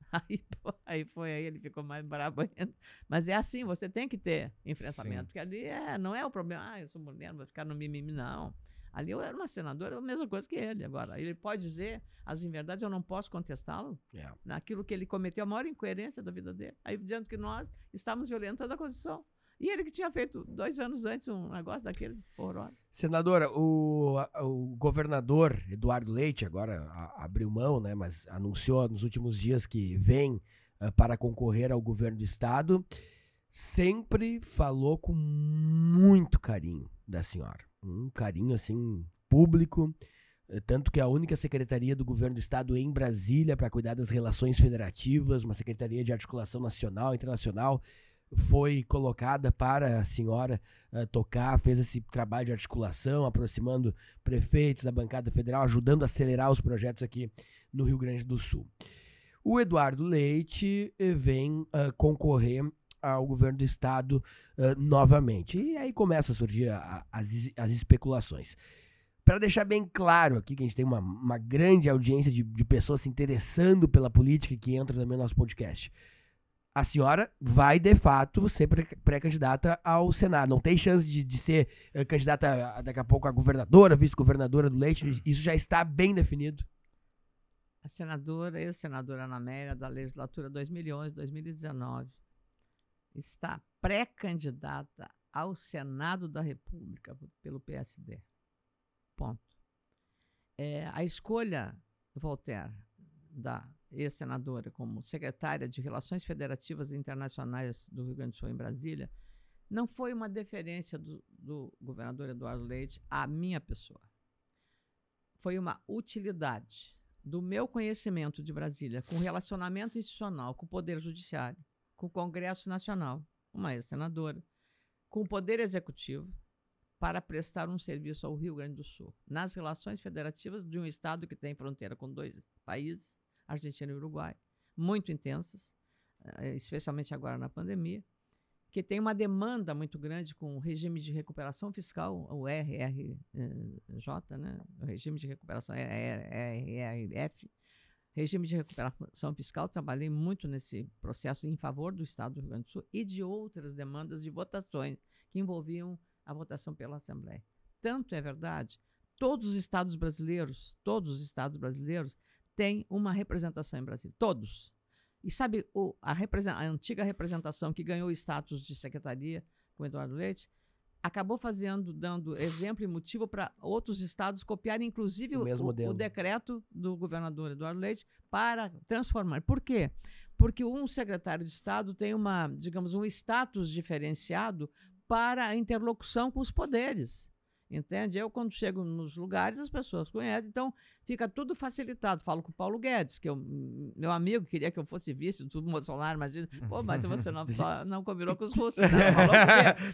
Speaker 4: Aí, aí foi, aí ele ficou mais brabo ainda. Mas é assim, você tem que ter enfrentamento.
Speaker 3: Sim.
Speaker 4: Porque ali é, não é o problema, ah, eu sou mulher, vou ficar no mimimi, não. Ali eu era uma senadora, a mesma coisa que ele. Agora, ele pode dizer as inverdades, eu não posso contestá-lo
Speaker 2: É.
Speaker 4: naquilo que ele cometeu, a maior incoerência da vida dele. Aí dizendo que nós estávamos violentando a Constituição. E ele que tinha feito dois anos antes um negócio daqueles horrorosos.
Speaker 2: Senadora, o, o governador Eduardo Leite agora a- abriu mão, né, mas anunciou nos últimos dias que vem ah, para concorrer ao governo do estado. Sempre falou com muito carinho da senhora, um carinho assim público, eh, tanto que a única secretaria do governo do estado em Brasília para cuidar das relações federativas, uma secretaria de articulação nacional, e internacional, foi colocada para a senhora eh, tocar, fez esse trabalho de articulação, aproximando prefeitos da bancada federal, ajudando a acelerar os projetos aqui no Rio Grande do Sul. O Eduardo Leite eh, vem ah, concorrer ao governo do estado ah, novamente. E aí começam a surgir a- a- as, as especulações. Para deixar bem claro aqui que a gente tem uma, uma grande audiência de, de pessoas se interessando pela política que entra também no nosso podcast a senhora vai, de fato, ser pré- pré-candidata ao Senado. Não tem chance de, de ser candidata daqui a pouco a governadora, vice-governadora do Leite. Isso já está bem definido.
Speaker 4: A senadora, ex-senadora Ana Amélia, da legislatura 2011-2019, está pré-candidata ao Senado da República pelo PSD. Ponto. É, a escolha, Voltaire, da ex-senadora como secretária de Relações Federativas Internacionais do Rio Grande do Sul em Brasília, não foi uma deferência do, do governador Eduardo Leite à minha pessoa. Foi uma utilidade do meu conhecimento de Brasília com relacionamento institucional com o Poder Judiciário, com o Congresso Nacional, uma ex-senadora, com o Poder Executivo, para prestar um serviço ao Rio Grande do Sul, nas relações federativas de um Estado que tem fronteira com dois países, Argentina e Uruguai, muito intensas, eh, especialmente agora na pandemia, que tem uma demanda muito grande com o regime de recuperação fiscal, o RRJ, né? o regime de recuperação RRF, regime de recuperação fiscal, trabalhei muito nesse processo em favor do Estado do Rio Grande do Sul e de outras demandas de votações que envolviam a votação pela Assembleia. Tanto é verdade, todos os estados brasileiros, todos os estados brasileiros têm uma representação em Brasília, todos. E sabe, o, a, a antiga representação que ganhou o status de secretaria com Eduardo Leite, acabou fazendo, dando exemplo e motivo para outros estados copiarem, inclusive,
Speaker 2: O
Speaker 4: o, o decreto do governador Eduardo Leite para transformar. Por quê? Porque um secretário de Estado tem uma, digamos, um status diferenciado para a interlocução com os poderes. Entende? Eu, quando chego nos lugares, as pessoas conhecem, então fica tudo facilitado. Falo com o Paulo Guedes, que é um, meu amigo, queria que eu fosse vice do Bolsonaro, imagina. Pô, mas você não, só, não combinou com os russos, não falou,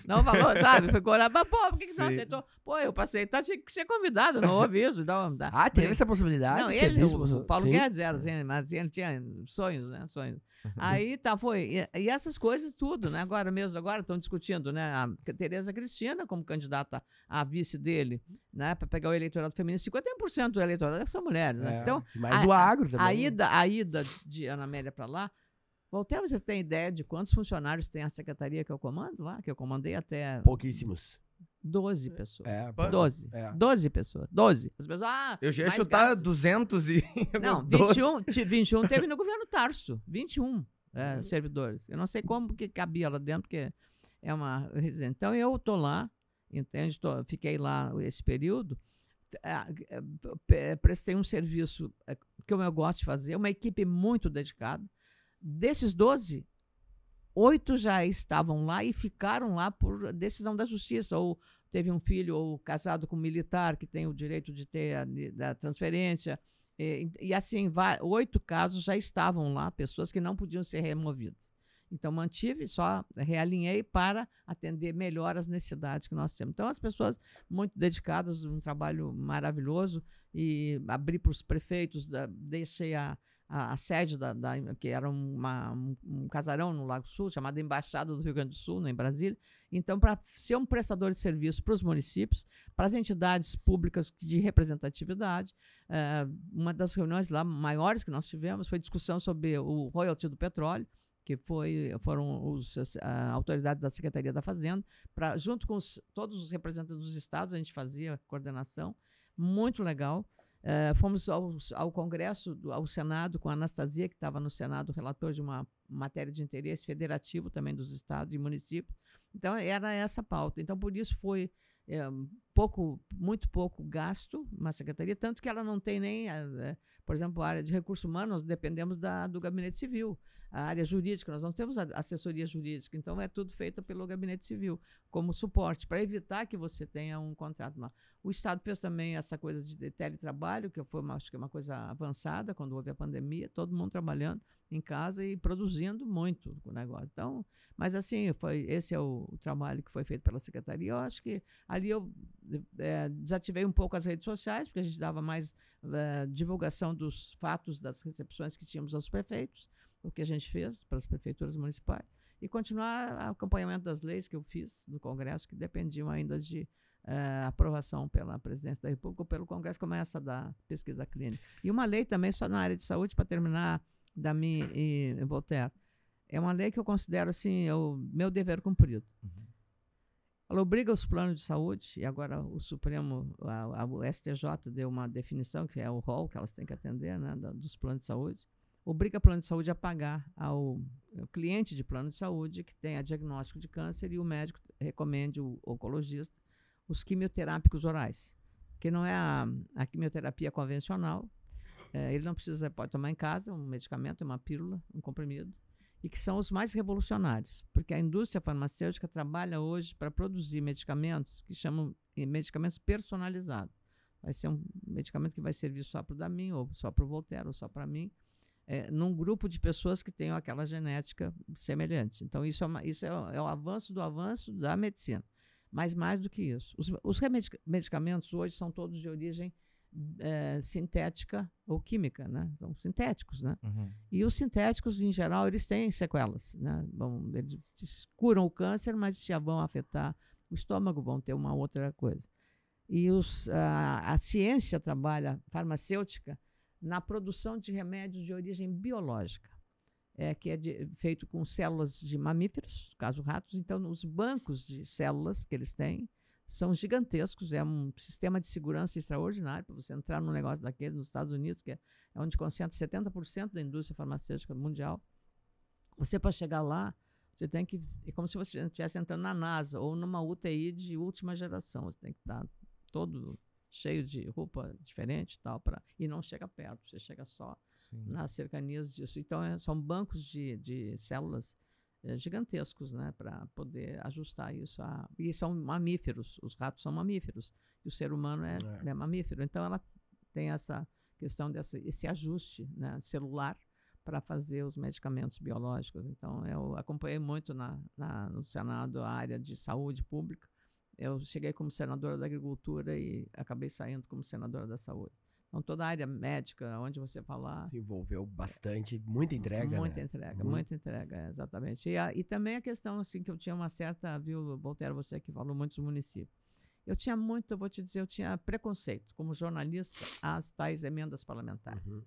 Speaker 4: não falou, sabe? Foi coragem, mas pô, por que, que você não aceitou? Pô, eu passei, tá, tinha que ser convidado, não houve isso. Não,
Speaker 2: tá. Ah, teve essa possibilidade?
Speaker 4: Não, ele, o, o, Paulo Sim. Guedes era assim, mas ele tinha sonhos, né? Sonhos. Aí tá, foi. E, e, essas coisas tudo, né? Agora mesmo, agora estão discutindo, né? A Tereza Cristina como candidata a vice dele, né? Para pegar o eleitorado feminino. 51% do eleitorado são mulheres, né?
Speaker 2: É,
Speaker 4: então,
Speaker 2: mas o agro também.
Speaker 4: A ida, a ida de Ana Amélia para lá. Voltaire, você tem ideia de quantos funcionários tem a secretaria que eu comando lá? Que eu comandei até.
Speaker 2: Pouquíssimos.
Speaker 4: 12 pessoas.
Speaker 2: É,
Speaker 4: 12. É. 12 pessoas. 12. As pessoas, ah,
Speaker 3: Eu já ia chutar
Speaker 4: gasto.
Speaker 3: 200 e.
Speaker 4: Não, 21, 21 teve no governo Tarso. 21 é, servidores. Eu não sei como que cabia lá dentro, porque é uma residência. Então eu tô lá, entende? Tô, fiquei lá esse período. Prestei um serviço que eu gosto de fazer, uma equipe muito dedicada. Desses 12, oito já estavam lá e ficaram lá por decisão da justiça, ou teve um filho ou casado com um militar que tem o direito de ter a, a transferência. E, e assim, oito casos já estavam lá, pessoas que não podiam ser removidas. Então, mantive, só realinhei para atender melhor as necessidades que nós temos. Então, as pessoas muito dedicadas, um trabalho maravilhoso, e abri para os prefeitos, da, deixei a, a, a sede da, da, que era uma, um, um, casarão no Lago Sul, chamada Embaixada do Rio Grande do Sul, né, em Brasília. Então, para ser um prestador de serviço para os municípios, para as entidades públicas de representatividade, uh, uma das reuniões lá maiores que nós tivemos foi discussão sobre o royalty do petróleo, que foi, foram os, a autoridades da Secretaria da Fazenda, pra, junto com os, todos os representantes dos estados, a gente fazia coordenação, muito legal. Uh, fomos ao, ao, Congresso, ao Senado, com a Anastasia, que estava no Senado, relator de uma matéria de interesse federativo também dos estados e municípios. Então, era essa pauta. Então, por isso foi é, pouco, muito pouco gasto uma secretaria, tanto que ela não tem nem, é, por exemplo, a área de recursos humanos, dependemos da, do gabinete civil a área jurídica, nós não temos assessoria jurídica, então é tudo feito pelo Gabinete Civil, como suporte, para evitar que você tenha um contrato. O Estado fez também essa coisa de teletrabalho, que foi uma, acho que é uma coisa avançada quando houve a pandemia, todo mundo trabalhando em casa e produzindo muito o negócio. Então, mas assim, foi, esse é o, o trabalho que foi feito pela Secretaria. Eu acho que ali eu é, desativei um pouco as redes sociais, porque a gente dava mais é, divulgação dos fatos das recepções que tínhamos aos prefeitos o que a gente fez para as prefeituras municipais e continuar o acompanhamento das leis que eu fiz no Congresso, que dependiam ainda de uh, aprovação pela Presidência da República ou pelo Congresso, como essa da pesquisa clínica. E uma lei também só na área de saúde, para terminar, da minha e, e Voltaire. É uma lei que eu considero assim, o meu dever cumprido. Uhum. Ela obriga os planos de saúde, e agora o Supremo, a, a, o STJ deu uma definição, que é o rol que elas têm que atender, né, da, dos planos de saúde, obriga o plano de saúde a pagar ao, ao, cliente de plano de saúde que tenha diagnóstico de câncer e o médico recomende, o oncologista, os quimioterápicos orais, que não é a, a quimioterapia convencional. É, ele não precisa, pode tomar em casa um medicamento, uma pílula, um comprimido, e que são os mais revolucionários, porque a indústria farmacêutica trabalha hoje para produzir medicamentos que chamam medicamentos personalizados. Vai ser um medicamento que vai servir só para o Damin, ou só para o Voltaire, ou só para mim, é, num grupo de pessoas que tenham aquela genética semelhante. Então, isso é, uma, isso é, é o avanço do avanço da medicina. Mas mais do que isso, os, os medicamentos hoje são todos de origem é, sintética ou química, né? São sintéticos, né? Uhum. E os sintéticos, em geral, eles têm sequelas, né? Bom, eles curam o câncer, mas já vão afetar o estômago, vão ter uma outra coisa. E os, a, a ciência trabalha, farmacêutica, na produção de remédios de origem biológica, é, que é de, feito com células de mamíferos, caso ratos. Então, os bancos de células que eles têm são gigantescos, é um sistema de segurança extraordinário para você entrar num negócio daquele nos Estados Unidos, que é, é onde concentra 70% da indústria farmacêutica mundial. Você, para chegar lá, você tem que. É como se você estivesse entrando na NASA ou numa UTI de última geração. Você tem que estar todo cheio de roupa diferente tal para e não chega perto você chega só Sim. nas cercanias disso então é, são bancos de, de células eh, gigantescos, né, para poder ajustar isso. A, e são mamíferos, os ratos são mamíferos, e o ser humano é,
Speaker 2: É.
Speaker 4: é mamífero. Então, ela tem essa questão desse esse ajuste né, celular para fazer os medicamentos biológicos. Então, eu acompanhei muito na, na- no Senado a área de saúde pública. Eu cheguei como senadora da Agricultura e acabei saindo como senadora da Saúde. Então, toda a área médica, onde você falar,
Speaker 2: Se envolveu bastante, muita entrega,
Speaker 4: Muita
Speaker 2: né?
Speaker 4: entrega,
Speaker 2: Muito.
Speaker 4: muita entrega, exatamente. E, a- e também a questão, assim, que eu tinha uma certa, viu, Voltaire, você que falou muitos municípios. Eu tinha muito, eu vou te dizer, eu tinha preconceito, como jornalista, às tais emendas parlamentares.
Speaker 2: Uhum.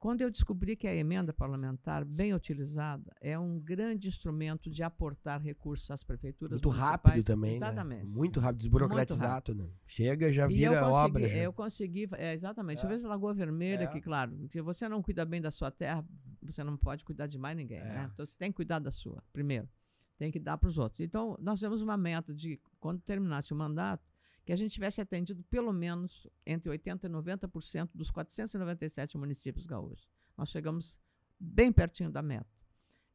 Speaker 4: Quando eu descobri que a emenda parlamentar, bem utilizada, é um grande instrumento de aportar recursos às prefeituras
Speaker 2: Muito rápido também,
Speaker 4: Exatamente.
Speaker 2: né? Muito rápido, desburocratizado, né? Chega, já vira
Speaker 4: eu consegui,
Speaker 2: obra. já.
Speaker 4: eu consegui, é, exatamente.
Speaker 2: É.
Speaker 4: Às vezes Lagoa Vermelha,
Speaker 2: É.
Speaker 4: que claro, se você não cuida bem da sua terra, você não pode cuidar de mais ninguém.
Speaker 2: É.
Speaker 4: né? Então você tem que cuidar da sua, primeiro. Tem que dar para os outros. Então, nós temos uma meta de, quando terminasse o mandato, que a gente tivesse atendido pelo menos entre 80% e 90% dos 497 municípios gaúchos. Nós chegamos bem pertinho da meta.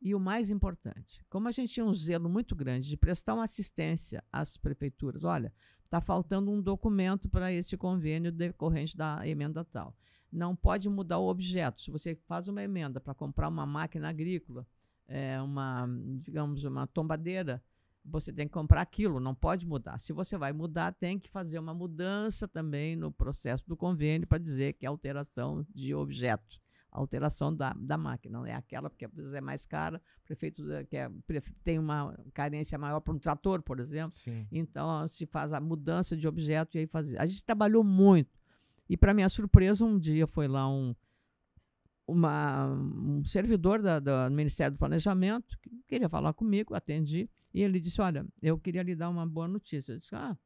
Speaker 4: E o mais importante, como a gente tinha um zelo muito grande de prestar uma assistência às prefeituras, olha, está faltando um documento para esse convênio decorrente da emenda tal. Não pode mudar o objeto. Se você faz uma emenda para comprar uma máquina agrícola, é, uma, digamos, uma tombadeira, você tem que comprar aquilo, não pode mudar. Se você vai mudar, tem que fazer uma mudança também no processo do convênio para dizer que é alteração de objeto alteração da, da máquina. Não é aquela, porque às vezes é mais cara, o prefeito eh, quer, pref- tem uma carência maior para um trator, por exemplo.
Speaker 3: Sim.
Speaker 4: Então se faz a mudança de objeto e aí fazer. A gente trabalhou muito. E para minha surpresa, um dia foi lá um, uma, um servidor da, da- do Ministério do Planejamento que queria falar comigo, atendi, e ele disse: Olha, eu queria lhe dar uma boa notícia. Eu disse: Ah,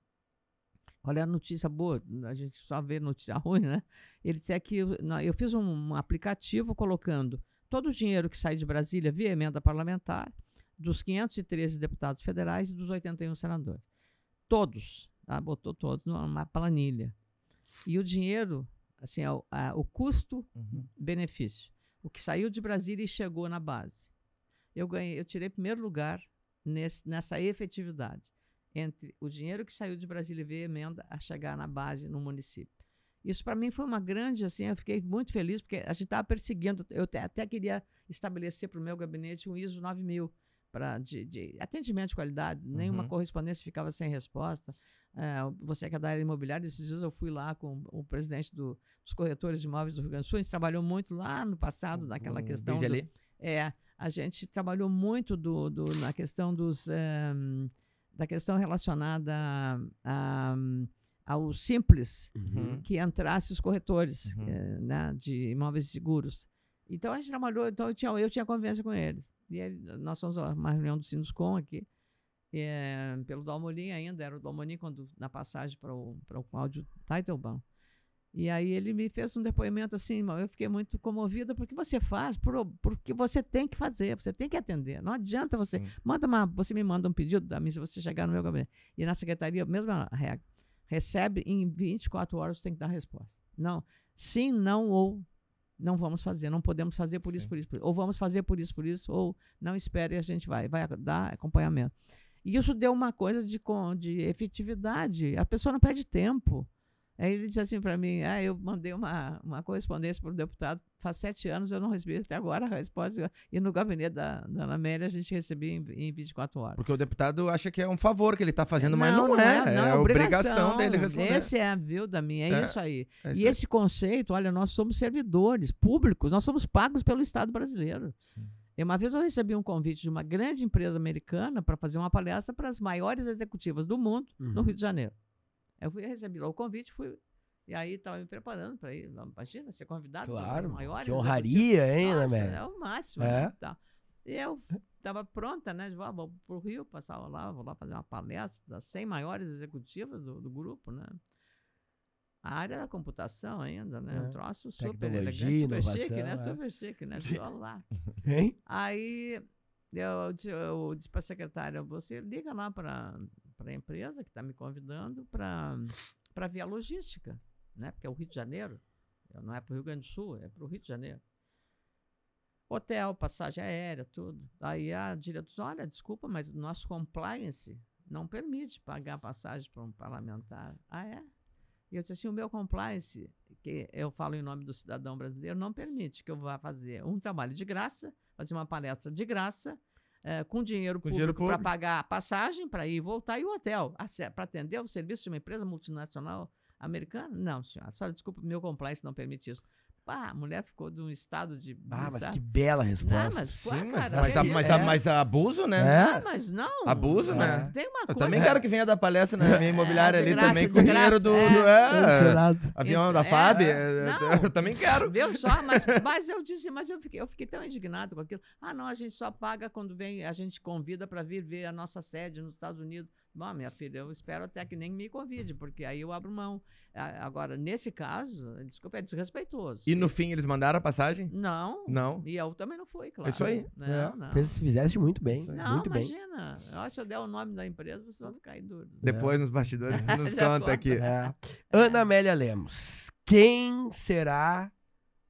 Speaker 4: qual é a notícia boa? A gente só vê notícia ruim, né? Ele disse: É que eu, eu fiz um, aplicativo colocando todo o dinheiro que sai de Brasília via emenda parlamentar, dos 513 deputados federais e dos 81 senadores. Todos, tá? botou todos numa planilha. E o dinheiro, assim, é o, a- o custo
Speaker 3: Uhum.
Speaker 4: O que saiu de Brasília e chegou na base. Eu ganhei, eu tirei primeiro lugar nesse, nessa efetividade entre o dinheiro que saiu de Brasília via emenda a chegar na base no município. Isso para mim foi uma grande, assim, eu fiquei muito feliz porque a gente estava perseguindo. Eu te- até queria estabelecer para o meu gabinete um ISO 9000 para de, de atendimento de qualidade. Nenhuma
Speaker 3: Uhum.
Speaker 4: correspondência ficava sem resposta. É, você que é da área imobiliária, esses dias eu fui lá com o presidente do- dos corretores de imóveis do Rio Grande do Sul. A gente trabalhou muito lá no passado naquela
Speaker 3: Um
Speaker 4: questão. do- é, a gente trabalhou muito do, do- na questão dos ehm, da questão relacionada a- a- ao simples
Speaker 3: Uhum.
Speaker 4: que entrasse os corretores
Speaker 3: Uhum.
Speaker 4: eh, né, de imóveis seguros. Então a gente trabalhou, então eu tinha, eu tinha convivência com eles. E aí, nós fomos a uma reunião do Sinuscom aqui, eh, pelo Dalmolin ainda, era o Dalmolin quando, na passagem para o, para o Cláudio Teitelbaum. E aí ele me fez um depoimento assim, eu fiquei muito comovida, porque você faz, por, porque você tem que fazer, você tem que atender. Não adianta você.
Speaker 3: Sim.
Speaker 4: Manda uma, você me manda um pedido da mim se você chegar no meu gabinete. E na secretaria, mesma regra. Recebe em 24 horas, você tem que dar a resposta. Não, sim, não ou não vamos fazer, não podemos fazer por isso, por isso, por isso. Ou vamos fazer por isso, por isso, ou não espere, a gente vai, vai dar acompanhamento. E isso deu uma coisa de, de efetividade. A pessoa não perde tempo. Aí ele disse assim para mim: ah, eu mandei uma, uma correspondência para o deputado, faz sete anos eu não recebi até agora a resposta. E no gabinete da, da Ana Amélia a gente recebia em, em 24 horas.
Speaker 3: Porque o deputado acha que é um favor que ele tá fazendo, mas não, é. É, obrigação dele responder.
Speaker 4: Esse é, viu, Daminha? É,
Speaker 3: É,
Speaker 4: isso aí.
Speaker 3: É
Speaker 4: e
Speaker 3: isso aí.
Speaker 4: esse conceito, olha, nós somos servidores públicos, nós somos pagos pelo Estado brasileiro.
Speaker 3: Sim.
Speaker 4: E uma vez eu recebi um convite de uma grande empresa americana para fazer uma palestra para as maiores executivas do mundo no
Speaker 2: Uhum.
Speaker 4: Rio de Janeiro. Eu fui recebi o convite, fui e aí estava me preparando para ir. Imagina ser convidado
Speaker 2: Claro,
Speaker 4: maiores.
Speaker 2: que honraria, hein,
Speaker 4: Nossa,
Speaker 2: né,
Speaker 4: É o máximo.
Speaker 2: É.
Speaker 4: Né, tal. E eu estava pronta, né? de, "Ah, Vou para o Rio, passava lá, vou lá fazer uma palestra das 100 maiores executivas do, do grupo, né? A área da computação ainda, né?
Speaker 2: É.
Speaker 4: Um troço super
Speaker 2: Tecnologia,
Speaker 4: elegante, super chique, né?
Speaker 2: é.
Speaker 4: Super chique, né? Só lá.
Speaker 2: Hein?
Speaker 4: Aí eu, di- eu disse para a secretária, você liga lá para a empresa que está me convidando para ver a logística, né? Porque é o Rio de Janeiro, não é para o Rio Grande do Sul, é para o Rio de Janeiro. Hotel, passagem aérea, tudo. Aí a diretora olha, desculpa, mas nosso compliance não permite pagar passagem para um parlamentar. Ah, é? E eu disse assim, o meu compliance, que eu falo em nome do cidadão brasileiro, não permite que eu vá fazer um trabalho de graça, fazer uma palestra de graça, eh, com dinheiro
Speaker 3: Com
Speaker 4: público para pagar a passagem, para ir e voltar, e o hotel. Para atender o serviço de uma empresa multinacional americana? Não, senhora. A senhora, desculpa, meu compliance não permite isso. Pá, a mulher ficou de um estado de...
Speaker 2: Ah, mas que bela resposta.
Speaker 4: Não, mas,
Speaker 3: Sim, mas,
Speaker 4: cara,
Speaker 3: mas,
Speaker 4: que-
Speaker 3: mas,
Speaker 2: é.
Speaker 3: mas abuso, né?
Speaker 2: É?
Speaker 4: Ah, mas não.
Speaker 3: Abuso, né?
Speaker 4: Tem uma
Speaker 3: Eu
Speaker 4: coisa...
Speaker 3: também quero que venha dar palestra na minha imobiliária
Speaker 4: É, de
Speaker 3: ali
Speaker 4: graça,
Speaker 3: também com o dinheiro do.
Speaker 4: é.
Speaker 3: do- é, avião da
Speaker 4: É,
Speaker 3: FAB.
Speaker 4: é.
Speaker 3: é,
Speaker 4: Não.
Speaker 3: Eu também quero.
Speaker 4: Viu só? Mas, mas eu disse, mas eu fiquei, eu fiquei tão indignado com aquilo. Ah, não, a gente só paga quando vem, a gente convida para vir ver a nossa sede nos Estados Unidos. Bom, minha filha, eu espero até que nem me convide, porque aí eu abro mão. Agora, nesse caso, desculpa, é desrespeitoso.
Speaker 3: E no fim eles mandaram a passagem?
Speaker 4: Não.
Speaker 3: Não.
Speaker 4: E eu também não fui, claro.
Speaker 3: Isso aí.
Speaker 4: Não,
Speaker 2: É,
Speaker 4: não.
Speaker 2: Fizeste muito bem.
Speaker 4: Não,
Speaker 2: muito bem.
Speaker 4: imagina. Ó, Se eu der o nome da empresa, vocês vão ficar aí duro.
Speaker 3: Depois nos bastidores tu nos conta
Speaker 4: conta.
Speaker 3: aqui.
Speaker 2: É. Ana Amélia Lemos, quem será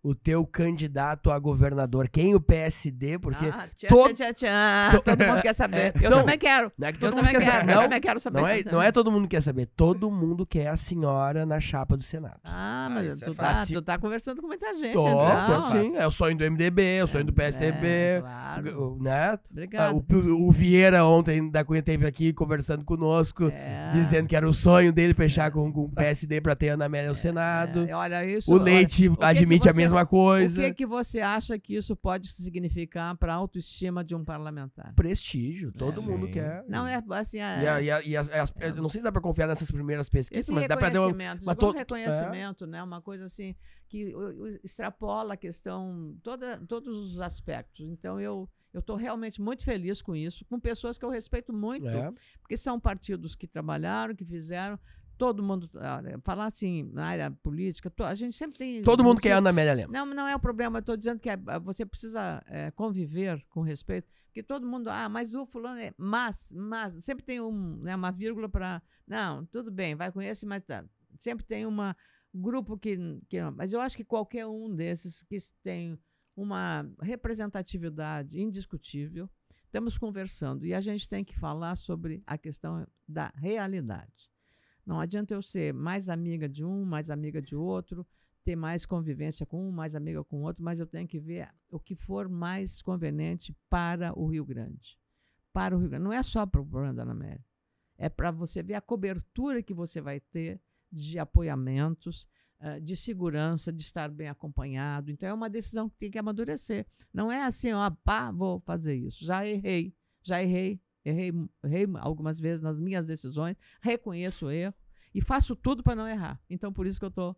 Speaker 2: o teu candidato a governador? Quem o PSD? Porque
Speaker 4: Ah, tchan,
Speaker 2: todo-
Speaker 4: tchan, tchan, tchan. todo mundo quer saber. Eu
Speaker 2: Não,
Speaker 4: também quero.
Speaker 2: não é que
Speaker 4: Eu
Speaker 2: todo mundo
Speaker 4: também
Speaker 2: quer saber.
Speaker 4: Eu
Speaker 2: Não,
Speaker 4: também quero saber.
Speaker 2: não é, não é todo mundo quer saber. Todo mundo quer a senhora na chapa do Senado.
Speaker 4: Ah,
Speaker 3: Ah,
Speaker 4: mas
Speaker 3: é
Speaker 4: tu,
Speaker 2: fácil.
Speaker 4: tá, tu tá conversando com muita gente.
Speaker 2: Tô,
Speaker 4: então.
Speaker 2: tô sim. É o sonho do MDB, é o sonho do PSDB.
Speaker 4: É, claro.
Speaker 2: o- né? Ah,
Speaker 4: Obrigado.
Speaker 2: O, o Vieira ontem da Cunha esteve aqui conversando conosco,
Speaker 4: É.
Speaker 2: dizendo que era o sonho dele fechar com, com o PSD para ter Ana Amélia ao Senado.
Speaker 4: É, olha, isso,
Speaker 2: o Leite
Speaker 4: olha, o que
Speaker 2: admite a
Speaker 4: você-
Speaker 2: mesma
Speaker 4: O
Speaker 2: coisa.
Speaker 4: que, que você acha que isso pode significar para a autoestima de um parlamentar?
Speaker 2: Prestígio, todo
Speaker 3: É,
Speaker 2: mundo
Speaker 3: sim.
Speaker 2: quer.
Speaker 4: Não é assim.
Speaker 2: E,
Speaker 4: É,
Speaker 2: a- e a- e as- as- eu não sei se dá pra confiar nessas primeiras pesquisas,
Speaker 4: esse
Speaker 2: mas dá pra ter uma.
Speaker 4: digamos,
Speaker 2: to-
Speaker 4: reconhecimento, né? Uma coisa assim que o- o- extrapola a questão, toda, todos os aspectos. Então eu eu estou realmente muito feliz com isso, com pessoas que eu respeito muito,
Speaker 2: É.
Speaker 4: porque são partidos que trabalharam, que fizeram. Todo mundo olha, falar assim na área política, to- a gente sempre tem
Speaker 2: Todo mundo quer Ana Amélia Lemos.
Speaker 4: Não, não é o problema. Eu estou dizendo que é- você precisa é, conviver com respeito. Porque todo mundo, ah, mas o fulano é. Mas, mas, sempre tem um, né, uma vírgula para. Não, tudo bem, vai com esse, mas tá. Sempre tem uma grupo que, que. Mas eu acho que qualquer um desses que tem uma representatividade indiscutível, estamos conversando e a gente tem que falar sobre a questão da realidade. Não adianta eu ser mais amiga de um, mais amiga de outro, ter mais convivência com um, mais amiga com outro, mas eu tenho que ver o que for mais conveniente para o Rio Grande. Para o Rio Grande. Não é só para o problema da Ana Amélia. É para você ver a cobertura que você vai ter de apoiamentos, de segurança, de estar bem acompanhado. Então é uma decisão que tem que amadurecer. Não é assim, ó, pá, vou fazer isso. Já errei, já errei, errei, errei algumas vezes nas minhas decisões, reconheço o erro e faço tudo para não errar. Então por isso que eu estou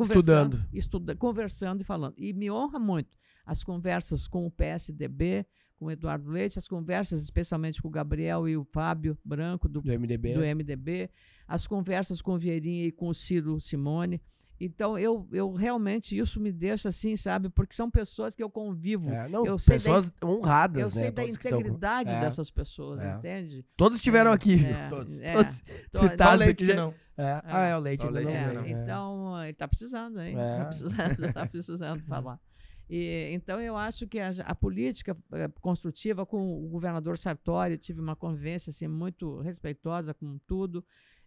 Speaker 2: Estudando.
Speaker 4: estuda, conversando e falando. E me honra muito as conversas com o PSDB, com o Eduardo Leite, as conversas especialmente com o Gabriel e o Fábio Branco do
Speaker 2: Do MDB.
Speaker 4: do MDB, as conversas com o Vieirinha e com o Ciro Simone. Então, eu, eu realmente, isso me deixa assim, sabe? Porque são pessoas que eu convivo.
Speaker 2: É, não,
Speaker 4: Eu sei da
Speaker 2: pessoas honradas,
Speaker 4: eu
Speaker 2: né?
Speaker 4: sei da
Speaker 2: todos
Speaker 4: integridade
Speaker 2: É.
Speaker 4: dessas pessoas,
Speaker 2: É.
Speaker 4: entende?
Speaker 2: Todos estiveram
Speaker 4: É,
Speaker 2: aqui, viu?
Speaker 4: é,
Speaker 2: todos.
Speaker 4: é.
Speaker 2: todos
Speaker 3: o
Speaker 2: citados
Speaker 3: leite
Speaker 2: aqui.
Speaker 3: que não.
Speaker 2: É. Ah, é o leite.
Speaker 3: O leite
Speaker 2: não
Speaker 4: é. então, ele está precisando, hein?
Speaker 2: É.
Speaker 4: Está precisando, tá precisando falar. E, então, eu acho que a, a política construtiva com o governador Sartori, tive uma convivência assim, muito respeitosa com tudo,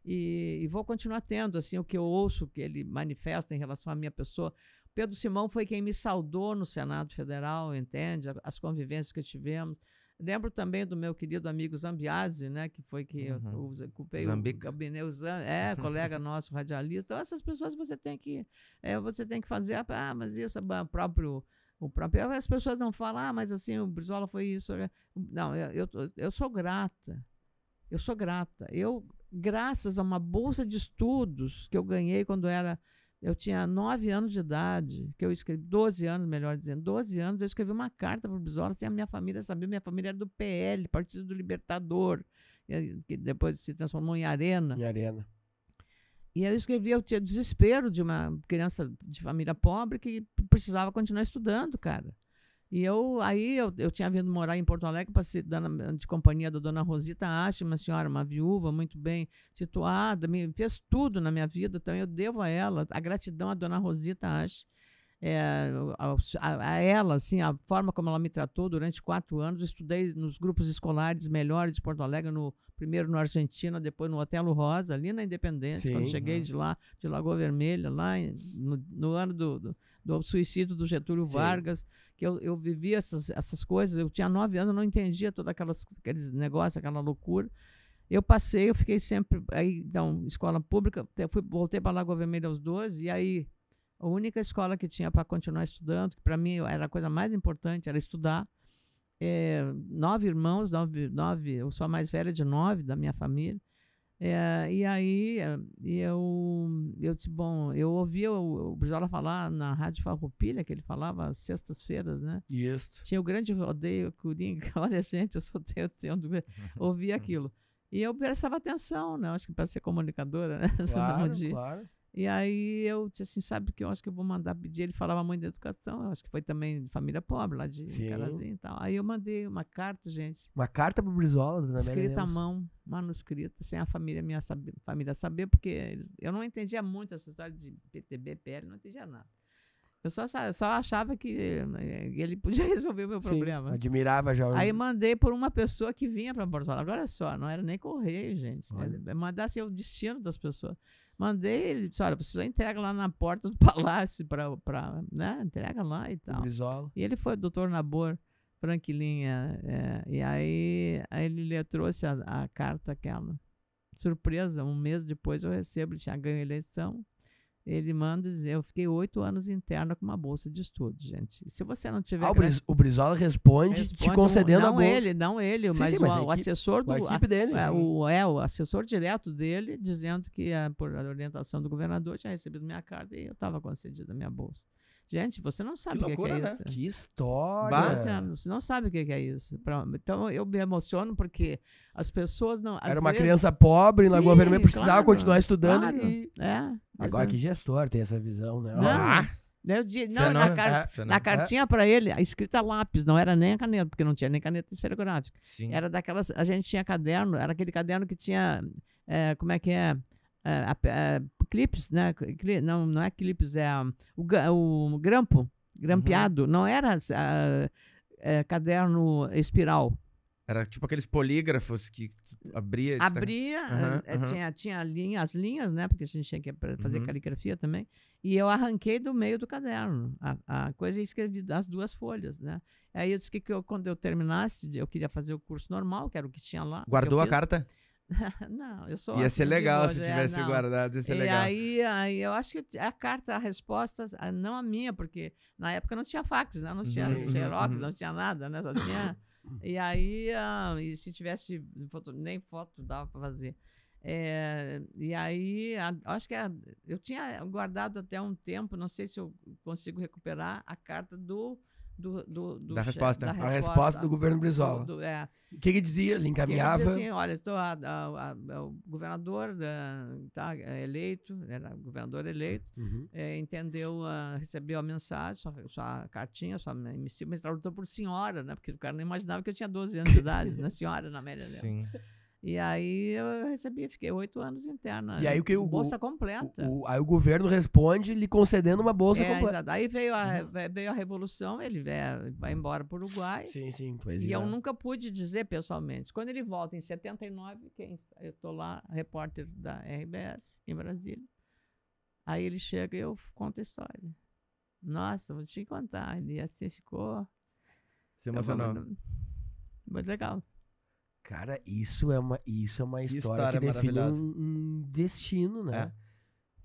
Speaker 4: e, e vou continuar tendo assim o que eu ouço que ele manifesta em relação à minha pessoa. Pedro Simão foi quem me saudou no Senado Federal, entende? As convivências que tivemos. Lembro também do meu querido amigo Zambiase, né, que foi que eu
Speaker 3: Uhum.
Speaker 4: usa- ocupei
Speaker 3: Zambica.
Speaker 4: o gabinete, o Zam- é, colega nosso radialista. Então, essas pessoas você tem que, é, você tem que fazer, ah, mas isso é ba- próprio, o próprio, as pessoas não falam, ah, mas assim, o Brizola foi isso. né? Não, eu, eu, eu sou grata, eu sou grata. Eu, graças a uma bolsa de estudos que eu ganhei quando era eu tinha nove anos de idade, que eu escrevi, 12 anos, melhor dizendo, 12 anos, eu escrevi uma carta para o Brizola, sem a minha família saber, minha família era do PL, Partido do Libertador, que depois se transformou em Arena.
Speaker 2: Em arena.
Speaker 4: E eu escrevi, eu tinha desespero de uma criança de família pobre que precisava continuar estudando, cara. E eu, aí eu, eu tinha vindo morar em Porto Alegre para ser dona, de companhia da dona Rosita Ache, uma senhora, uma viúva muito bem situada, me fez tudo na minha vida, então eu devo a ela a gratidão à dona Rosita Ache. é, a, a, ela, assim, a forma como ela me tratou durante quatro anos. Estudei nos grupos escolares melhores de Porto Alegre, no primeiro no Argentina, depois no Otelo Rosa, ali na Independência, Sim, quando cheguei de lá, de Lagoa Vermelha, lá no, no ano do, do, do, suicídio do Getúlio Sim. Vargas, que eu, eu vivi essas, essas coisas. Eu tinha nove anos, eu não entendia todos aqueles negócios, aquela loucura. Eu passei, eu fiquei sempre aí, então, escola pública, fui, voltei para Lagoa Vermelha aos 12, e aí a única escola que tinha para continuar estudando, que para mim era a coisa mais importante, era estudar. É, nove irmãos, nove, nove, eu sou a mais velha de nove da minha família. É, e aí eu, eu disse, bom, eu ouvia o, o Brizola falar na Rádio Farroupilha, que ele falava sextas-feiras, né?
Speaker 2: Isso.
Speaker 4: Tinha o grande rodeio Coringa, olha gente, eu sou teu, teu, ouvia aquilo. E eu prestava atenção, né? Acho que para ser comunicadora, né?
Speaker 2: Claro, claro.
Speaker 4: E aí eu disse assim, sabe que eu acho que eu vou mandar pedir. Ele falava muito de educação, eu acho que foi também de família pobre, lá de Carazinho e tal. Aí eu mandei uma carta, gente.
Speaker 2: Uma carta pro Brizola,
Speaker 4: dona Escrita à mão, manuscrita, sem a família, minha saber, família saber, porque eles, eu não entendia muito essa história de PTB, PL, não entendia nada. Eu só, só achava que eh, ele podia resolver o meu Sim, problema.
Speaker 2: Admirava já.
Speaker 4: Aí mandei por uma pessoa que vinha para Porto Alegre. Agora só, não era nem correio, gente. Mandasse o destino das pessoas. Mandei, ele disse, olha, você entrega lá na porta do palácio para, né, entrega lá e tal.
Speaker 2: Brizola.
Speaker 4: E ele foi o doutor Nabor, Franquilinha, é, e aí, aí ele trouxe a, a carta aquela. Surpresa, um mês depois eu recebo, ele tinha ganho a eleição, ele manda dizer, eu fiquei oito anos interna com uma bolsa de estudo, gente. Se você não tiver... Ah,
Speaker 2: o, Briz, o Brizola responde, responde, te concedendo
Speaker 4: um,
Speaker 2: a bolsa.
Speaker 4: Não ele, não ele, sim, mas, sim, mas o, o assessor do... A
Speaker 2: equipe dele.
Speaker 4: A, é, o, é, o assessor direto dele, dizendo que, a, por orientação do governador, tinha recebido minha carta e eu estava concedida a minha bolsa. Gente, você não sabe o que, que, é né? isso.
Speaker 2: Que história!
Speaker 4: Você não sabe o que, que é isso. Então eu me emociono porque as pessoas não.
Speaker 2: Era uma vezes... criança pobre, na Vermelha precisava claro, continuar estudando
Speaker 4: claro.
Speaker 2: e.
Speaker 4: É,
Speaker 2: Agora que gestor tem essa visão, né?
Speaker 4: Não. Ah. Eu, não, na, cart, é, na cartinha é. para ele, a escrita lápis, não era nem a caneta, porque não tinha nem caneta esferográfica. Sim. Era daquelas. A gente tinha caderno, era aquele caderno que tinha. É, como é que é? É, clipes, né? Não, não é clipes, é o, o grampo, grampeado. Uhum. Não era é, caderno espiral.
Speaker 3: Era tipo aqueles polígrafos que abria.
Speaker 4: Abria, uhum, uhum. Tinha, tinha linha, as linhas, né? Porque a gente tinha que fazer uhum. caligrafia também. E eu arranquei do meio do caderno a, a coisa e escrevi as duas folhas, né? Aí eu disse que, que eu, quando eu terminasse, eu queria fazer o curso normal, que era o que tinha lá.
Speaker 3: Guardou a carta?
Speaker 4: não, eu sou.
Speaker 3: Ia ser legal se é, tivesse é, guardado, ia ser
Speaker 4: e
Speaker 3: legal.
Speaker 4: Aí, aí eu acho que a carta, a resposta, não a minha, porque na época não tinha fax, né? não tinha uhum, xerox, uhum. não tinha nada, né? Só tinha. e aí, uh, e se tivesse foto, nem foto dava para fazer. É, e aí, a, acho que a, eu tinha guardado até um tempo, não sei se eu consigo recuperar a carta do do, do, do
Speaker 3: da, resposta.
Speaker 2: da resposta. A resposta do governo Brizola. Do, é. O que ele dizia? Ele encaminhava? Ele dizia
Speaker 4: assim, olha, estou a, a, a, o governador da, tá, é eleito, era governador eleito, uhum. é, entendeu, recebeu a mensagem, sua, sua cartinha, sua missiva, mas tradutor por senhora, né? Porque o cara não imaginava que eu tinha 12 anos de idade, né? Senhora na média dela. Sim. E aí eu recebi, fiquei oito anos interna.
Speaker 2: E aí o que
Speaker 4: o bolsa completa.
Speaker 2: O, o, aí o governo responde lhe concedendo uma bolsa
Speaker 4: é,
Speaker 2: completa.
Speaker 4: Exato. Aí veio a, uhum. veio a revolução, ele vai, vai embora para o Uruguai.
Speaker 2: Sim, sim. Pois
Speaker 4: e é. eu nunca pude dizer pessoalmente. Quando ele volta em 79, quem, eu estou lá, repórter da RBS em Brasília. Aí ele chega e eu conto a história. Nossa, vou te contar. Ele assim ficou.
Speaker 3: Se emocionou.
Speaker 4: Muito legal.
Speaker 2: Cara, isso é uma, isso é uma história, história que define um, um, destino, né?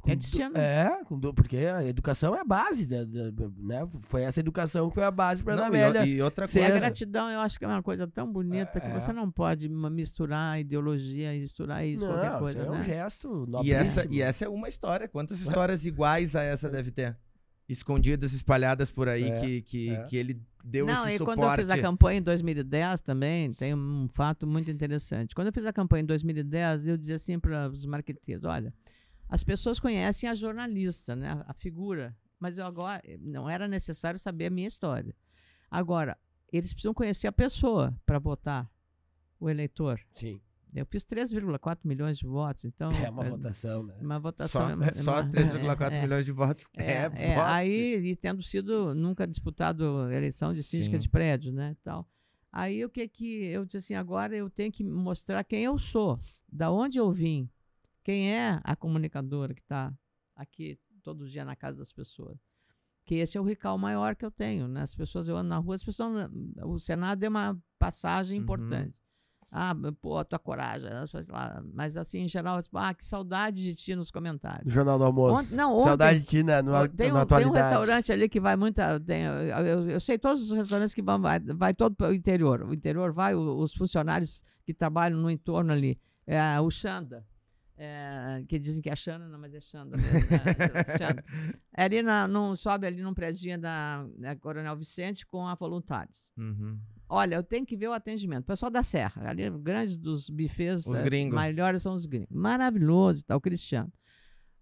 Speaker 4: É. é destino.
Speaker 2: É, porque a educação é a base, da, da, né? Foi essa educação que foi a base para a Amélia.
Speaker 3: E, e outra coisa.
Speaker 4: E a gratidão, eu acho que é uma coisa tão bonita é, que você não pode misturar ideologia e misturar isso, não, qualquer coisa. Isso é
Speaker 2: né? um gesto
Speaker 3: e essa, e essa é uma história. Quantas histórias iguais a essa deve ter? Escondidas, espalhadas por aí, é, que, que, é. que ele deu
Speaker 4: Não,
Speaker 3: esse
Speaker 4: e
Speaker 3: suporte.
Speaker 4: quando eu fiz a campanha em 2010 também, tem um fato muito interessante. Quando eu fiz a campanha em 2010, eu dizia assim para os marqueteiros, olha, as pessoas conhecem a jornalista, né, a figura, mas eu agora não era necessário saber a minha história. Agora, eles precisam conhecer a pessoa para votar, o eleitor.
Speaker 2: Sim.
Speaker 4: Eu fiz 3,4 milhões de votos, então.
Speaker 2: É uma votação, né?
Speaker 4: Uma votação.
Speaker 3: Só,
Speaker 4: é uma-
Speaker 3: só
Speaker 4: uma-
Speaker 3: 3,4
Speaker 4: é, é.
Speaker 3: milhões de votos.
Speaker 4: É,
Speaker 3: É,
Speaker 4: é,
Speaker 3: voto.
Speaker 4: aí, e tendo sido nunca disputado eleição de síndica
Speaker 3: Sim.
Speaker 4: de prédio, né, tal. Aí o que que eu disse assim, agora eu tenho que mostrar quem eu sou, da onde eu vim, quem é a comunicadora que está aqui todo dia na casa das pessoas. Que esse é o rical maior que eu tenho, né? As pessoas, eu ando na rua, as pessoas, o Senado é uma passagem
Speaker 3: Uhum.
Speaker 4: Ah, pô, a tua coragem, lá. mas assim, em geral, tipo, ah, que saudade de ti nos comentários.
Speaker 2: No Jornal do Almoço.
Speaker 4: Ont- não, ontem,
Speaker 2: Saudade de ti na, no,
Speaker 4: tem,
Speaker 2: na
Speaker 4: um, tem um
Speaker 2: atualidade.
Speaker 4: restaurante ali que vai muita. Tem, eu, eu- eu sei todos os restaurantes que vão, vai, vai todo para o interior. O interior vai, os funcionários que trabalham no entorno ali. É, o Xanda. é, que dizem que é Xanda, não, mas é Xanda mesmo. né? Xanda. É ali na, num, sobe ali num prédio da, da Coronel Vicente com a voluntários.
Speaker 3: Uhum.
Speaker 4: Olha, eu tenho que ver o atendimento. Pessoal da Serra, ali, grandes dos bufês,
Speaker 3: Os
Speaker 4: eh,
Speaker 3: gringos.
Speaker 4: melhores são os gringos. Maravilhoso e tal, o Cristiano.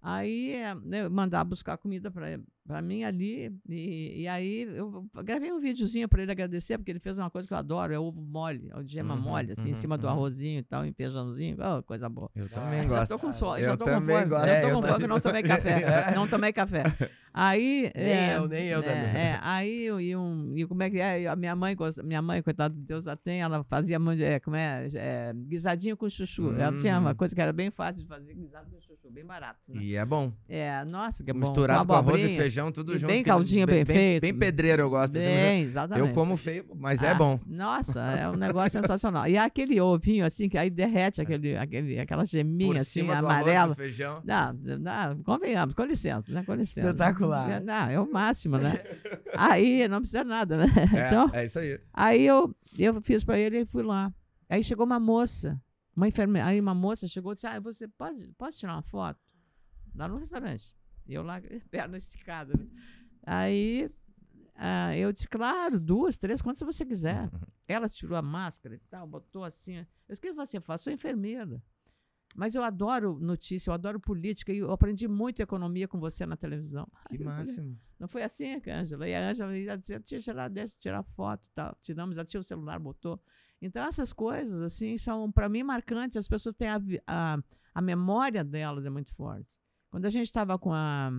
Speaker 4: Aí eh, eu mandava buscar comida para mim ali, e, e aí eu gravei um videozinho para ele agradecer, porque ele fez uma coisa que eu adoro, é ovo mole, é o gema
Speaker 3: Uhum,
Speaker 4: mole, assim, em
Speaker 3: uhum,
Speaker 4: cima do
Speaker 3: uhum.
Speaker 4: arrozinho e tal, em feijãozinho, oh, coisa boa.
Speaker 3: Eu também
Speaker 4: Ah, já
Speaker 3: gosto.
Speaker 4: tô com sono,
Speaker 3: Eu
Speaker 4: já tô com
Speaker 3: também
Speaker 4: fome,
Speaker 3: gosto.
Speaker 4: já
Speaker 2: É,
Speaker 4: tô
Speaker 2: eu
Speaker 4: com fome, não tomei café, não tomei café. Aí,
Speaker 2: Nem
Speaker 4: é,
Speaker 2: eu, nem eu
Speaker 4: é,
Speaker 2: também.
Speaker 4: é, aí eu e um, e como é que é, a minha mãe, gosta- minha mãe, coitada de Deus, já tem, ela fazia é, como é, é, guisadinho com chuchu. Ela tinha uma coisa que era bem fácil de fazer, guisado com chuchu, bem barato. Né?
Speaker 3: E é bom.
Speaker 4: É, nossa, que é bom.
Speaker 3: Misturado com, arroz e
Speaker 4: abobrinha.
Speaker 3: Feijão, tudo
Speaker 4: E
Speaker 3: junto.
Speaker 4: bem
Speaker 3: que-
Speaker 4: caldinho, bem feito.
Speaker 3: Bem pedreiro eu gosto. assim,
Speaker 4: Bem,
Speaker 3: eu-
Speaker 4: exatamente.
Speaker 3: eu como feio, mas é
Speaker 4: Ah,
Speaker 3: bom.
Speaker 4: Nossa, é um negócio sensacional. E aquele ovinho, assim, que aí derrete aquele, aquele, aquela geminha,
Speaker 3: Por
Speaker 4: assim,
Speaker 3: cima do
Speaker 4: amarela.
Speaker 3: do feijão.
Speaker 4: Não, não, convenhamos, com licença, né? Com licença.
Speaker 2: Espetacular.
Speaker 4: É, Não, é o máximo, né? Aí não precisa nada, né?
Speaker 3: É,
Speaker 4: Então,
Speaker 3: é isso aí.
Speaker 4: aí eu, eu fiz pra ele e fui lá. Aí chegou uma moça, uma enfermeira, aí uma moça chegou e disse: Ah, você pode, pode tirar uma foto? Lá no restaurante. Eu lá, perna esticada. Né? Aí ah, eu disse: Claro, duas, três, quantas você quiser. Ela tirou a máscara e tal, botou assim. Eu disse: O que você faz? Sou enfermeira. Mas eu adoro notícia, eu adoro política e eu aprendi muito economia com você na televisão.
Speaker 3: Que máximo.
Speaker 4: Não foi assim, Ângela? E a Ângela ia dizer, tia, tirar, deixa eu tirar foto e tal. Tiramos, ela tinha o celular, botou. Então, essas coisas, assim, são, para mim, marcantes. As pessoas têm a, a, a memória delas é muito forte. Quando a gente estava com a,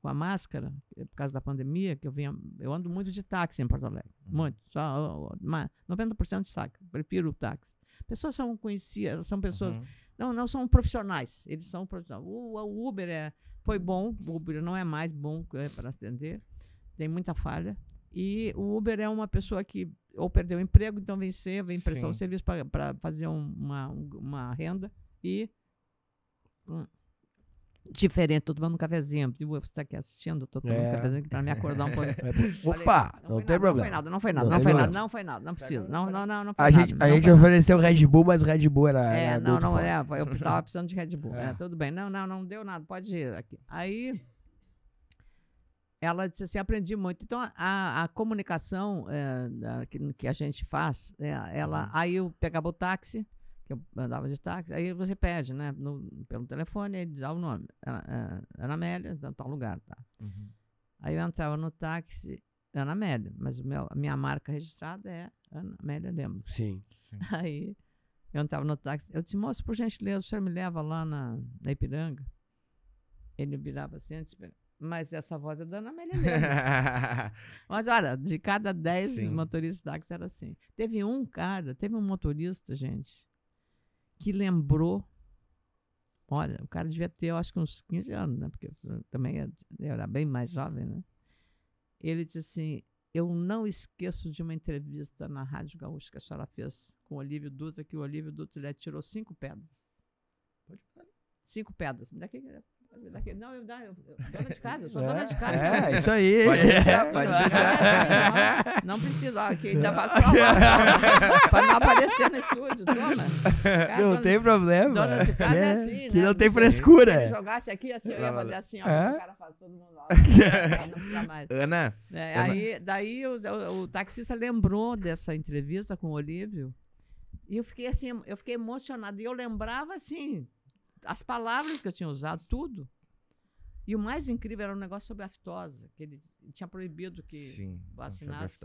Speaker 4: com a máscara, eh, por causa da pandemia, que eu vinha, eu ando muito de táxi em Porto Alegre. Muito. Só, ó, ó, ma- 90% de táxi. Prefiro o táxi. Pessoas são conhecidas, são pessoas
Speaker 3: Uhum.
Speaker 4: não, não são profissionais. Eles são profissionais. O, o Uber é, foi bom, o Uber não é mais bom é, para atender, tem muita falha. E o Uber é uma pessoa que ou perdeu o emprego, então vem ser, vem prestar
Speaker 3: Sim.
Speaker 4: serviço para fazer um- uma, um- uma renda e. hum, diferente, tô tomando um cafezinho. Você está aqui assistindo, tô tomando
Speaker 2: É.
Speaker 4: um cafezinho para me acordar um pouco.
Speaker 2: É, Opa, não,
Speaker 4: foi
Speaker 2: tem
Speaker 4: nada,
Speaker 2: problema.
Speaker 4: Não foi nada, não foi nada,
Speaker 2: Não
Speaker 4: não, foi nada, não foi nada, não precisa. Não, não, não, não foi
Speaker 2: A
Speaker 4: nada.
Speaker 2: gente, a
Speaker 4: não
Speaker 2: gente ofereceu Red Bull, mas Red Bull era.
Speaker 4: É,
Speaker 2: era
Speaker 4: não, não,
Speaker 2: forte.
Speaker 4: é, eu tava precisando de Red Bull.
Speaker 2: É.
Speaker 4: É, tudo bem. Não, não, não deu nada, pode ir aqui. Aí ela disse assim, aprendi muito. Então, a, a comunicação é, que, que a gente faz, é, ela, aí eu pegava o táxi, eu andava de táxi, aí você pede, né, no, pelo telefone, ele dá o nome. Ana, é, Ana Amélia, em tal lugar, tá.
Speaker 3: Uhum.
Speaker 4: Aí eu entrava no táxi, Ana Amélia, mas meu, a minha marca registrada é Ana Amélia Lemos.
Speaker 2: Sim.
Speaker 4: Aí eu entrava no táxi. Eu disse, moço, por gentileza, o senhor me leva lá na, na Ipiranga? Ele virava assim, disse, mas essa voz é da Ana Amélia Lemos. mas olha, de cada dez
Speaker 3: Sim.
Speaker 4: motoristas de táxi era assim. Teve um cara, teve um motorista, gente, que lembrou. Olha, o cara devia ter, eu acho que uns 15 anos, né? Porque também eu era bem mais jovem, né? Ele disse assim: Eu não esqueço de uma entrevista na Rádio Gaúcha que a senhora fez com o Olívio Dutra, que o Olívio Dutra ele atirou cinco pedras. Cinco pedras. Me dá aqui, me dá aqui. Não, eu, dá, eu, eu dona de casa, eu sou dona de casa.
Speaker 2: É, isso aí.
Speaker 3: Pode deixar, pode
Speaker 4: Não,
Speaker 3: deixar.
Speaker 4: Não, não precisa, ó, aqui ainda pra Para não aparecer no estúdio, toma. Cara,
Speaker 2: Não
Speaker 4: dona-
Speaker 2: tem problema.
Speaker 4: Dona de casa é,
Speaker 2: É,
Speaker 4: assim,
Speaker 2: que
Speaker 4: né?
Speaker 2: não tem
Speaker 4: Se-
Speaker 2: frescura.
Speaker 4: Se ele jogasse aqui, assim, eu ia fazer assim, ó,
Speaker 2: É?
Speaker 4: o cara faz todo mundo lá. Não precisa mais.
Speaker 3: Ana,
Speaker 4: É,
Speaker 3: Ana-
Speaker 4: aí, daí o, o- o taxista lembrou dessa entrevista com o Olívio e eu fiquei assim, eu fiquei emocionada e eu lembrava assim as palavras que eu tinha usado, tudo. E o mais incrível era um negócio sobre a aftosa, que ele tinha proibido que
Speaker 3: sim.
Speaker 4: vacinasse.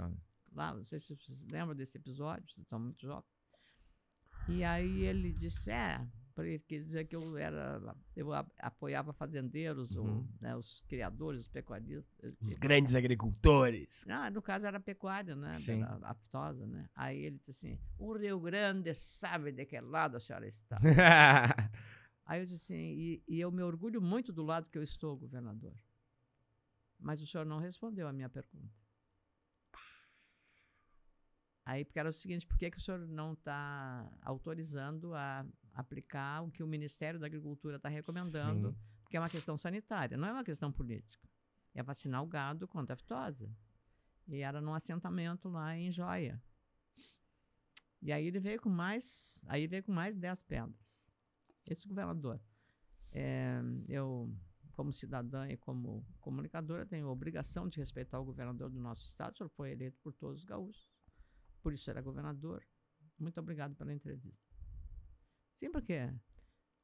Speaker 4: Lá, não sei se vocês lembram desse episódio, vocês são muito jovens. E aí ele disse, é, porque quer dizer que eu era, eu a- apoiava fazendeiros, ou,
Speaker 3: Uhum.
Speaker 4: né, os criadores, os pecuaristas.
Speaker 2: Os grandes agricultores.
Speaker 4: Ah, no caso era pecuária, né?
Speaker 3: Sim.
Speaker 4: Era aftosa, né? Aí ele disse assim: o Rio Grande sabe de que lado a senhora está. Aí eu disse assim: e, e eu me orgulho muito do lado que eu estou, governador. Mas o senhor não respondeu a minha pergunta. Aí, porque era o seguinte: por que, que o senhor não está autorizando a aplicar o que o Ministério da Agricultura está recomendando?
Speaker 3: Sim.
Speaker 4: Porque é uma questão sanitária, não é uma questão política. É vacinar o gado contra a aftosa. E era num assentamento lá em Joia. E aí ele veio com mais, aí veio com mais 10 pedras. Esse governador. É, eu, como cidadã e como comunicadora, tenho a obrigação de respeitar o governador do nosso estado. O senhor foi eleito por todos os gaúchos. Por isso era governador. Muito obrigado pela entrevista. Sim, porque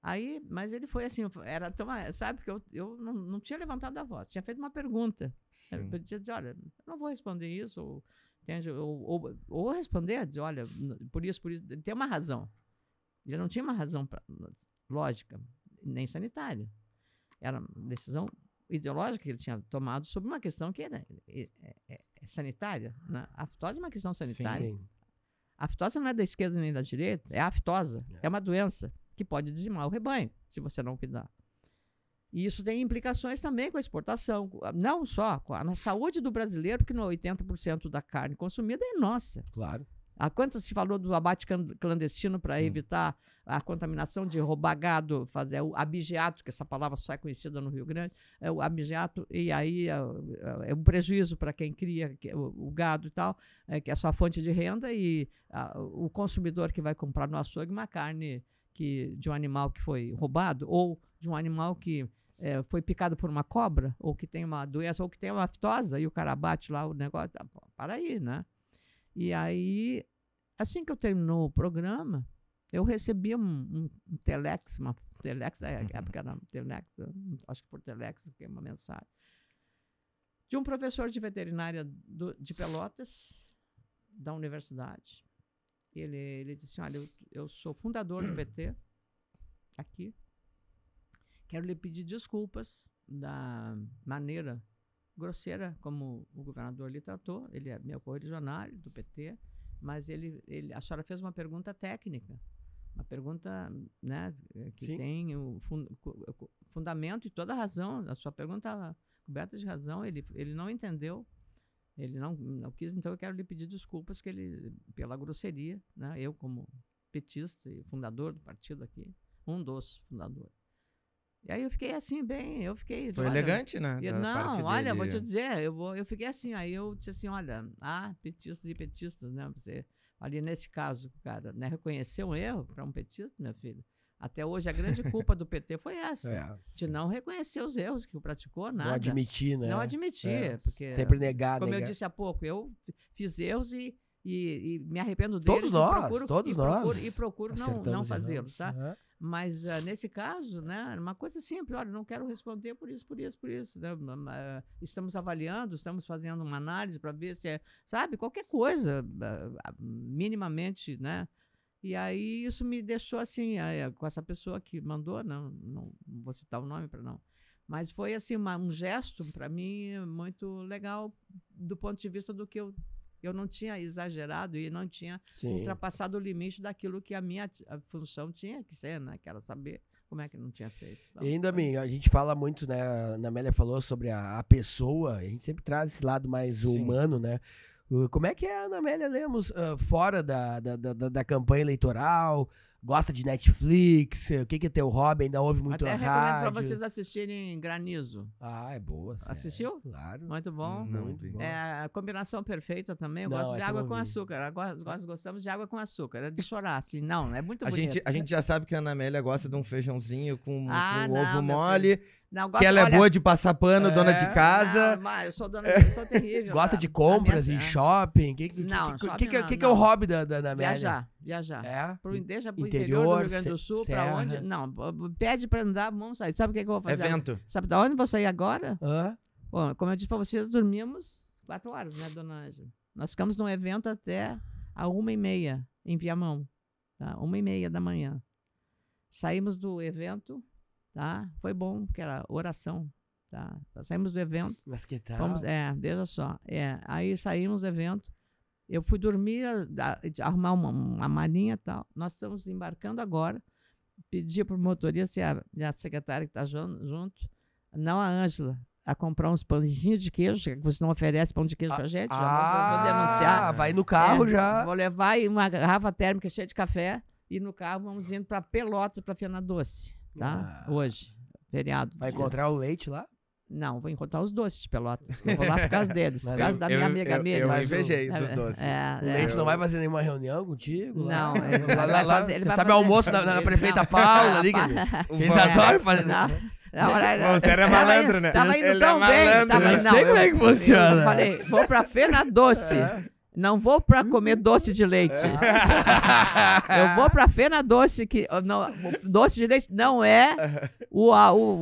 Speaker 4: Aí, mas ele foi assim, era tão, sabe, porque eu, eu não, não tinha levantado a voz, tinha feito uma pergunta. Eu
Speaker 3: Sim.
Speaker 4: podia dizer, olha, eu não vou responder isso, ou, entende? Ou, ou, ou responder, dizer, olha, por isso, por isso, tem uma razão. Ele não tinha uma razão pra, lógica, nem sanitária. Era uma decisão ideológica que ele tinha tomado sobre uma questão que né, é, é- é- é sanitária. Né? A aftose é uma questão sanitária.
Speaker 2: Sim.
Speaker 4: A aftose não é da esquerda nem da direita, é a aftosa. É uma doença que pode dizimar o rebanho, se você não cuidar. E isso tem implicações também com a exportação, não só com a, na saúde do brasileiro, porque no 80% da carne consumida é nossa.
Speaker 2: Claro.
Speaker 4: Há quanto se falou do abate clandestino para evitar a contaminação de roubar gado, fazer o abigeato, que essa palavra só é conhecida no Rio Grande, é o abigeato, e aí é, é- é um prejuízo para quem cria o, o gado e tal, é, que é sua fonte de renda, e ah, o consumidor que vai comprar no açougue uma carne que, de um animal que foi roubado, ou de um animal que é, foi picado por uma cobra, ou que tem uma doença, ou que tem uma aftosa, e o cara bate lá o negócio, ah, para aí, né? E aí, assim que eu terminou o programa, eu recebi um, um, um telex, uma telex, na época era um telex, acho que por telex, que é uma mensagem, de um professor de veterinária do- de Pelotas, da universidade. Ele, ele disse assim, olha, eu, eu sou fundador do PT, aqui, quero lhe pedir desculpas da maneira grosseira como o governador lhe tratou. Ele é meu correligionário do PT, mas ele, ele, a senhora fez uma pergunta técnica, uma pergunta né, que
Speaker 2: Sim.
Speaker 4: tem o fundamento e toda a razão. A sua pergunta coberta de razão. Ele, ele não entendeu. Ele não, não quis, então eu quero lhe pedir desculpas que ele, pela grosseria, né? Eu como petista e fundador do partido aqui, um dos fundadores. E aí eu fiquei assim, bem, eu fiquei.
Speaker 3: Foi
Speaker 4: olha,
Speaker 3: elegante, né?
Speaker 4: e-
Speaker 3: parte
Speaker 4: não, olha, vou
Speaker 3: dele.
Speaker 4: te dizer, eu, vou, eu fiquei assim, aí eu disse assim, olha, ah, petistas e petistas, né? Você, ali nesse caso, cara, né, reconhecer um erro para um petista, minha filha. Até hoje a grande culpa do PT foi essa,
Speaker 2: É.
Speaker 4: de não reconhecer os erros que praticou, nada.
Speaker 2: Não admitir, né?
Speaker 4: Não admitir,
Speaker 2: É,
Speaker 4: porque
Speaker 2: Sempre negar,
Speaker 4: como eu
Speaker 2: negar.
Speaker 4: disse há pouco, eu fiz erros e, e, e me arrependo
Speaker 2: Todos
Speaker 4: deles.
Speaker 2: nós,
Speaker 4: e procuro,
Speaker 2: todos
Speaker 4: e
Speaker 2: nós
Speaker 4: Procuro, e procuro não, não fazê-los, tá?
Speaker 2: É.
Speaker 4: Mas ah, nesse caso, né, uma coisa simples, olha, não quero responder por isso, por isso, por isso. né, estamos avaliando, estamos fazendo uma análise para ver se é, sabe, qualquer coisa, ah, ah, minimamente, né? E aí isso me deixou assim, ah, é, com essa pessoa que mandou, não, não vou citar o nome para não. Mas foi assim uma- um gesto para mim muito legal do ponto de vista do que eu eu não tinha exagerado e não tinha
Speaker 2: Sim.
Speaker 4: ultrapassado o limite daquilo que a minha a função tinha que ser, né? Que era saber como é que não tinha feito. Então,
Speaker 2: E ainda, bem, a gente fala muito, né? A Ana Amélia falou sobre a, a pessoa, a gente sempre traz esse lado mais
Speaker 3: Sim.
Speaker 2: humano, né? Como é que é a Ana Amélia Lemos ah, fora da, da, da, da- da campanha eleitoral? Gosta de Netflix? O que, que é teu hobby? Ainda ouve muito
Speaker 4: Até
Speaker 2: rádio?
Speaker 4: para vocês assistirem Granizo.
Speaker 2: Ah, é boa. sério,
Speaker 4: Assistiu?
Speaker 2: Claro.
Speaker 4: Muito bom.
Speaker 3: Não
Speaker 2: muito bom.
Speaker 4: É a combinação perfeita também. Eu
Speaker 2: Não,
Speaker 4: gosto de água com
Speaker 2: vi.
Speaker 4: açúcar. Agora, nós gostamos de água com açúcar. É de chorar, assim. Não, é muito
Speaker 3: A
Speaker 4: bonito.
Speaker 3: gente, a gente já sabe que a Ana Amélia gosta de um feijãozinho com,
Speaker 4: Ah,
Speaker 3: com
Speaker 4: não,
Speaker 3: ovo mole,
Speaker 4: Não,
Speaker 3: que
Speaker 4: gosto-
Speaker 3: ela é
Speaker 4: olha,
Speaker 3: boa de passar pano, dona de
Speaker 2: É,
Speaker 3: casa.
Speaker 4: Não, mas eu sou dona de eu sou terrível.
Speaker 2: Gosta de
Speaker 4: A
Speaker 2: compras
Speaker 4: minha-
Speaker 2: em
Speaker 4: é.
Speaker 2: shopping? Que, que,
Speaker 4: Não,
Speaker 2: que, que,
Speaker 4: shopping
Speaker 2: que,
Speaker 4: não,
Speaker 2: que, que é o hobby da, da Ana Amélia?
Speaker 4: Viajar, viajar.
Speaker 2: É?
Speaker 4: Pro, deixa pro
Speaker 2: Interior,
Speaker 4: interior, do Rio Grande do Sul,
Speaker 2: serra.
Speaker 4: pra onde? Não, pede pra andar, vamos sair. Sabe o que, que eu vou fazer?
Speaker 3: Evento.
Speaker 4: Sabe da onde eu vou sair agora?
Speaker 2: Hã?
Speaker 4: Bom, como eu disse pra vocês, dormimos quatro horas, né, dona Ângela? Nós ficamos num evento até a uma e meia, em Viamão. tá? Uma e meia da manhã. Saímos do evento, tá? Foi bom, porque era oração, tá? Saímos do evento,
Speaker 2: Mas que tal?
Speaker 4: Fomos, é, veja só. É, aí saímos do evento. Eu fui dormir, a- a- arrumar uma, uma malinha e tal. Nós estamos embarcando agora. Pedi para o motorista e a, e a secretária que está junto, não a Ângela, a comprar uns pãezinhos de queijo, que você não oferece pão de queijo para gente. já vou,
Speaker 2: Ah,
Speaker 4: denunciar.
Speaker 2: vai no carro
Speaker 4: É,
Speaker 2: já.
Speaker 4: Vou levar uma garrafa térmica cheia de café e no carro vamos indo para Pelotas, para Fena Doce, tá?
Speaker 2: Ah.
Speaker 4: Hoje, feriado.
Speaker 2: Vai
Speaker 4: dia-
Speaker 2: encontrar o leite lá?
Speaker 4: não, vou encontrar os doces de Pelotas. Eu vou lá por causa deles, por causa
Speaker 3: eu-
Speaker 4: da minha
Speaker 3: eu-
Speaker 4: amiga
Speaker 3: eu-
Speaker 4: Miriam.
Speaker 3: eu
Speaker 4: o-
Speaker 3: invejei
Speaker 4: é,
Speaker 3: dos doces.
Speaker 4: É,
Speaker 2: O
Speaker 4: é.
Speaker 2: leite não vai fazer nenhuma reunião contigo? lá?
Speaker 4: Não, ele vai-
Speaker 2: lá,
Speaker 4: vai
Speaker 2: lá,
Speaker 4: fazer- ele
Speaker 2: sabe
Speaker 4: vai fazer-
Speaker 2: almoço na, na prefeita
Speaker 4: não.
Speaker 2: Paula ali? Eles adoram fazer.
Speaker 4: Não, não, olha,
Speaker 3: Voltaire é
Speaker 4: tava
Speaker 3: malandro,
Speaker 4: indo-
Speaker 3: né?
Speaker 4: Tava indo
Speaker 3: Ele é
Speaker 4: tão bem.
Speaker 3: malandro,
Speaker 4: Tava,
Speaker 3: né?
Speaker 2: Eu sei como é que funciona.
Speaker 4: Eu falei, vou pra Fena Doce. Não vou pra comer doce de leite. Eu vou pra Fena Doce, que não, o doce de leite não é o,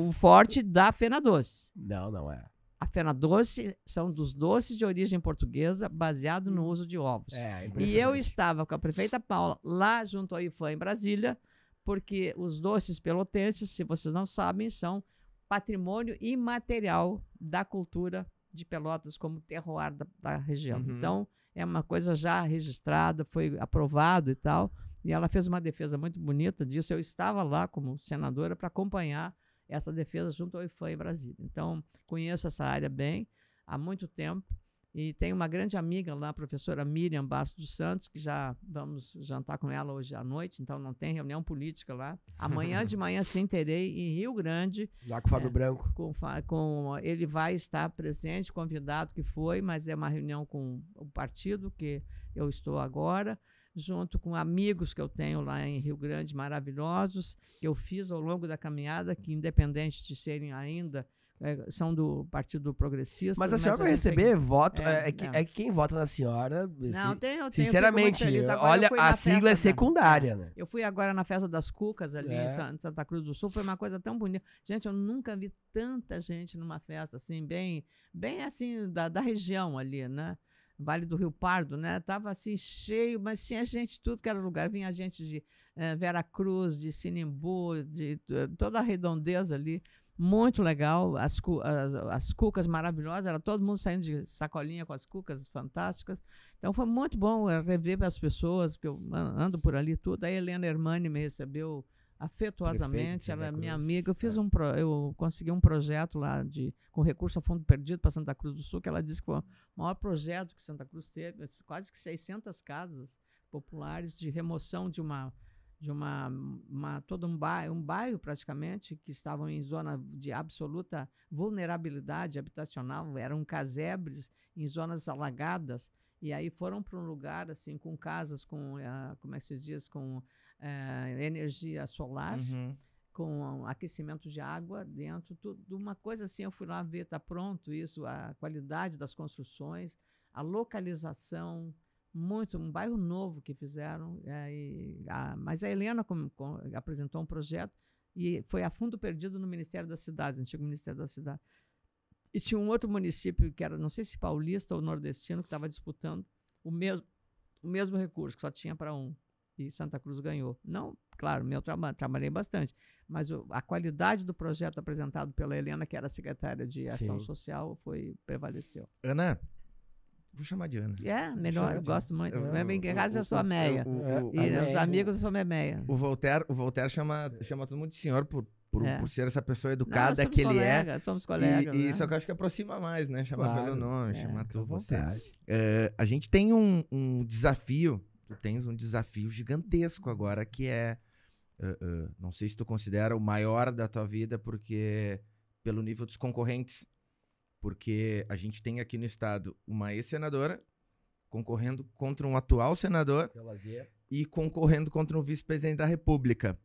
Speaker 4: o, forte da Fena Doce.
Speaker 2: Não, não é.
Speaker 4: A Fena Doce são dos doces de origem portuguesa, baseado no uso de ovos.
Speaker 2: É,
Speaker 4: E eu estava com a prefeita Paula lá junto ao IFAM em Brasília, porque os doces pelotenses, se vocês não sabem, são patrimônio imaterial da cultura de Pelotas como terroir da, da região.
Speaker 3: Uhum.
Speaker 4: Então, é uma coisa já registrada, foi aprovado e tal. E ela fez uma defesa muito bonita disso. Eu estava lá como senadora para acompanhar essa defesa junto ao IFAM em Brasília. Então, conheço essa área bem há muito tempo. E tenho uma grande amiga lá, a professora Miriam Bastos dos Santos, que já vamos jantar com ela hoje à noite, então não tem reunião política lá. Amanhã de manhã sim terei em Rio Grande,
Speaker 2: Lá com o Fábio
Speaker 4: É.
Speaker 2: Branco.
Speaker 4: com, com ele vai estar presente, convidado que foi, mas é uma reunião com o partido que eu estou agora, junto com amigos que eu tenho lá em Rio Grande maravilhosos, que eu fiz ao longo da caminhada, que independente de serem ainda, são do Partido Progressista.
Speaker 2: Mas a senhora vai receber voto.
Speaker 4: É,
Speaker 2: É, é que,
Speaker 4: é.
Speaker 2: é que quem vota na senhora.
Speaker 4: Não,
Speaker 2: se-
Speaker 4: tem, eu tenho,
Speaker 2: sinceramente, olha, a sigla é
Speaker 4: da-
Speaker 2: secundária, né?
Speaker 4: Eu fui agora na festa das Cucas ali
Speaker 2: É.
Speaker 4: em Sa- em Santa Cruz do Sul, foi uma coisa tão bonita. Gente, eu nunca vi tanta gente numa festa assim, bem, bem assim, da, da região ali, né? Vale do Rio Pardo, né? Tava assim cheio, mas tinha gente de tudo que era lugar. Vinha gente de eh, Vera Cruz, de Sinimbu, de t- toda a redondeza ali. Muito legal, as, cu- as, as cucas maravilhosas, era todo mundo saindo de sacolinha com as cucas fantásticas. Então foi muito bom eh, rever as pessoas, que eu an- ando por ali tudo. A Helena Hermani me recebeu afetuosamente, ela é minha amiga. Eu fiz
Speaker 2: é.
Speaker 4: um pro- eu consegui um projeto lá de com recurso a fundo perdido para Santa Cruz do Sul, que ela disse que foi o maior projeto que Santa Cruz teve, quase que 600 casas populares de remoção de uma de uma, uma todo um bairro, um bairro praticamente que estavam em zona de absoluta vulnerabilidade habitacional, eram casebres em zonas alagadas e aí foram para um lugar assim com casas com ah, como é que se diz com eh, energia solar
Speaker 3: Uhum.
Speaker 4: com aquecimento de água dentro, tudo uma coisa assim, eu fui lá ver, está pronto isso, a qualidade das construções, a localização, muito, um bairro novo que fizeram, é, e a- mas a Helena com- com- apresentou um projeto e foi a fundo perdido no Ministério das Cidades, antigo Ministério da Cidade. E tinha um outro município que era, não sei se paulista ou nordestino, que estava disputando o mesmo, o mesmo recurso, que só tinha para um. E Santa Cruz ganhou. Não, claro, meu trabalho, trabalhei bastante, mas o- a qualidade do projeto apresentado pela Helena, que era secretária de Ação
Speaker 2: Sim.
Speaker 4: Social, foi prevaleceu.
Speaker 3: Ana, vou chamar de Ana.
Speaker 4: É, melhor, eu gosto muito.
Speaker 3: Eu-
Speaker 4: Em casa eu sou a meia.
Speaker 3: o-
Speaker 2: É,
Speaker 4: E
Speaker 2: a
Speaker 4: os amigos eu sou a meia.
Speaker 3: O Voltaire, o Voltaire chama, chama todo mundo de senhor por, por,
Speaker 4: É.
Speaker 3: por ser essa pessoa
Speaker 4: Não,
Speaker 3: educada
Speaker 4: somos
Speaker 3: que ele é.
Speaker 4: colegas, Somos
Speaker 3: E,
Speaker 4: colegas.
Speaker 3: e
Speaker 4: né?
Speaker 3: só que eu acho que aproxima mais, né? Chamar
Speaker 2: Claro.
Speaker 3: pelo nome,
Speaker 4: É,
Speaker 3: chamar tu, você. É, a gente tem um, um desafio, tu tens um desafio gigantesco agora, que é, é, é, não sei se tu considera o maior da tua vida, porque pelo nível dos concorrentes, porque a gente tem aqui no estado uma ex-senadora concorrendo contra um atual senador e concorrendo contra um vice-presidente da República.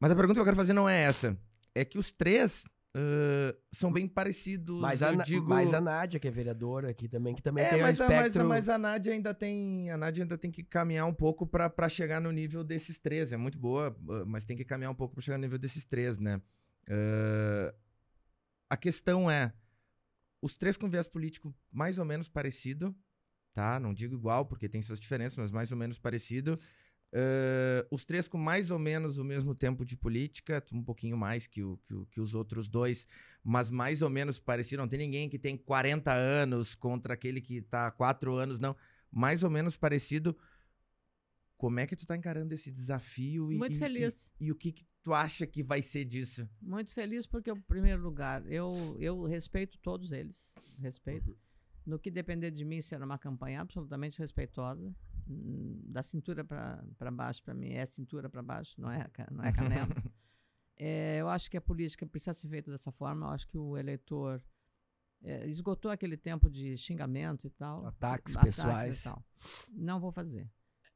Speaker 3: Mas a pergunta que eu quero fazer não é essa. É que os três ãh, são bem parecidos.
Speaker 2: Mas a,
Speaker 3: digo...
Speaker 2: mas a Nádia, que é vereadora aqui também, que também
Speaker 3: É,
Speaker 2: tem
Speaker 3: mas,
Speaker 2: um
Speaker 3: a, mas, a,
Speaker 2: espectro...
Speaker 3: mas a Nádia ainda tem. A Nádia ainda tem que caminhar um pouco pra chegar no nível desses três. É muito boa, mas tem que caminhar um pouco pra chegar no nível desses três, né? Ãh, a questão é: os três com viés político mais ou menos parecido, tá? Não digo igual, porque tem suas diferenças, mas mais ou menos parecido. Uh, os três com mais ou menos o mesmo tempo de política, um pouquinho mais que, o, que, o, que, os outros dois, mas mais ou menos parecido. Não tem ninguém que tem 40 anos contra aquele que está há 4 anos, não. Mais ou menos parecido. Como é que tu está encarando esse desafio?
Speaker 4: E, Muito feliz.
Speaker 3: E, e, o que, que tu acha que vai ser disso?
Speaker 4: Muito feliz porque, em primeiro lugar, eu, eu respeito todos eles. Respeito. Uhum. No que depender de mim, será uma campanha absolutamente respeitosa da cintura para baixo, para mim, é cintura para baixo, não é, não é canela. é, eu acho que a política precisa ser feita dessa forma. Eu acho que o eleitor é, esgotou aquele tempo de xingamento e tal.
Speaker 2: Ataques, ataques pessoais.
Speaker 4: Tal. Não vou fazer.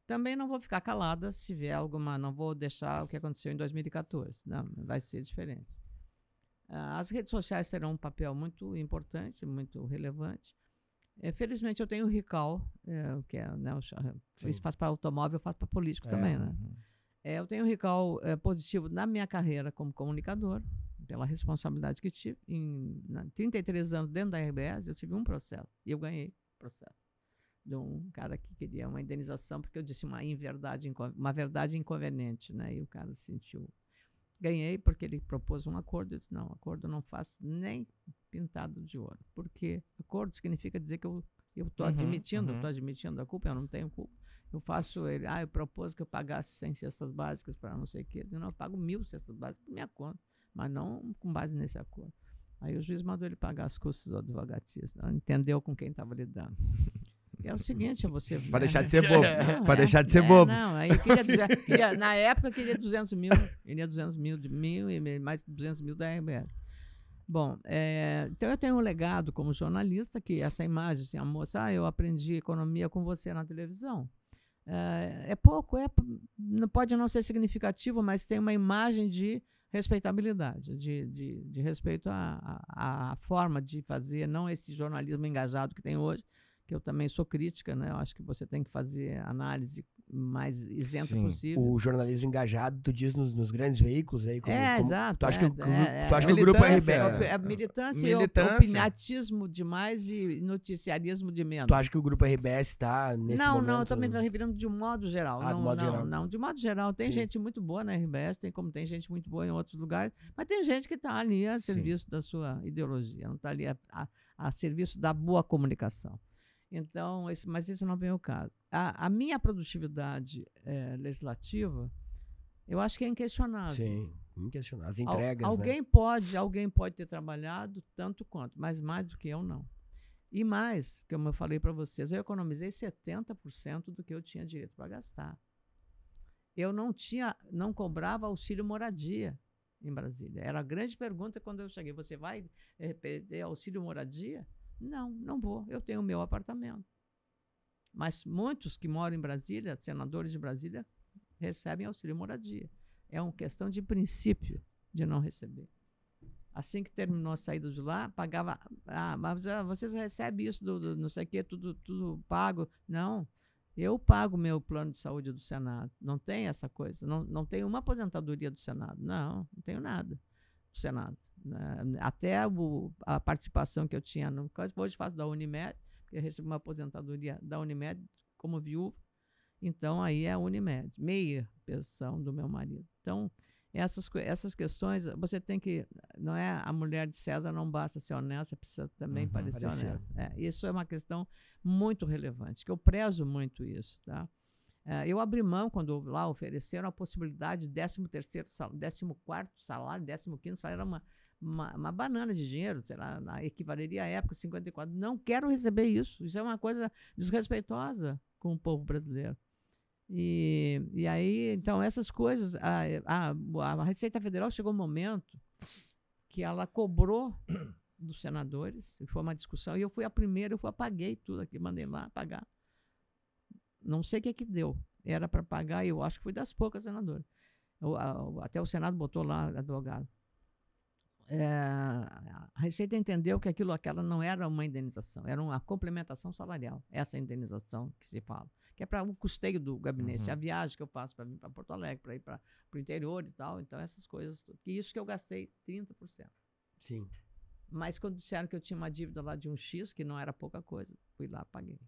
Speaker 4: Também não vou ficar calada se tiver alguma. Não vou deixar o que aconteceu em 2014. Não, vai ser diferente. Ah, as redes sociais terão um papel muito importante, muito relevante. É, felizmente eu tenho o Rical, é, que é, né, eu, isso faz para automóvel, faço para político é, também, né? Uhum. É, eu tenho o Rical é, positivo na minha carreira como comunicador, pela responsabilidade que tive. Em na, 33 anos dentro da RBS, eu tive um processo e eu ganhei o processo de um cara que queria uma indenização porque eu disse uma inverdade, uma verdade inconveniente, né? E o cara se sentiu Ganhei porque ele propôs um acordo. Eu disse: não, acordo não faço nem pintado de ouro. Porque acordo significa dizer que eu estou uhum, admitindo, estou uhum. admitindo a culpa, eu não tenho culpa. Eu faço ele, ah, eu propus que eu pagasse 100 cestas básicas para não sei o quê. Eu, não, eu pago mil cestas básicas por minha conta, mas não com base nesse acordo. Aí o juiz mandou ele pagar as custas do advogatista. Entendeu com quem estava lidando. É o seguinte, você.
Speaker 3: Para deixar de ser bobo. para deixar de ser é, bobo.
Speaker 4: Não, aí queria, queria, na época queria 200 mil. Queria 200 mil de mil e mais 200 mil da RBS. Bom, é, então eu tenho um legado como jornalista que essa imagem, assim, a moça, ah, eu aprendi economia com você na televisão. É, é pouco, é, pode não ser significativo, mas tem uma imagem de respeitabilidade, de, de, de respeito à, à, à forma de fazer, não esse jornalismo engajado que tem hoje, que eu também sou crítica, né? Eu acho que você tem que fazer análise mais isenta Sim. possível.
Speaker 2: O jornalismo engajado, tu diz nos, nos grandes veículos aí.
Speaker 4: Como, é, como, exato.
Speaker 2: Tu acha,
Speaker 4: é,
Speaker 2: que, o, é, tu acha é, que o grupo RBS...
Speaker 4: É, é militância, militância. e opinatismo demais e noticiarismo de menos.
Speaker 2: Tu acha que o grupo RBS está nesse
Speaker 4: não,
Speaker 2: momento...
Speaker 4: Não, não, eu também estou revirando de um modo geral.
Speaker 2: Ah,
Speaker 4: não,
Speaker 2: modo
Speaker 4: não,
Speaker 2: geral.
Speaker 4: não, de modo geral. Tem Sim. gente muito boa na RBS, tem como tem gente muito boa em outros lugares, mas tem gente que está ali a serviço Sim. da sua ideologia, não está ali a, a, a serviço da boa comunicação. Então, esse, mas isso não vem ao caso. A, a minha produtividade é, legislativa, eu acho que é inquestionável.
Speaker 2: Sim, inquestionável. As entregas.
Speaker 4: Al,
Speaker 2: né?
Speaker 4: alguém né? pode, alguém pode ter trabalhado tanto quanto, mas mais do que eu não. E mais, como eu falei para vocês, eu economizei 70% do que eu tinha direito para gastar. Eu não tinha, não cobrava auxílio moradia em Brasília. Era a grande pergunta quando eu cheguei. Você vai ter auxílio moradia? Não, não vou. Eu tenho o meu apartamento. Mas muitos que moram em Brasília, senadores de Brasília, recebem auxílio moradia. É uma questão de princípio de não receber. Assim que terminou a saída de lá, pagava. Ah, mas ah, vocês recebem isso do, do não sei o quê, tudo, tudo pago. Não. Eu pago meu plano de saúde do Senado. Não tem essa coisa. Não, não tenho uma aposentadoria do Senado. Não, não tenho nada do Senado. Né? Até o, a participação que eu tinha no hoje faço da Unimed, porque eu recebo uma aposentadoria da Unimed como viúva. Então aí é a Unimed, meia pensão do meu marido. Então, essas, essas questões, você tem que. Não é a mulher de César não basta ser honesta, precisa também uhum, parecer, parecer honesta. É, isso é uma questão muito relevante, que eu prezo muito isso. Tá? Uh, eu abri mão quando lá ofereceram a possibilidade de 13 terceiro, 14 salário, 15 salário, era uma, uma, uma, banana de dinheiro, sei lá, na, equivaleria à época 54. Não quero receber isso. Isso é uma coisa desrespeitosa com o povo brasileiro. E, e aí, então, essas coisas, a, a, a Receita Federal chegou um momento que ela cobrou dos senadores, e foi uma discussão, e eu fui a primeira, eu fui, apaguei tudo aqui, mandei lá pagar. Não sei o que que deu. Era para pagar, eu acho que foi das poucas senadoras. até o Senado botou lá advogado. É, a Receita entendeu que aquilo aquela não era uma indenização, era uma complementação salarial. Essa indenização que se fala, que é para o custeio do gabinete, uhum. a viagem que eu faço para vir para Porto Alegre, para ir para o interior e tal. Então, essas coisas, que isso que eu gastei 30%.
Speaker 2: Sim.
Speaker 4: Mas quando disseram que eu tinha uma dívida lá de um X, que não era pouca coisa, fui lá, paguei.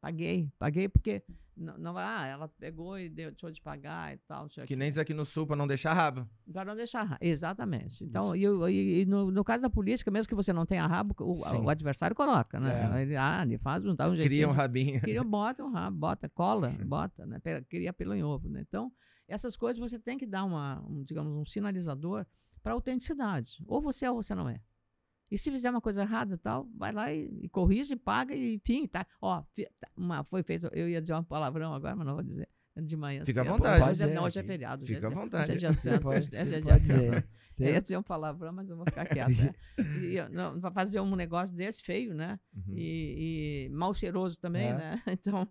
Speaker 4: Paguei, paguei porque não, não ah, ela pegou e deu, deixou de pagar e tal.
Speaker 3: Que nem isso aqui no sul, pra não deixar rabo.
Speaker 4: Para não deixar ra- Exatamente. Então, e, e- e no, no caso da política, mesmo que você não tenha rabo, o, o adversário coloca, né?
Speaker 2: É.
Speaker 4: Ele, ah, ele faz um, dá um jeitinho.
Speaker 3: Cria um rabinho.
Speaker 4: Cria, bota um rabo, bota, cola, bota, né? Cria pelo em ovo, né? Então, essas coisas você tem que dar uma, um, digamos, um sinalizador para autenticidade. Ou você é ou você não é. E se fizer uma coisa errada e tal, vai lá e, e corrige, paga e enfim, tá. Ó, tá, uma, foi feito, eu ia dizer um palavrão agora, mas não vou dizer. De manhã
Speaker 3: Fica à
Speaker 4: cedo.
Speaker 3: vontade.
Speaker 4: Hoje é, não, hoje é feriado.
Speaker 3: Fica
Speaker 4: é
Speaker 3: à vontade.
Speaker 4: Hoje é dia santo.
Speaker 2: Pode-
Speaker 4: hoje é dia
Speaker 2: pode
Speaker 4: santo.
Speaker 2: dizer.
Speaker 4: Eu ia dizer um palavrão, mas eu vou ficar quieta. né? E, pra fazer um negócio desse feio, né?
Speaker 3: Uhum.
Speaker 4: e, e mal cheiroso também,
Speaker 2: É.
Speaker 4: né? Então,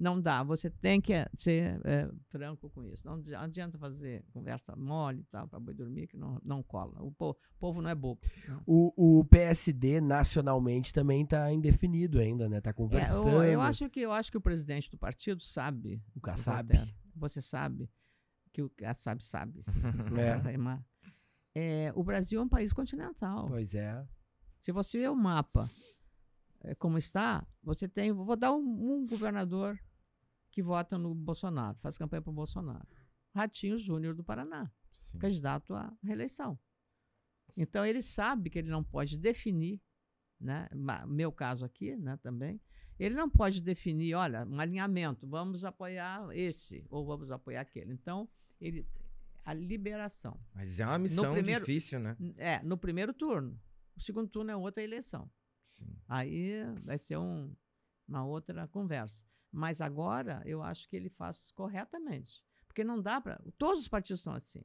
Speaker 4: não dá. Você tem que eh, ser é, franco com isso. Não adi- adianta fazer conversa mole e tal, para boi dormir, que não, não cola. O po- povo não é bobo.
Speaker 2: O, o PSD nacionalmente também tá indefinido ainda, né? Tá
Speaker 4: É,
Speaker 2: conversando.
Speaker 4: eu, eu acho que, eu acho que o presidente do partido sabe.
Speaker 2: O Kassab.
Speaker 4: Você sabe que o Kassab sabe.
Speaker 2: É.
Speaker 4: Remar. É, o Brasil é um país continental.
Speaker 2: Pois é.
Speaker 4: Se você vê o mapa eh, como está, você tem. Vou dar um, um governador que vota no Bolsonaro, faz campanha para o Bolsonaro. Ratinho Júnior do Paraná,
Speaker 3: Sim.
Speaker 4: candidato à reeleição. Então ele sabe que ele não pode definir, né? Meu caso aqui, né, também. Ele não pode definir, olha, um alinhamento, vamos apoiar esse ou vamos apoiar aquele. Então, ele a liberação.
Speaker 3: Mas é uma missão
Speaker 4: primeiro-
Speaker 3: difícil, né?
Speaker 4: É, no primeiro turno. O segundo turno é outra eleição.
Speaker 3: Sim.
Speaker 4: Aí vai ser um- uma outra conversa. Mas agora eu acho que ele faz corretamente. Porque não dá para. Todos os partidos estão assim.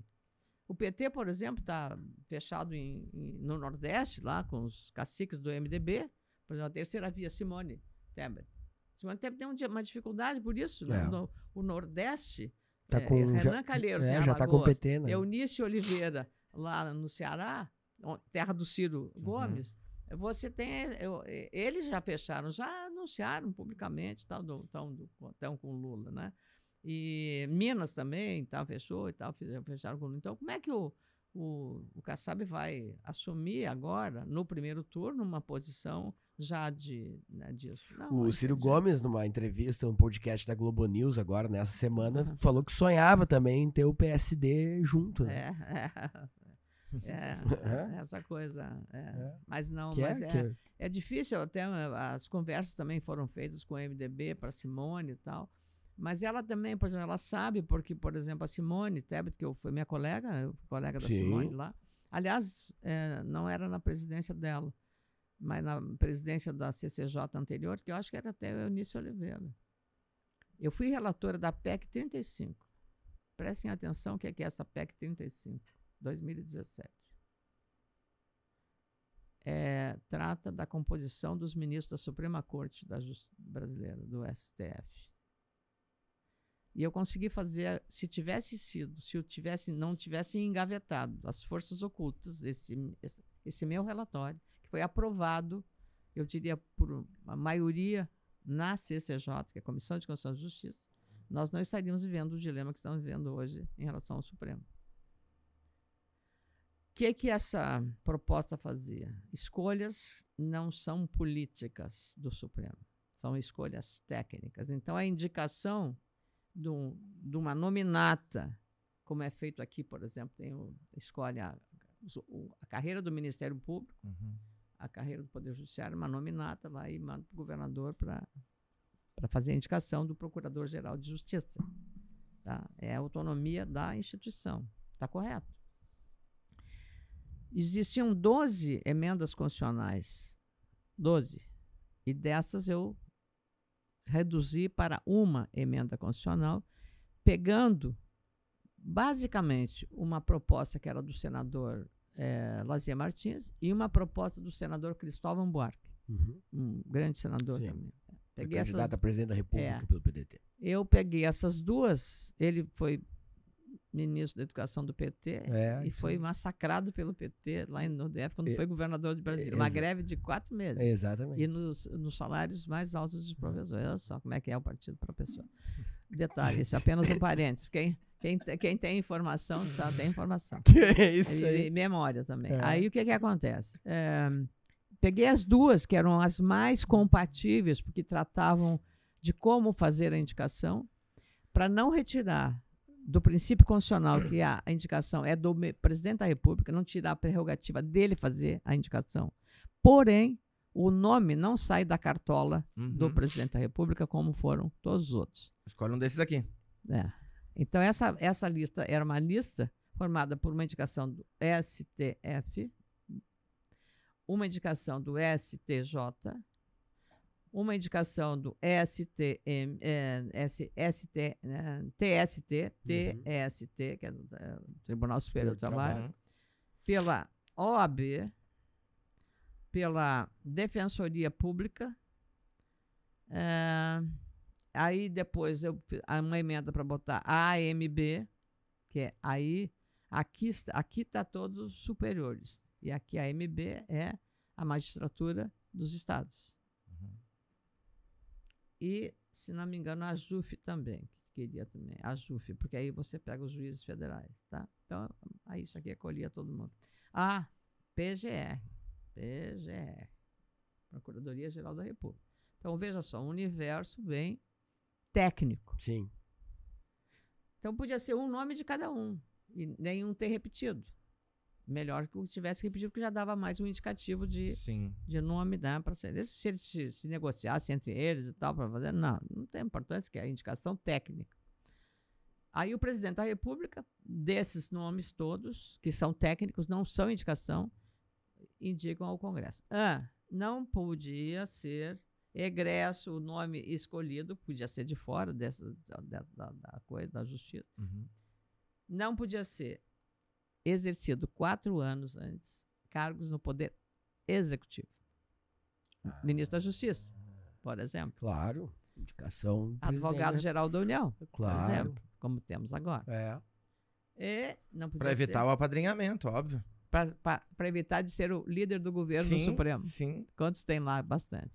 Speaker 4: O PT, por exemplo, está fechado em- em- no Nordeste, lá com os caciques do MDB. Por exemplo, a terceira via, Simone Tebet. Simone Tebet tem um uma dificuldade por isso. né?
Speaker 2: É.
Speaker 4: No- o Nordeste.
Speaker 2: Tá
Speaker 4: é,
Speaker 2: com-
Speaker 4: Renan
Speaker 2: já-
Speaker 4: Calheiros,
Speaker 2: É,
Speaker 4: em
Speaker 2: já tá com o
Speaker 4: Alagoas,
Speaker 2: PT, né?
Speaker 4: Eunice Oliveira, lá no Ceará, terra do Ciro Gomes, você tem. eu- eles já fecharam, já anunciaram publicamente, estão com Lula, né? E Minas também tal, fechou e tal, fecharam com Lula. Então, como é que o, o, o Kassab vai assumir agora, no primeiro turno, uma posição já de, né, disso? Não,
Speaker 2: O Ciro Gomes, numa entrevista, um podcast da Globo News agora, nessa semana,
Speaker 4: Aham.
Speaker 2: falou que sonhava também em ter o PSD junto. né?
Speaker 4: É, é, é,
Speaker 2: É?
Speaker 4: essa coisa. é.
Speaker 2: É.
Speaker 4: Mas não,
Speaker 2: Que
Speaker 4: mas
Speaker 2: é,
Speaker 4: é, é difícil, até as conversas também foram feitas com o MDB para Simone e tal. Mas ela também, por exemplo, ela sabe, porque, por exemplo, a Simone Tebet, que eu, foi minha colega, fui colega da
Speaker 2: Sim.
Speaker 4: Simone lá. Aliás, não era na presidência dela, mas na presidência da CCJ anterior, que eu acho que era até o Eunice Oliveira. Eu fui relatora da PEC 35. Prestem atenção o que é, que é essa PEC 35, 2017 é, trata da composição dos ministros da Suprema Corte da Justiça brasileira, do STF. E eu consegui fazer, se tivesse sido, se eu tivesse, não tivesse engavetado as forças ocultas, esse, esse, esse meu relatório, que foi aprovado, eu diria, por uma maioria na CCJ, que é a Comissão de Constituição e Justiça, nós não estaríamos vivendo o dilema que estamos vivendo hoje em relação ao Supremo. O que, que essa proposta fazia? Escolhas não são políticas do Supremo, são escolhas técnicas. Então, a indicação de, um- de uma nominata, como é feito aqui, por exemplo, tem o, escolhe a, a carreira do Ministério Público,
Speaker 3: Uhum.
Speaker 4: a carreira do Poder Judiciário, uma nominata lá e manda para o governador para fazer a indicação do Procurador-Geral de Justiça. Tá? É a autonomia da instituição. Está correto. Existiam 12 emendas constitucionais. 12. E dessas eu reduzi para uma emenda constitucional, pegando basicamente uma proposta que era do senador Lazier Martins e uma proposta do senador Cristóvão Buarque,
Speaker 2: Uhum.
Speaker 4: um grande senador
Speaker 2: Sim.
Speaker 4: também.
Speaker 2: É
Speaker 4: Peguei essas
Speaker 2: candidato a presidente da República
Speaker 4: É.
Speaker 2: pelo PDT.
Speaker 4: eu peguei essas duas, ele foi ministro da Educação do PT
Speaker 2: É,
Speaker 4: e foi massacrado pelo PT lá no DF quando foi governador de Brasília. Uma greve de quatro meses.
Speaker 2: Exatamente.
Speaker 4: E nos, nos salários mais altos dos professores. Olha só como é que é o partido professor. Detalhe, isso é apenas um parênteses. Quem, quem, quem tem informação, tá, tem informação.
Speaker 2: é isso
Speaker 4: E,
Speaker 2: aí.
Speaker 4: e memória também.
Speaker 2: É.
Speaker 4: Aí o que, que acontece? É, peguei as duas, que eram as mais compatíveis, porque tratavam de como fazer a indicação, para não retirar do princípio constitucional que a, a indicação é do presidente da República, não tirar a prerrogativa dele fazer a indicação. Porém, o nome não sai da cartola do
Speaker 3: Uhum.
Speaker 4: presidente da República, como foram todos os outros.
Speaker 3: Escolhe um desses aqui.
Speaker 4: É. Então, essa, essa lista era uma lista formada por uma indicação do STF, uma indicação do STJ, uma indicação do STM, eh, S, ST, eh, TST, TST, que é do eh, Tribunal Superior do Trabalho,
Speaker 3: Uhum.
Speaker 4: pela OAB, pela Defensoria Pública. eh, aí depois eu fiz uma emenda para botar a AMB, que é aí, aqui está, aqui está todos os superiores. E aqui a AMB é a magistratura dos estados. E, se não me engano, a JUF também, que queria também, a JUF, porque aí você pega os juízes federais, tá? Então, aí isso aqui acolhia todo mundo. Ah, PGR, PGR, Procuradoria Geral da República. Então, veja só, um universo bem técnico.
Speaker 2: Sim.
Speaker 4: Então, podia ser um nome de cada um, e nenhum ter repetido. Melhor que tivesse repetido, porque já dava mais um indicativo de,
Speaker 3: Sim.
Speaker 4: de nome, né, para ser. Se eles se, se negociassem entre eles e tal, para fazer, não, não tem importância, que é a indicação técnica. Aí o presidente da República, desses nomes todos, que são técnicos, não são indicação, indicam ao Congresso. Ah, não podia ser egresso, o nome escolhido, podia ser de fora dessa, da, da, da coisa, da justiça.
Speaker 3: Uhum.
Speaker 4: Não podia ser exercido quatro anos antes cargos no Poder Executivo. Ministro da Justiça, por exemplo.
Speaker 2: Claro. Indicação. do
Speaker 4: Advogado-Geral da União,
Speaker 2: né?
Speaker 4: por
Speaker 2: Claro.
Speaker 4: exemplo, como temos agora.
Speaker 2: É.
Speaker 4: E não podia
Speaker 3: Pra evitar o apadrinhamento, óbvio.
Speaker 4: Para evitar de ser o líder do governo
Speaker 3: sim,
Speaker 4: Supremo.
Speaker 3: Sim.
Speaker 4: Quantos tem lá? Bastante.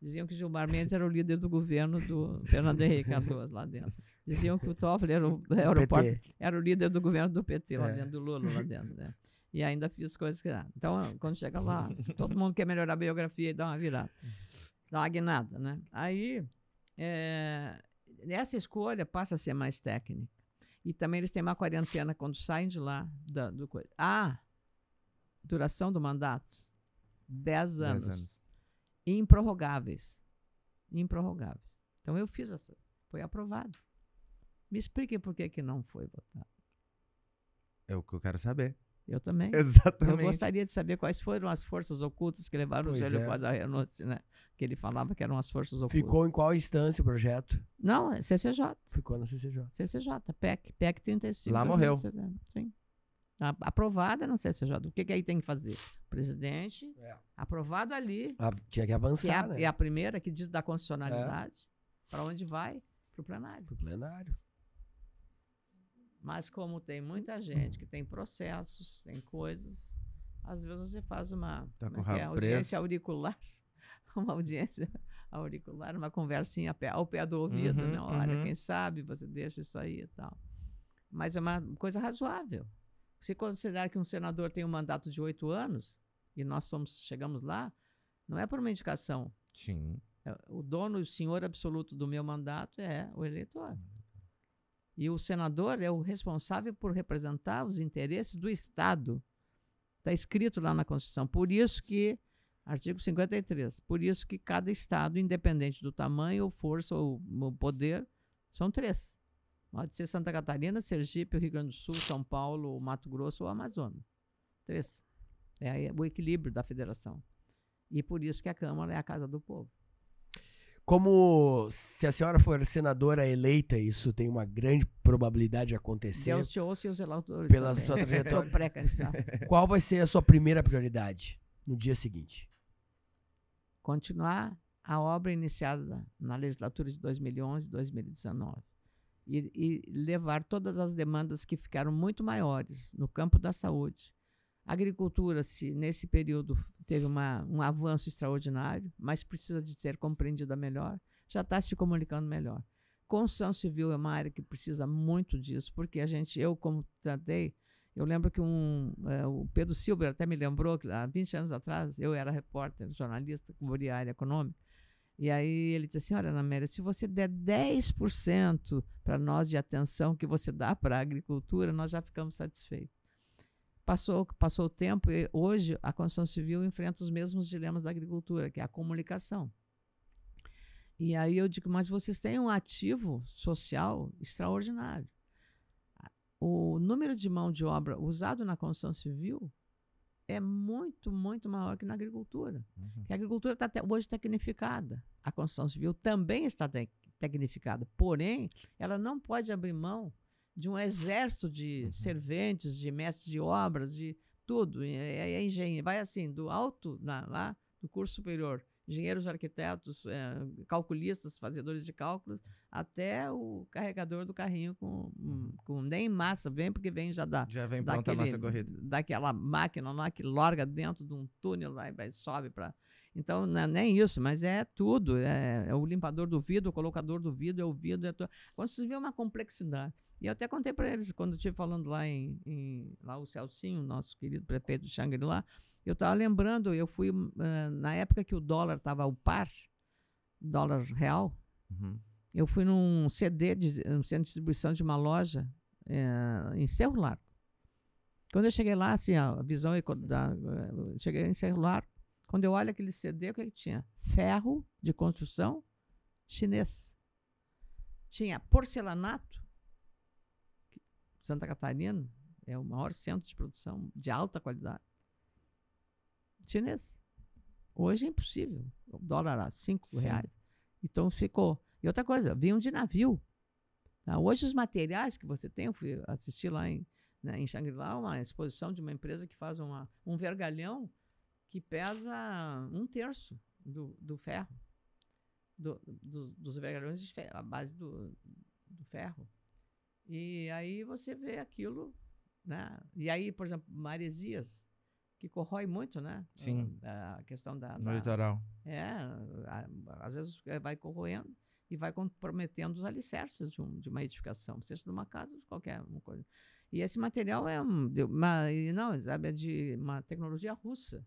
Speaker 4: Diziam que Gilmar Mendes era o líder do governo do Fernando Henrique Cardoso lá dentro. Diziam que o Toffoli era o, era o, era o líder do governo do PT lá
Speaker 2: É.
Speaker 4: dentro, do Lula lá dentro. Né? E ainda fiz coisas que. Então, quando chega lá, todo mundo quer melhorar a biografia e dar uma virada. Dá uma guinada, né? Aí, é, essa escolha passa a ser mais técnica. E também eles têm uma quarentena quando saem de lá. Da, do, ah, duração do mandato: 10 anos.
Speaker 3: Dez anos.
Speaker 4: Improrrogáveis. Improrrogáveis. Então eu fiz essa. Foi aprovado. Me expliquem por que, que não foi votado.
Speaker 3: É o que eu quero saber.
Speaker 4: Eu também.
Speaker 3: Exatamente.
Speaker 4: Eu gostaria de saber quais foram as forças ocultas que levaram
Speaker 2: Pois
Speaker 4: o Júlio
Speaker 2: é.
Speaker 4: Paz à renúncia, né? Que ele falava que eram as forças ocultas.
Speaker 2: Ficou em qual instância o projeto?
Speaker 4: Não, é CCJ.
Speaker 2: Ficou na CCJ.
Speaker 4: CCJ, PEC, PEC 35.
Speaker 3: Lá morreu.
Speaker 4: Sim. A- Aprovada na CCJ. O que, que aí tem que fazer? Presidente,
Speaker 2: É.
Speaker 4: aprovado ali,
Speaker 2: Ah, tinha que
Speaker 4: que é
Speaker 2: avançar,
Speaker 4: a,
Speaker 2: né?
Speaker 4: é a primeira que diz da constitucionalidade. Para onde vai? Para o plenário.
Speaker 2: Pro plenário.
Speaker 4: Mas como tem muita gente que tem processos, tem coisas, às vezes você faz uma
Speaker 3: Tá
Speaker 4: é é? audiência auricular, uma audiência auricular, uma conversinha ao pé do ouvido,
Speaker 3: Uhum,
Speaker 4: né? Olha,
Speaker 3: uhum.
Speaker 4: quem sabe você deixa isso aí e tal. Mas é uma coisa razoável. Se considerar que um senador tem um mandato de oito anos, e nós somos, chegamos lá, não é por uma indicação.
Speaker 3: Sim.
Speaker 4: É, O dono o senhor absoluto do meu mandato é o eleitor. E o senador é o responsável por representar os interesses do Estado. Está escrito lá na Constituição. Por isso que, artigo 53, por isso que cada Estado, independente do tamanho, ou força ou, poder, são três. Pode ser Santa Catarina, Sergipe, Rio Grande do Sul, São Paulo, Mato Grosso ou Amazonas. Três. É o equilíbrio da federação. E por isso que a Câmara é a casa do povo.
Speaker 2: Como se a senhora for senadora eleita, isso tem uma grande probabilidade de acontecer.
Speaker 4: Deus te ouça e os relatores
Speaker 2: Pela
Speaker 4: também.
Speaker 2: sua trajetória. Qual vai ser a sua primeira prioridade no dia seguinte?
Speaker 4: Continuar a obra iniciada na legislatura de 2011 e 2019 e, e levar todas as demandas que ficaram muito maiores no campo da saúde. A agricultura, se nesse período teve uma, um avanço extraordinário, mas precisa de ser compreendida melhor, já está se comunicando melhor. Construção civil é uma área que precisa muito disso, porque a gente, eu como tratei, eu lembro que um, eh, o Pedro Silber até me lembrou que há 20 anos atrás, eu era repórter, jornalista, cobria a área econômica, E aí ele disse assim: Olha, Ana Amélia, se você der 10% para nós de atenção que você dá para a agricultura, nós já ficamos satisfeitos. Passou, passou o tempo e hoje a construção civil enfrenta os mesmos dilemas da agricultura, que é a comunicação. E aí eu digo, mas vocês têm um ativo social extraordinário. O número de mão de obra usado na construção civil é muito, muito maior que na agricultura.
Speaker 3: Uhum.
Speaker 4: Que a agricultura está hoje tecnificada. A construção civil também está te tecnificada. Porém, ela não pode abrir mão de um exército de
Speaker 3: Uhum.
Speaker 4: serventes, de mestres de obras, de tudo. É, é, engenho. Vai assim, do alto, na, lá, do curso superior, engenheiros, arquitetos, é, calculistas, fazedores de cálculos, até o carregador do carrinho com,
Speaker 3: Uhum.
Speaker 4: com nem massa, vem porque vem já da,
Speaker 3: Já vem pronta a
Speaker 4: daquele,
Speaker 3: nossa corrida.
Speaker 4: daquela máquina lá que larga dentro de um túnel lá e vai, sobe para. Então, não é nem isso, mas é tudo. É, é o limpador do vidro, o colocador do vidro, é o vidro. É tu... Quando você vê uma complexidade. E eu até contei para eles, quando eu estive falando lá em, em lá o Celcinho, nosso querido prefeito de Xangri-Lá, eu estava lembrando, eu fui uh, na época que o dólar estava ao par, dólar real,
Speaker 3: Uhum.
Speaker 4: eu fui num CD, de, um centro de distribuição de uma loja é, em Cerro Largo. Quando eu cheguei lá, assim, a visão da, eh, cheguei em Cerro Largo, quando eu olho aquele CD, o que, que tinha? Ferro de construção chinês. Tinha porcelanato, Santa Catarina é o maior centro de produção de alta qualidade, chinês. Hoje é impossível. O dólar a 5
Speaker 3: Sim.
Speaker 4: reais. Então ficou. E outra coisa, vinham de navio. tá? Hoje os materiais que você tem, eu fui assistir lá em, né, em Shangri-La, uma exposição de uma empresa que faz uma, um vergalhão que pesa um terço do, do ferro, do- do- dos vergalhões de ferro, a base do, do ferro. E aí você vê aquilo, né? E aí, por exemplo, maresias, que corrói muito, né?
Speaker 3: Sim.
Speaker 4: A, a questão da,
Speaker 3: No
Speaker 4: da-
Speaker 3: litoral.
Speaker 4: é, a- às vezes eh, vai corroendo e vai comprometendo os alicerces de, um- de uma edificação, seja de uma casa ou de qualquer uma coisa. E esse material é um, de uma, não, sabe, é de uma tecnologia russa.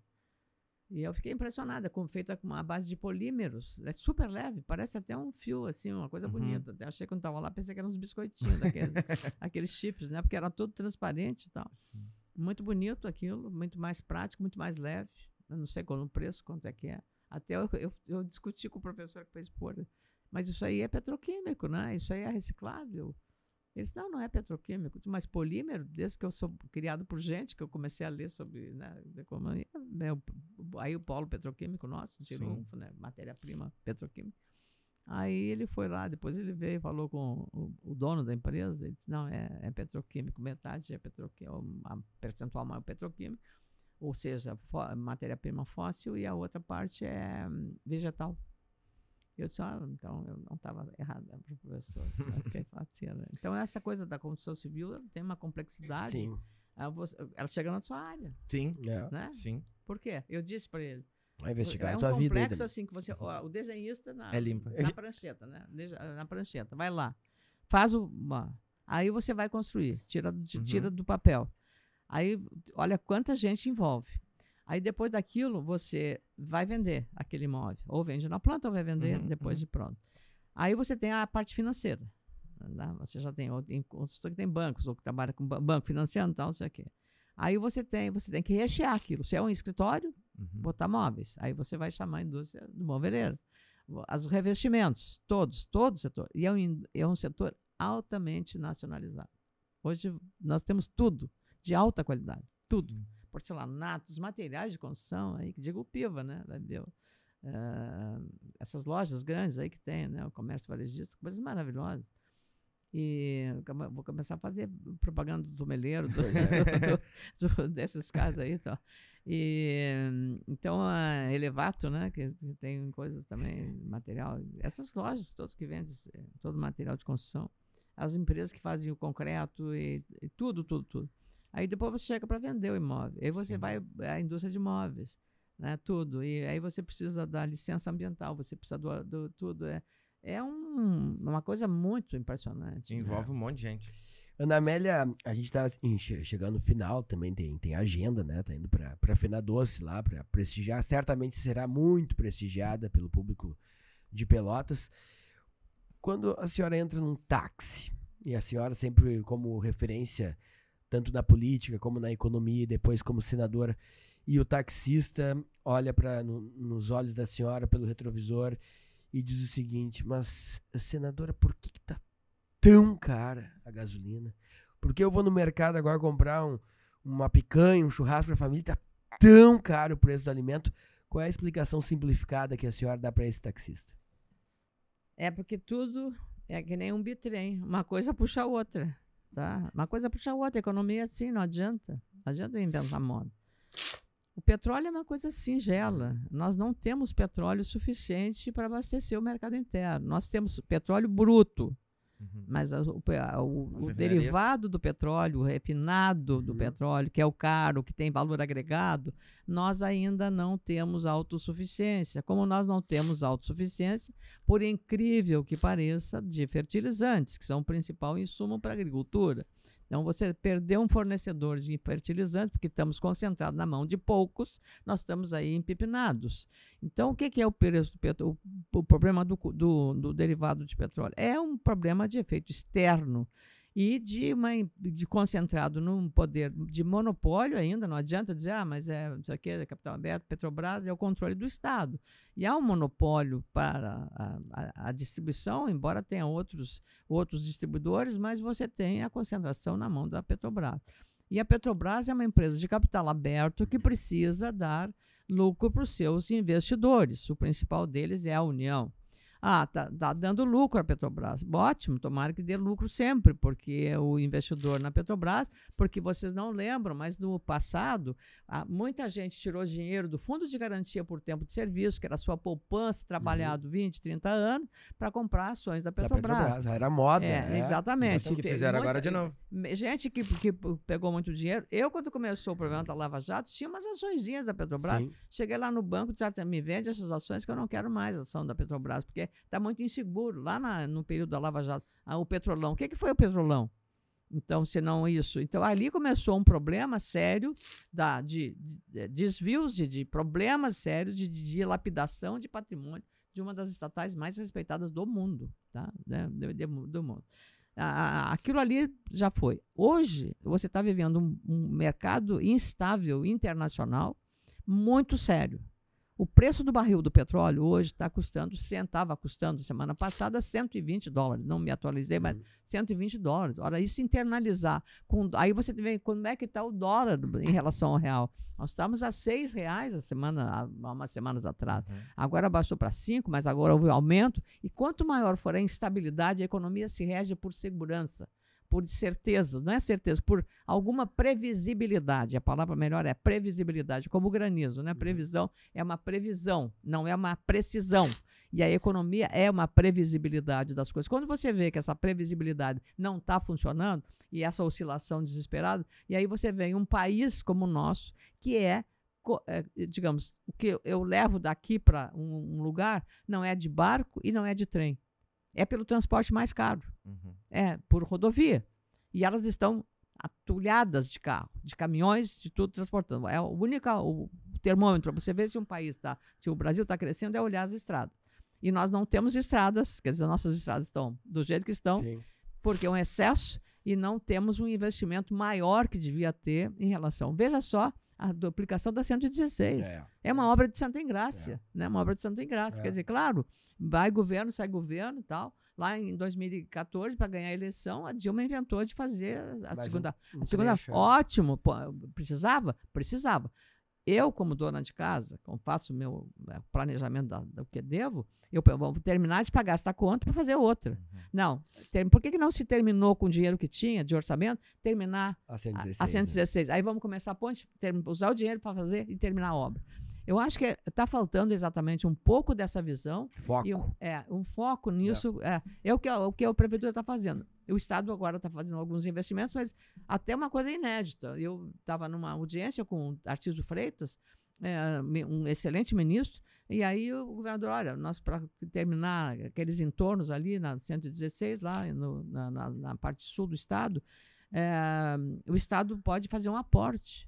Speaker 4: E eu fiquei impressionada, com, feita com uma base de polímeros, é super leve, parece até um fio, assim, uma coisa
Speaker 3: Uhum.
Speaker 4: bonita. Até achei quando estava lá, pensei que eram uns biscoitinhos, daqueles, aqueles chips, né? Porque era tudo transparente e tal.
Speaker 3: Sim.
Speaker 4: Muito bonito aquilo, muito mais prático, muito mais leve. Eu não sei qual o preço, quanto é que é. Até eu, eu, eu discuti com o professor que fez pôr. Mas isso aí é petroquímico, né? Isso aí é reciclável. Ele disse, não, não é petroquímico. Mas polímero, desde que eu sou criado por gente, que eu comecei a ler sobre né, economia, né, aí o polo petroquímico nosso, de
Speaker 3: Sim.
Speaker 4: Runfo, né, matéria-prima petroquímica. Aí ele foi lá, depois ele veio e falou com o, o dono da empresa, ele disse, não, é, é petroquímico, metade é petroquímico, a percentual maior é petroquímico, ou seja, matéria-prima fóssil, e a outra parte é hum, vegetal. Eu disse, ah, então eu não estava errado, né, professor. Fiquei faceira. Então, essa coisa da construção civil tem uma complexidade.
Speaker 2: Sim.
Speaker 4: Ela, chega na sua área,
Speaker 3: Sim.
Speaker 2: É.
Speaker 4: né?
Speaker 3: Sim.
Speaker 4: Por quê? Eu disse para ele.
Speaker 2: Vai investigar
Speaker 4: é
Speaker 2: a
Speaker 4: um
Speaker 2: tua vida aí.
Speaker 4: complexo
Speaker 2: Dani.
Speaker 4: assim que você, ó, o desenhista na,
Speaker 3: É limpa.
Speaker 4: na prancheta, né? Na prancheta, vai lá, faz o, uma- aí você vai construir, tira,
Speaker 3: Uhum.
Speaker 4: tira do papel. Aí, olha quanta gente envolve. Aí depois daquilo você vai vender aquele imóvel, ou vende na planta ou vai vender
Speaker 3: Uhum,
Speaker 4: depois
Speaker 3: uhum.
Speaker 4: de pronto. Aí você tem a parte financeira. né? Você já tem, ou tem construtor que tem bancos, ou que trabalha com ba- banco financiando e tal, não sei o quê. Aí você tem, você tem que rechear aquilo. Se é um escritório,
Speaker 3: Uhum.
Speaker 4: botar móveis. Aí você vai chamar a indústria do moveleiro. Os revestimentos, todos, todo o setor. E é um, é um setor altamente nacionalizado. Hoje nós temos tudo de alta qualidade, tudo.
Speaker 3: Sim.
Speaker 4: Porcelanatos, materiais de construção, aí, que digo o Piva, né? o- ah, essas lojas grandes aí que tem, né? O comércio varejista, coisas maravilhosas. E vou começar a fazer propaganda do tomeleiro, do, do- do- desses casos aí. Então. E, então, a Elevato, né, que, que tem coisas também, material, essas lojas todas que vendem eh, todo material de construção, as empresas que fazem o concreto e, e tudo, tudo, tudo. Aí depois você chega para vender o imóvel. Aí você
Speaker 3: Sim.
Speaker 4: vai à indústria de imóveis, né, tudo. E aí você precisa da licença ambiental, você precisa do, do tudo. É, é um, uma coisa muito impressionante. né?
Speaker 3: Envolve um monte de gente.
Speaker 2: Ana Amélia, a gente tá assim, che- chegando no final, também tem, tem agenda, né? Tá indo pra, pra Fena Doce lá, pra prestigiar. Certamente será muito prestigiada pelo público de Pelotas. Quando a senhora entra num táxi, e a senhora sempre como referência, tanto na política como na economia, e depois como senadora, e o taxista olha para no, nos olhos da senhora pelo retrovisor e diz o seguinte: Mas, senadora, por que, que tá tão cara a gasolina? Porque eu vou no mercado agora comprar um, uma picanha, um churrasco para a família, tá tão caro o preço do alimento. Qual é a explicação simplificada que a senhora dá para esse taxista?
Speaker 4: É porque tudo é que nem um bitrem, uma coisa puxa a outra, tá? Uma coisa puxa a outra, a economia é assim, não adianta, não adianta inventar moda. O petróleo é uma coisa singela. Nós não temos petróleo suficiente para abastecer o mercado interno. Nós temos petróleo bruto,
Speaker 3: Uhum.
Speaker 4: mas a- o, a- o- o derivado do petróleo, o refinado do
Speaker 2: Uhum.
Speaker 4: petróleo, que é o caro, que tem valor agregado, nós ainda não temos autossuficiência. Como nós não temos autossuficiência, por incrível que pareça, de fertilizantes, que são o principal insumo para a agricultura. Então, você perdeu um fornecedor de fertilizantes, porque estamos concentrados na mão de poucos, nós estamos aí empipinados. Então, o que, é o, preço do petro- o, o problema do, do, do derivado de petróleo? É um problema de efeito externo e de, uma, de concentrado num poder de monopólio ainda. Não adianta dizer, ah, mas é isso aqui é capital aberto, Petrobras é o controle do Estado. E há um monopólio para a, a- a distribuição, embora tenha outros, outros distribuidores, mas você tem a concentração na mão da Petrobras. E a Petrobras é uma empresa de capital aberto que precisa dar lucro para os seus investidores. O principal deles é a União. Ah, tá, tá dando lucro a Petrobras. Ótimo, tomara que dê lucro sempre, porque o investidor na Petrobras, porque vocês não lembram, mas no passado, ah, muita gente tirou dinheiro do Fundo de Garantia por Tempo de Serviço, que era a sua poupança, trabalhado 20, 30 anos, para comprar ações da
Speaker 2: Da
Speaker 4: Petrobras.
Speaker 2: Petrobras. Era moda.
Speaker 4: É,
Speaker 2: é.
Speaker 4: exatamente.
Speaker 3: Que
Speaker 4: Fe-
Speaker 3: fizeram
Speaker 4: muita-
Speaker 3: agora de novo.
Speaker 4: Gente que, que pegou muito dinheiro. Eu, quando começou o problema da Lava Jato, tinha umas açõezinhas da Petrobras.
Speaker 2: Sim.
Speaker 4: Cheguei lá no banco e disse, "Ah, me vende essas ações que eu não quero mais a ação da Petrobras, porque está muito inseguro. Lá na- no período da Lava Jato, ah, o petrolão. O que, que foi o petrolão? Então, se não isso. Então, ali começou um problema sério da, de, de- de desvios, de, de problemas sérios de, de dilapidação de patrimônio de uma das estatais mais respeitadas do mundo. Tá? Né? De- do mundo. Ah, aquilo ali já foi. Hoje, você está vivendo um, um mercado instável internacional muito sério. O preço do barril do petróleo hoje está custando, estava custando semana passada 120 dólares. Não me atualizei, mas
Speaker 2: Uhum.
Speaker 4: 120 dólares. Ora, isso internalizar. Com, aí você vê como é que está o dólar em relação ao real. Nós estávamos a seis reais a semana, há umas semanas atrás. Agora baixou para 5, mas agora houve aumento. E quanto maior for a instabilidade, a economia se rege por segurança, por certeza. Não é certeza, por alguma previsibilidade. A palavra melhor é previsibilidade, como o granizo. Né? Previsão é uma previsão, não é uma precisão. E a economia é uma previsibilidade das coisas. Quando você vê que essa previsibilidade não está funcionando, e essa oscilação desesperada, e aí você vê um país como o nosso, que é é, digamos, o que eu- levo daqui para um lugar não é de barco e não é de trem. É pelo transporte mais caro.
Speaker 3: Uhum.
Speaker 4: É por rodovia. E elas estão atulhadas de carro, de caminhões, de tudo transportando. É o único o termômetro para você ver se um país está, se o Brasil está crescendo, é olhar as estradas. E nós não temos estradas, quer dizer, nossas estradas estão do jeito que estão,
Speaker 2: Sim.
Speaker 4: porque é um excesso e não temos um investimento maior que devia ter em relação. Veja só a duplicação da 116.
Speaker 2: É.
Speaker 4: É uma obra de Santa Engrácia, né? Uma obra de Santa Engrácia.
Speaker 2: É.
Speaker 4: Quer dizer, claro, vai governo, sai governo e tal. Lá em 2014, para ganhar a eleição, a Dilma inventou de fazer a
Speaker 2: Mais um-
Speaker 4: segunda.
Speaker 2: um
Speaker 4: a segunda,
Speaker 2: trecho, é.
Speaker 4: ótimo. pô, precisava? Precisava. Eu, como dona de casa, como faço o meu eh, planejamento da- do que devo, eu vou terminar de pagar esta conta para fazer outra.
Speaker 2: Uhum.
Speaker 4: Não. ter- por que, que não se terminou com o dinheiro que tinha de orçamento? Terminar
Speaker 2: A
Speaker 4: a-
Speaker 2: 116.
Speaker 4: a
Speaker 2: né?
Speaker 4: 116. Aí vamos começar a ponte, ter- usar o dinheiro para fazer e terminar a obra. Eu acho que está faltando exatamente um pouco dessa visão
Speaker 2: Foco.
Speaker 4: e um, é, um foco nisso. É, é o, que, o que a prefeitura está fazendo. O Estado agora está fazendo alguns investimentos, mas até uma coisa inédita. Eu estava numa audiência com o Artiso Freitas, é, um excelente ministro, e aí o governador, olha, nós para terminar aqueles entornos ali na 116, lá no- na, na- na parte sul do Estado, é, o Estado pode fazer um aporte.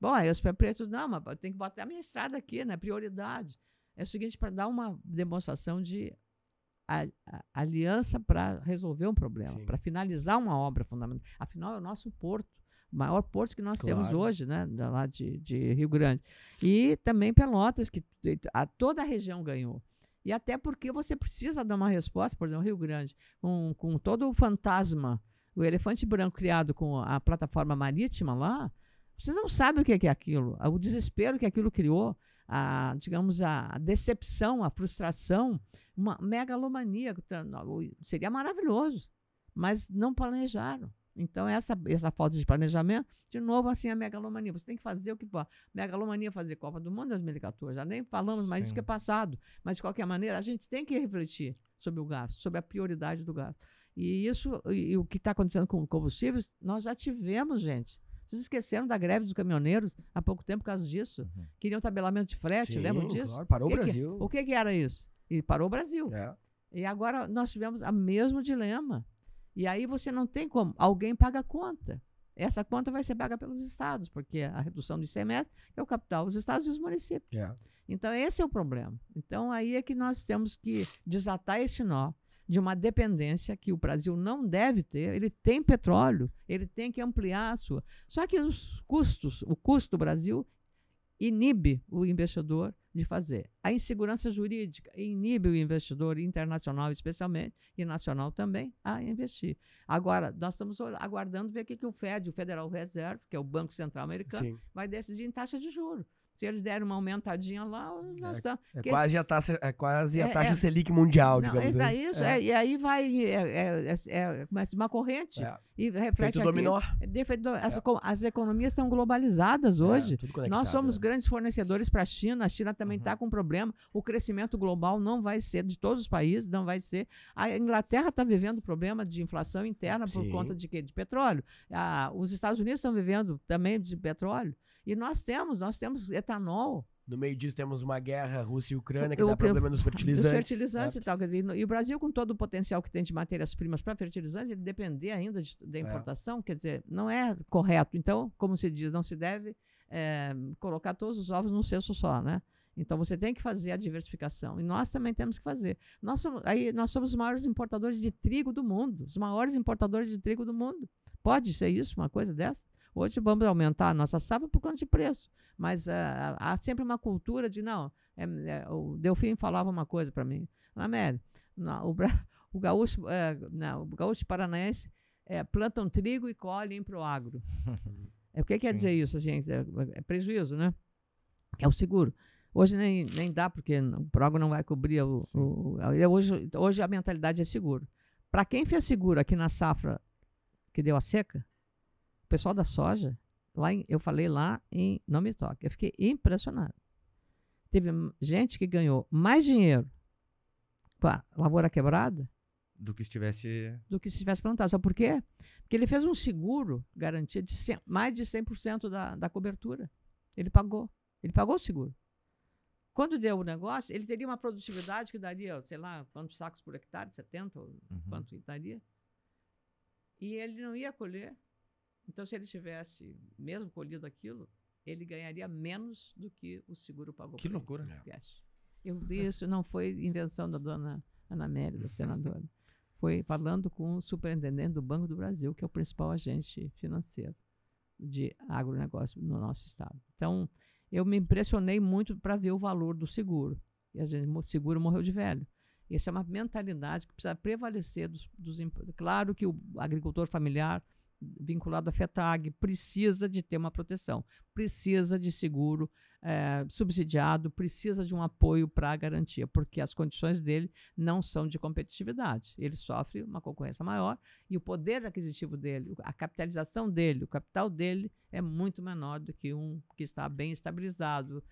Speaker 4: Bom, aí os prefeitos, não, mas tem que botar a minha estrada aqui, né? Prioridade. É o seguinte, para dar uma demonstração de a, a aliança para resolver um problema, para finalizar uma obra fundamental. Afinal, é o nosso porto, o maior porto que nós temos
Speaker 2: Claro.
Speaker 4: hoje, né, da- lá de, de Rio Grande. E também Pelotas, que a, toda a região ganhou. E até porque você precisa dar uma resposta, por exemplo, Rio Grande, com, com todo o fantasma, o elefante branco criado com a plataforma marítima lá, vocês não sabem o que é que é aquilo, o desespero que aquilo criou, a, digamos, a decepção, a frustração, uma megalomania. Seria maravilhoso, mas não planejaram. Então, essa, essa falta de planejamento, de novo, assim, a megalomania. Você tem que fazer o que for. Megalomania é fazer Copa do Mundo em 2014. Já nem falamos mais disso
Speaker 3: Sim.
Speaker 4: que é passado. Mas, de qualquer maneira, a gente tem que refletir sobre o gasto, sobre a prioridade do gasto. E isso, e, e o que está acontecendo com combustíveis, nós já tivemos, gente. Vocês esqueceram da greve dos caminhoneiros há pouco tempo por causa disso?
Speaker 3: Uhum.
Speaker 4: Queriam tabelamento de frete,
Speaker 2: Sim,
Speaker 4: lembram disso?
Speaker 2: claro, parou o
Speaker 4: que que-
Speaker 2: Brasil.
Speaker 4: o que, que era isso? E parou o Brasil.
Speaker 2: É.
Speaker 4: E agora nós tivemos o mesmo dilema. E aí você não tem como. Alguém paga a conta. Essa conta vai ser paga pelos estados, porque a redução do ICMS é o capital, os estados e os municípios.
Speaker 2: É.
Speaker 4: Então, esse é o problema. Então, aí é que nós temos que desatar esse nó de uma dependência que o Brasil não deve ter. Ele tem petróleo, ele tem que ampliar a sua. Só que os custos, o custo do Brasil inibe o investidor de fazer. A insegurança jurídica inibe o investidor internacional, especialmente, e nacional também, a investir. Agora, nós estamos aguardando ver o que, que o Fed, o Federal Reserve, que é o Banco Central Americano,
Speaker 2: Sim.
Speaker 4: vai decidir em taxa de juros. Se eles derem uma aumentadinha lá, nós estamos.
Speaker 2: É
Speaker 4: Que-
Speaker 2: quase a taxa, é quase a
Speaker 4: É,
Speaker 2: taxa
Speaker 4: é.
Speaker 2: Selic mundial,
Speaker 4: Não,
Speaker 2: digamos
Speaker 4: é
Speaker 2: assim.
Speaker 4: isso,
Speaker 2: É.
Speaker 4: é, e aí vai. É, é, é, é, começa uma corrente
Speaker 2: É.
Speaker 4: e reflete
Speaker 2: Feito
Speaker 4: aqui.
Speaker 2: dominó.
Speaker 4: É As,
Speaker 2: É.
Speaker 4: as economias estão globalizadas hoje.
Speaker 2: É,
Speaker 4: Nós somos
Speaker 2: é.
Speaker 4: grandes fornecedores para a China, a China também está com problema. O crescimento global não vai ser de todos os países, não vai ser. A Inglaterra está vivendo problema de inflação interna por
Speaker 2: Sim.
Speaker 4: conta de quê? De petróleo. Ah, os Estados Unidos estão vivendo também de petróleo. E nós temos, nós temos etanol.
Speaker 2: No meio disso temos uma guerra Rússia e Ucrânia que
Speaker 4: O
Speaker 2: dá problema nos fertilizantes.
Speaker 4: Os fertilizantes
Speaker 2: né?
Speaker 4: e tal. Quer dizer, e o Brasil, com todo o potencial que tem de matérias-primas para fertilizantes, ele depender ainda de- da
Speaker 2: É.
Speaker 4: importação, quer dizer, não é correto. Então, como se diz, não se deve eh, colocar todos os ovos num cesto só, né? Então você tem que fazer a diversificação. E nós também temos que fazer. Nós somos, aí, nós somos os maiores importadores de trigo do mundo. Os maiores importadores de trigo do mundo. Pode ser isso, uma coisa dessa? Hoje vamos aumentar a nossa safra por conta de preço. Mas ah, há sempre uma cultura de, não, é, é, o Delfim falava uma coisa para mim. Não, o, o gaúcho, é, não, o gaúcho paranaense é, plantam trigo e colhem para o agro. É, o que quer
Speaker 3: Sim.
Speaker 4: dizer isso, gente? É, é prejuízo, né? É o seguro. Hoje nem, nem dá, porque o programa não vai cobrir o. O- hoje, hoje a mentalidade é seguro. Para quem fez seguro aqui na safra que deu a seca, o pessoal da soja, lá em- eu falei lá em Não Me Toque, eu fiquei impressionado. Teve gente que ganhou mais dinheiro com a lavoura quebrada
Speaker 3: Do que estivesse.
Speaker 4: do que se tivesse plantado. Sabe por quê? Porque ele fez um seguro garantia de cem- mais de 100% da, da cobertura. Ele pagou. Ele pagou o seguro. Quando deu o negócio, ele teria uma produtividade que daria, sei lá, quantos sacos por hectare? 70? Ou
Speaker 3: Uhum.
Speaker 4: quanto daria? E ele não ia colher. Então, se ele tivesse mesmo colhido aquilo, ele ganharia menos do que o seguro pagou.
Speaker 3: Que loucura.
Speaker 4: Cash. Eu vi isso, não foi invenção da dona Ana Mérida, senadora. Foi falando com o superintendente do Banco do Brasil, que é o principal agente financeiro de agronegócio no nosso estado. Então, eu me impressionei muito para ver o valor do seguro. E a gente, o seguro morreu de velho. Essa é uma mentalidade que precisa prevalecer dos, dos Claro que o agricultor familiar vinculado à FETAG precisa de ter uma proteção, precisa de seguro eh, subsidiado, precisa de um apoio para a garantia, porque as condições dele não são de competitividade. Ele sofre uma concorrência maior e o poder aquisitivo dele, a capitalização dele, o capital dele é muito menor do que um que está bem estabilizado,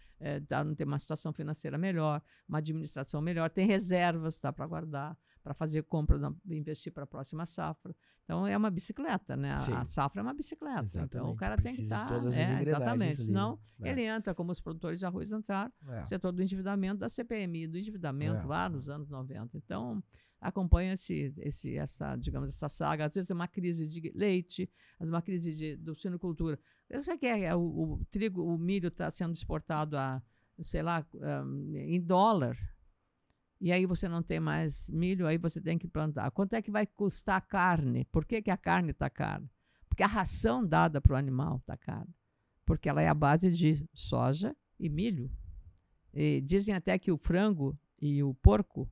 Speaker 4: tá, não tem uma situação financeira melhor, uma administração melhor, tem reservas tá, para guardar, para fazer compra, na- investir para a próxima safra. Então é uma bicicleta, né? A, a safra é uma bicicleta. Então o
Speaker 2: Exatamente,
Speaker 4: cara tem que
Speaker 2: precisa
Speaker 4: estar.
Speaker 2: as
Speaker 4: é, exatamente. Senão
Speaker 2: né?
Speaker 4: ele entra como os produtores de arroz entraram,
Speaker 2: É.
Speaker 4: o setor do endividamento da CPMI, do endividamento
Speaker 2: É.
Speaker 4: lá nos anos 90. Então, acompanha esse, esse, essa, digamos, essa saga. Às vezes é uma crise de leite, às vezes uma crise de, do suinocultura. Eu sei que é, é o, o trigo, o milho está sendo exportado a, sei lá, um, em dólar. E aí você não tem mais milho, aí você tem que plantar. Quanto é que vai custar a carne? Por que, que a carne está cara? Porque a ração dada para o animal está cara. Porque ela é a base de soja e milho. E dizem até que o frango e o porco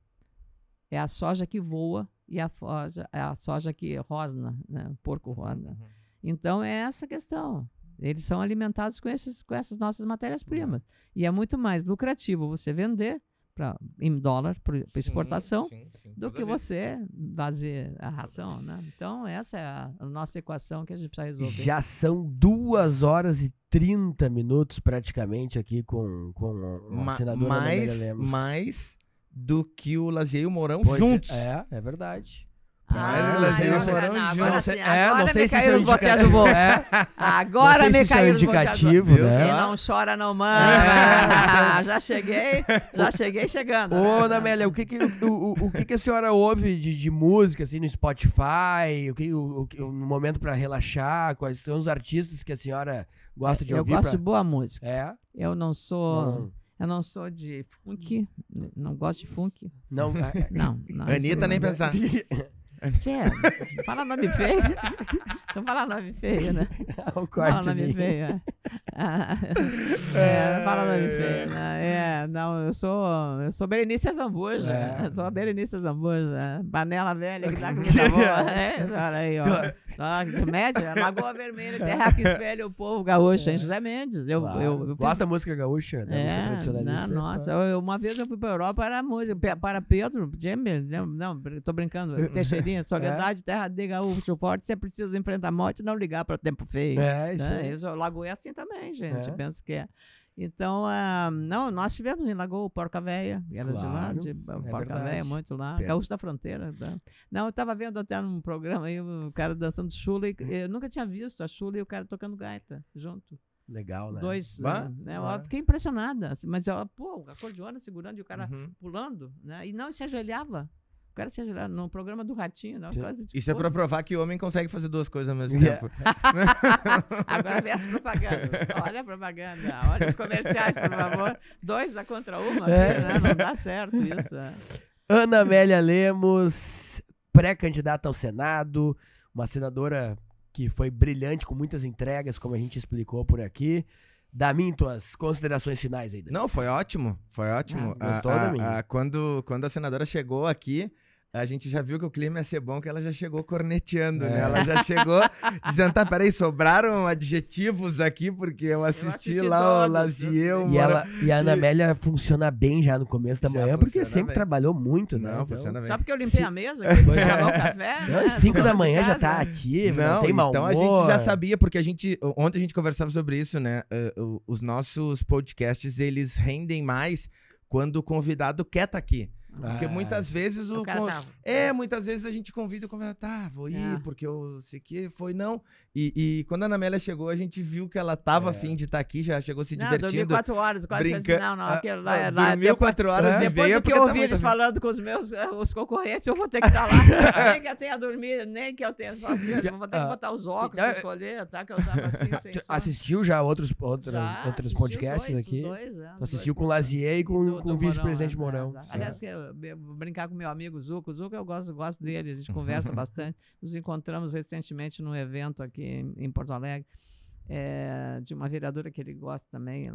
Speaker 4: é a soja que voa e a, soja, é a soja que rosna, né? o porco rosna.
Speaker 3: Uhum.
Speaker 4: Então é essa a questão. Eles são alimentados com, esses, com essas nossas matérias-primas. E é muito mais lucrativo você vender pra, em dólar para exportação
Speaker 3: sim, sim,
Speaker 4: do que
Speaker 3: vez.
Speaker 4: você fazer a ração. Né? Então essa é a, a nossa equação que a gente precisa resolver.
Speaker 2: Já são duas horas e 30 minutos praticamente aqui com, com
Speaker 3: Ma-
Speaker 2: Ana Amélia
Speaker 3: mais,
Speaker 2: Lemos.
Speaker 3: mais do que o Lazier e o Mourão
Speaker 2: Pois é,
Speaker 3: juntos.
Speaker 2: É, é verdade.
Speaker 4: Ah,
Speaker 3: Mas eles
Speaker 4: agora
Speaker 3: foram
Speaker 4: não,
Speaker 3: juntos.
Speaker 4: agora
Speaker 2: Não sei-
Speaker 4: sim,
Speaker 2: é,
Speaker 4: agora
Speaker 2: não
Speaker 4: me
Speaker 2: sei se
Speaker 4: caiu
Speaker 2: isso é
Speaker 4: os botinhos do
Speaker 2: indicativo.
Speaker 4: bolso.
Speaker 2: É,
Speaker 4: Agora
Speaker 2: não sei
Speaker 4: me
Speaker 2: é
Speaker 4: caiu
Speaker 2: um
Speaker 4: os botinhos do bolso.
Speaker 2: indicativo, né?
Speaker 4: Não chora não manda. já cheguei, já cheguei chegando.
Speaker 2: Ô,
Speaker 4: né?
Speaker 2: Ana Amélia, o que que, o, o, o que que a senhora ouve de, de música, assim, no Spotify? O que, o, o no momento pra relaxar? Quais são os artistas que a senhora gosta de
Speaker 4: Eu
Speaker 2: ouvir?
Speaker 4: gosto
Speaker 2: pra-
Speaker 4: de boa música.
Speaker 2: É?
Speaker 4: Eu não sou,
Speaker 2: Não,
Speaker 4: eu não sou de funk, não gosto de funk.
Speaker 2: não, é-
Speaker 4: Não, não.
Speaker 3: Anitta
Speaker 4: sou-
Speaker 3: nem pensar.
Speaker 4: Tchê, fala nome feio. Então fala nome feio, né?
Speaker 2: o
Speaker 4: Fala nome feio. é. É, fala nome feio. Né? É, não, eu sou, eu sou Berenice Zambuja.
Speaker 2: É.
Speaker 4: Eu sou a Berenice Zambuja. Panela velha que dá comida boa. É, olha aí, ó. Que média, Lagoa Vermelha, terra que espelha o povo gaúcho, hein? José Mendes. Eu,
Speaker 2: Claro.
Speaker 4: eu, eu
Speaker 2: Gosta da música gaúcha? Da música
Speaker 4: é,
Speaker 2: tradicionalista?
Speaker 4: não, nossa, eu- uma vez eu fui para Europa, era música, para Pedro, Jamie, não, não, tô brincando, Teixeirinha, Soledade, Terra de Gaúcho Forte, você precisa enfrentar a morte e não ligar para o tempo feio.
Speaker 2: É, isso
Speaker 4: né? Isso, Lagoa é assim também, gente,
Speaker 2: É.
Speaker 4: penso que é. Então, ah, não, nós tivemos em Lagoa Porca Véia, era de lá,
Speaker 2: Claro,
Speaker 4: de
Speaker 2: é
Speaker 4: Porca
Speaker 2: verdade.
Speaker 4: Véia, muito lá,
Speaker 3: Pena.
Speaker 4: Gaúcho da Fronteira. tá? Não, eu estava vendo até num programa aí, o cara dançando chula, e eu nunca tinha visto a chula e o cara tocando gaita junto.
Speaker 2: Legal, né?
Speaker 4: Dois,
Speaker 3: Bah,
Speaker 4: né,
Speaker 2: bah.
Speaker 4: Eu fiquei impressionada. assim, mas ela, pô, a acordeona segurando e o cara
Speaker 3: Uhum.
Speaker 4: pulando, né? E não se ajoelhava. O cara se ajoelhava no programa do Ratinho, né? coisa de
Speaker 3: Isso é
Speaker 4: pô,
Speaker 3: pra provar que o homem consegue fazer duas coisas ao mesmo
Speaker 2: Yeah.
Speaker 3: tempo.
Speaker 4: Agora vem as propagandas. Olha a propaganda, olha os comerciais, por favor. Dois da contra uma,
Speaker 2: É.
Speaker 4: né? não dá certo isso. é.
Speaker 2: Ana Amélia Lemos, pré-candidata ao Senado, uma senadora que foi brilhante, com muitas entregas, como a gente explicou por aqui. Damin, tuas considerações finais aí.
Speaker 3: Não, foi ótimo. Foi ótimo.
Speaker 2: Ah, gostou,
Speaker 3: A- a- a- quando, quando a senadora chegou aqui, a gente já viu que o clima ia ser bom, que ela já chegou corneteando, né?
Speaker 2: É.
Speaker 3: Ela já chegou dizendo, tá, peraí, sobraram adjetivos aqui, porque eu assisti,
Speaker 4: assisti
Speaker 3: lá o
Speaker 4: todos,
Speaker 3: Lazier, o
Speaker 2: E, ela, e a Ana
Speaker 3: E-
Speaker 2: Amélia funciona bem já no começo da
Speaker 3: Já
Speaker 2: manhã, porque sempre
Speaker 3: bem.
Speaker 2: trabalhou muito, né?
Speaker 3: Não,
Speaker 2: Então-
Speaker 3: funciona bem.
Speaker 4: Só porque eu limpei
Speaker 2: Sim.
Speaker 4: a mesa, que
Speaker 2: Pois
Speaker 4: acabou o café.
Speaker 2: Não,
Speaker 4: né?
Speaker 2: às 5 da manhã já tá ativo, não,
Speaker 3: Não,
Speaker 2: tem mau
Speaker 3: então a gente já sabia, porque a gente. Ontem a gente conversava sobre isso, né? o- os nossos podcasts, eles rendem mais quando o convidado quer estar aqui. Porque
Speaker 2: Ah,
Speaker 3: muitas vezes o.
Speaker 4: Tava.
Speaker 3: É, muitas vezes a gente convida o convidado, tá, vou ir,
Speaker 4: É.
Speaker 3: porque eu sei que foi não. E, e quando a Ana Amélia chegou, a gente viu que ela tava
Speaker 2: É.
Speaker 3: afim de estar aqui, já chegou se
Speaker 4: Não, dormi
Speaker 3: divertindo.
Speaker 4: quatro horas, quase
Speaker 3: brinca-
Speaker 4: não, não,
Speaker 2: Ah,
Speaker 4: aquele lá é lá.
Speaker 3: Dormiu
Speaker 4: depois-
Speaker 3: quatro horas
Speaker 2: É.
Speaker 3: e
Speaker 4: Depois
Speaker 3: veio
Speaker 4: do que
Speaker 3: porque
Speaker 4: eu
Speaker 3: tá
Speaker 4: ouvi
Speaker 3: muito
Speaker 4: eles
Speaker 3: afim.
Speaker 4: falando com os meus eh, os concorrentes, eu vou ter que estar lá. nem que eu tenha dormido, nem que eu tenha só eu vou ter que
Speaker 2: Ah,
Speaker 4: botar os óculos
Speaker 2: ah,
Speaker 4: pra escolher, tá? Que eu tava assim, sem
Speaker 2: assistiu já outros, outros,
Speaker 4: Já,
Speaker 2: outros podcasts
Speaker 4: dois,
Speaker 2: aqui?
Speaker 4: dois, é,
Speaker 2: assistiu
Speaker 4: dois.
Speaker 2: com o Lazier e com, com o vice-presidente
Speaker 4: Mourão,
Speaker 2: Mourão.
Speaker 4: é, é. Aliás, que eu, brincar com meu amigo Zuco. Zuco eu gosto, gosto dele, a gente conversa bastante. Nos encontramos recentemente num evento aqui em, em Porto Alegre, é, de uma vereadora que ele gosta também,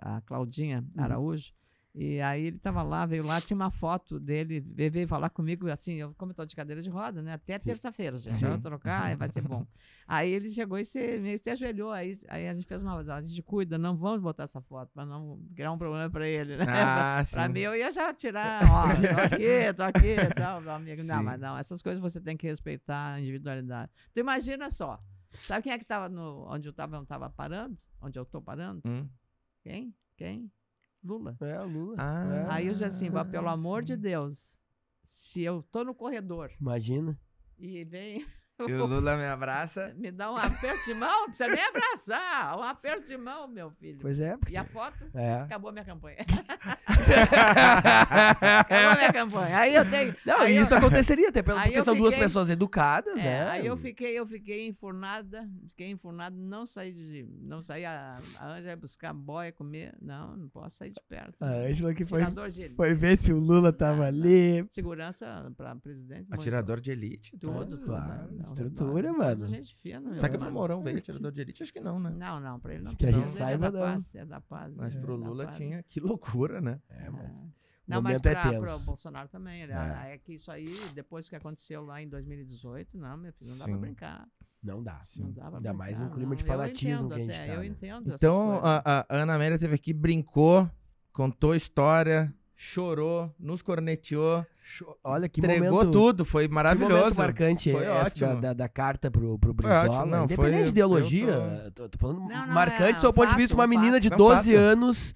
Speaker 4: a, a Claudinha Araújo. E aí ele estava lá, veio lá, tinha uma foto dele, ele veio falar comigo, assim, eu, como eu tô de cadeira de roda, né? Até terça-feira, gente. Eu vou trocar, vai ser bom. Aí ele chegou e se, meio se ajoelhou, aí, aí a gente fez uma a gente cuida, não vamos botar essa foto, para não criar um problema para ele, né?
Speaker 3: Ah, sim.
Speaker 4: mim, eu ia já tirar, ó, tô aqui, tô aqui e tal, meu amigo. Não,
Speaker 3: Sim.
Speaker 4: mas não, essas coisas você tem que respeitar a individualidade. Tu imagina só, sabe quem é que tava no, onde eu tava, eu tava parando? Onde eu tô parando?
Speaker 3: Hum.
Speaker 4: Quem? Quem? Lula.
Speaker 2: É, o Lula.
Speaker 3: Ah.
Speaker 4: Aí eu já assim, "Vá, pelo amor
Speaker 3: sim.
Speaker 4: de Deus, se eu tô no corredor
Speaker 2: Imagina.
Speaker 4: e vem,
Speaker 3: E o Lula me abraça.
Speaker 4: Me dá um aperto de mão, precisa nem abraçar. Um aperto de mão, meu filho.
Speaker 2: Pois é, porque...
Speaker 4: E a foto?
Speaker 2: É.
Speaker 4: Acabou a minha campanha. A minha campanha. Aí eu tenho.
Speaker 2: Não,
Speaker 4: aí
Speaker 2: e
Speaker 4: eu-
Speaker 2: isso aconteceria até pelo-
Speaker 4: aí
Speaker 2: porque são duas pessoas educadas,
Speaker 4: É,
Speaker 2: né?
Speaker 4: Aí eu fiquei, eu fiquei enfurnada, fiquei enfurnada, não saí de. Não saí, a, a Ângela ia buscar boia, comer. Não, não posso sair de perto.
Speaker 2: A Ângela que foi, foi ver se o Lula tava
Speaker 4: Ah,
Speaker 2: ali.
Speaker 4: Segurança para presidente. muito.
Speaker 3: Atirador de elite.
Speaker 4: Tudo,
Speaker 3: tudo.
Speaker 4: tudo.
Speaker 2: claro,
Speaker 4: né?
Speaker 2: Estrutura,
Speaker 4: não,
Speaker 2: mano.
Speaker 4: mas a gente fina,
Speaker 3: Será que pro
Speaker 4: irmão.
Speaker 3: Mourão veio atirador de elite? Acho que não, né?
Speaker 4: Não, não, pra ele não.
Speaker 2: Que a gente
Speaker 4: Ele
Speaker 2: saiba,
Speaker 4: é da paz, é da paz.
Speaker 3: Mas
Speaker 4: é
Speaker 3: pro Lula tinha. Que loucura, né?
Speaker 2: É, mas...
Speaker 4: É. Não, mas
Speaker 2: momento é
Speaker 4: para
Speaker 2: tenso.
Speaker 4: o Bolsonaro também. Ele,
Speaker 2: É.
Speaker 4: é. que isso aí, depois que aconteceu lá em 2018, não, meu filho, não dá
Speaker 3: Sim.
Speaker 4: pra brincar.
Speaker 2: Não dá.
Speaker 4: Não dá pra
Speaker 2: Ainda mais
Speaker 4: brincar,
Speaker 2: num clima
Speaker 4: não.
Speaker 2: de fanatismo que a gente
Speaker 4: até,
Speaker 2: tá,
Speaker 4: Eu
Speaker 2: né?
Speaker 4: entendo
Speaker 3: Então, a, a Ana Amélia teve aqui, brincou, contou história, chorou, nos corneteou.
Speaker 2: Olha que
Speaker 3: entregou
Speaker 2: momento...
Speaker 3: tudo. Foi
Speaker 2: Que
Speaker 3: maravilhoso.
Speaker 2: marcante
Speaker 3: Foi
Speaker 2: essa da,
Speaker 3: ótimo.
Speaker 2: da, da carta pro, pro
Speaker 3: Foi
Speaker 2: Brizola.
Speaker 3: ótimo, não,
Speaker 2: Independente
Speaker 3: foi-
Speaker 2: de ideologia, tô, tô falando
Speaker 4: Não, não,
Speaker 2: marcante
Speaker 4: é
Speaker 2: do seu
Speaker 4: um
Speaker 2: ponto de
Speaker 4: fato,
Speaker 2: vista, uma
Speaker 4: um
Speaker 2: menina de
Speaker 3: É um
Speaker 2: 12
Speaker 3: fato.
Speaker 2: anos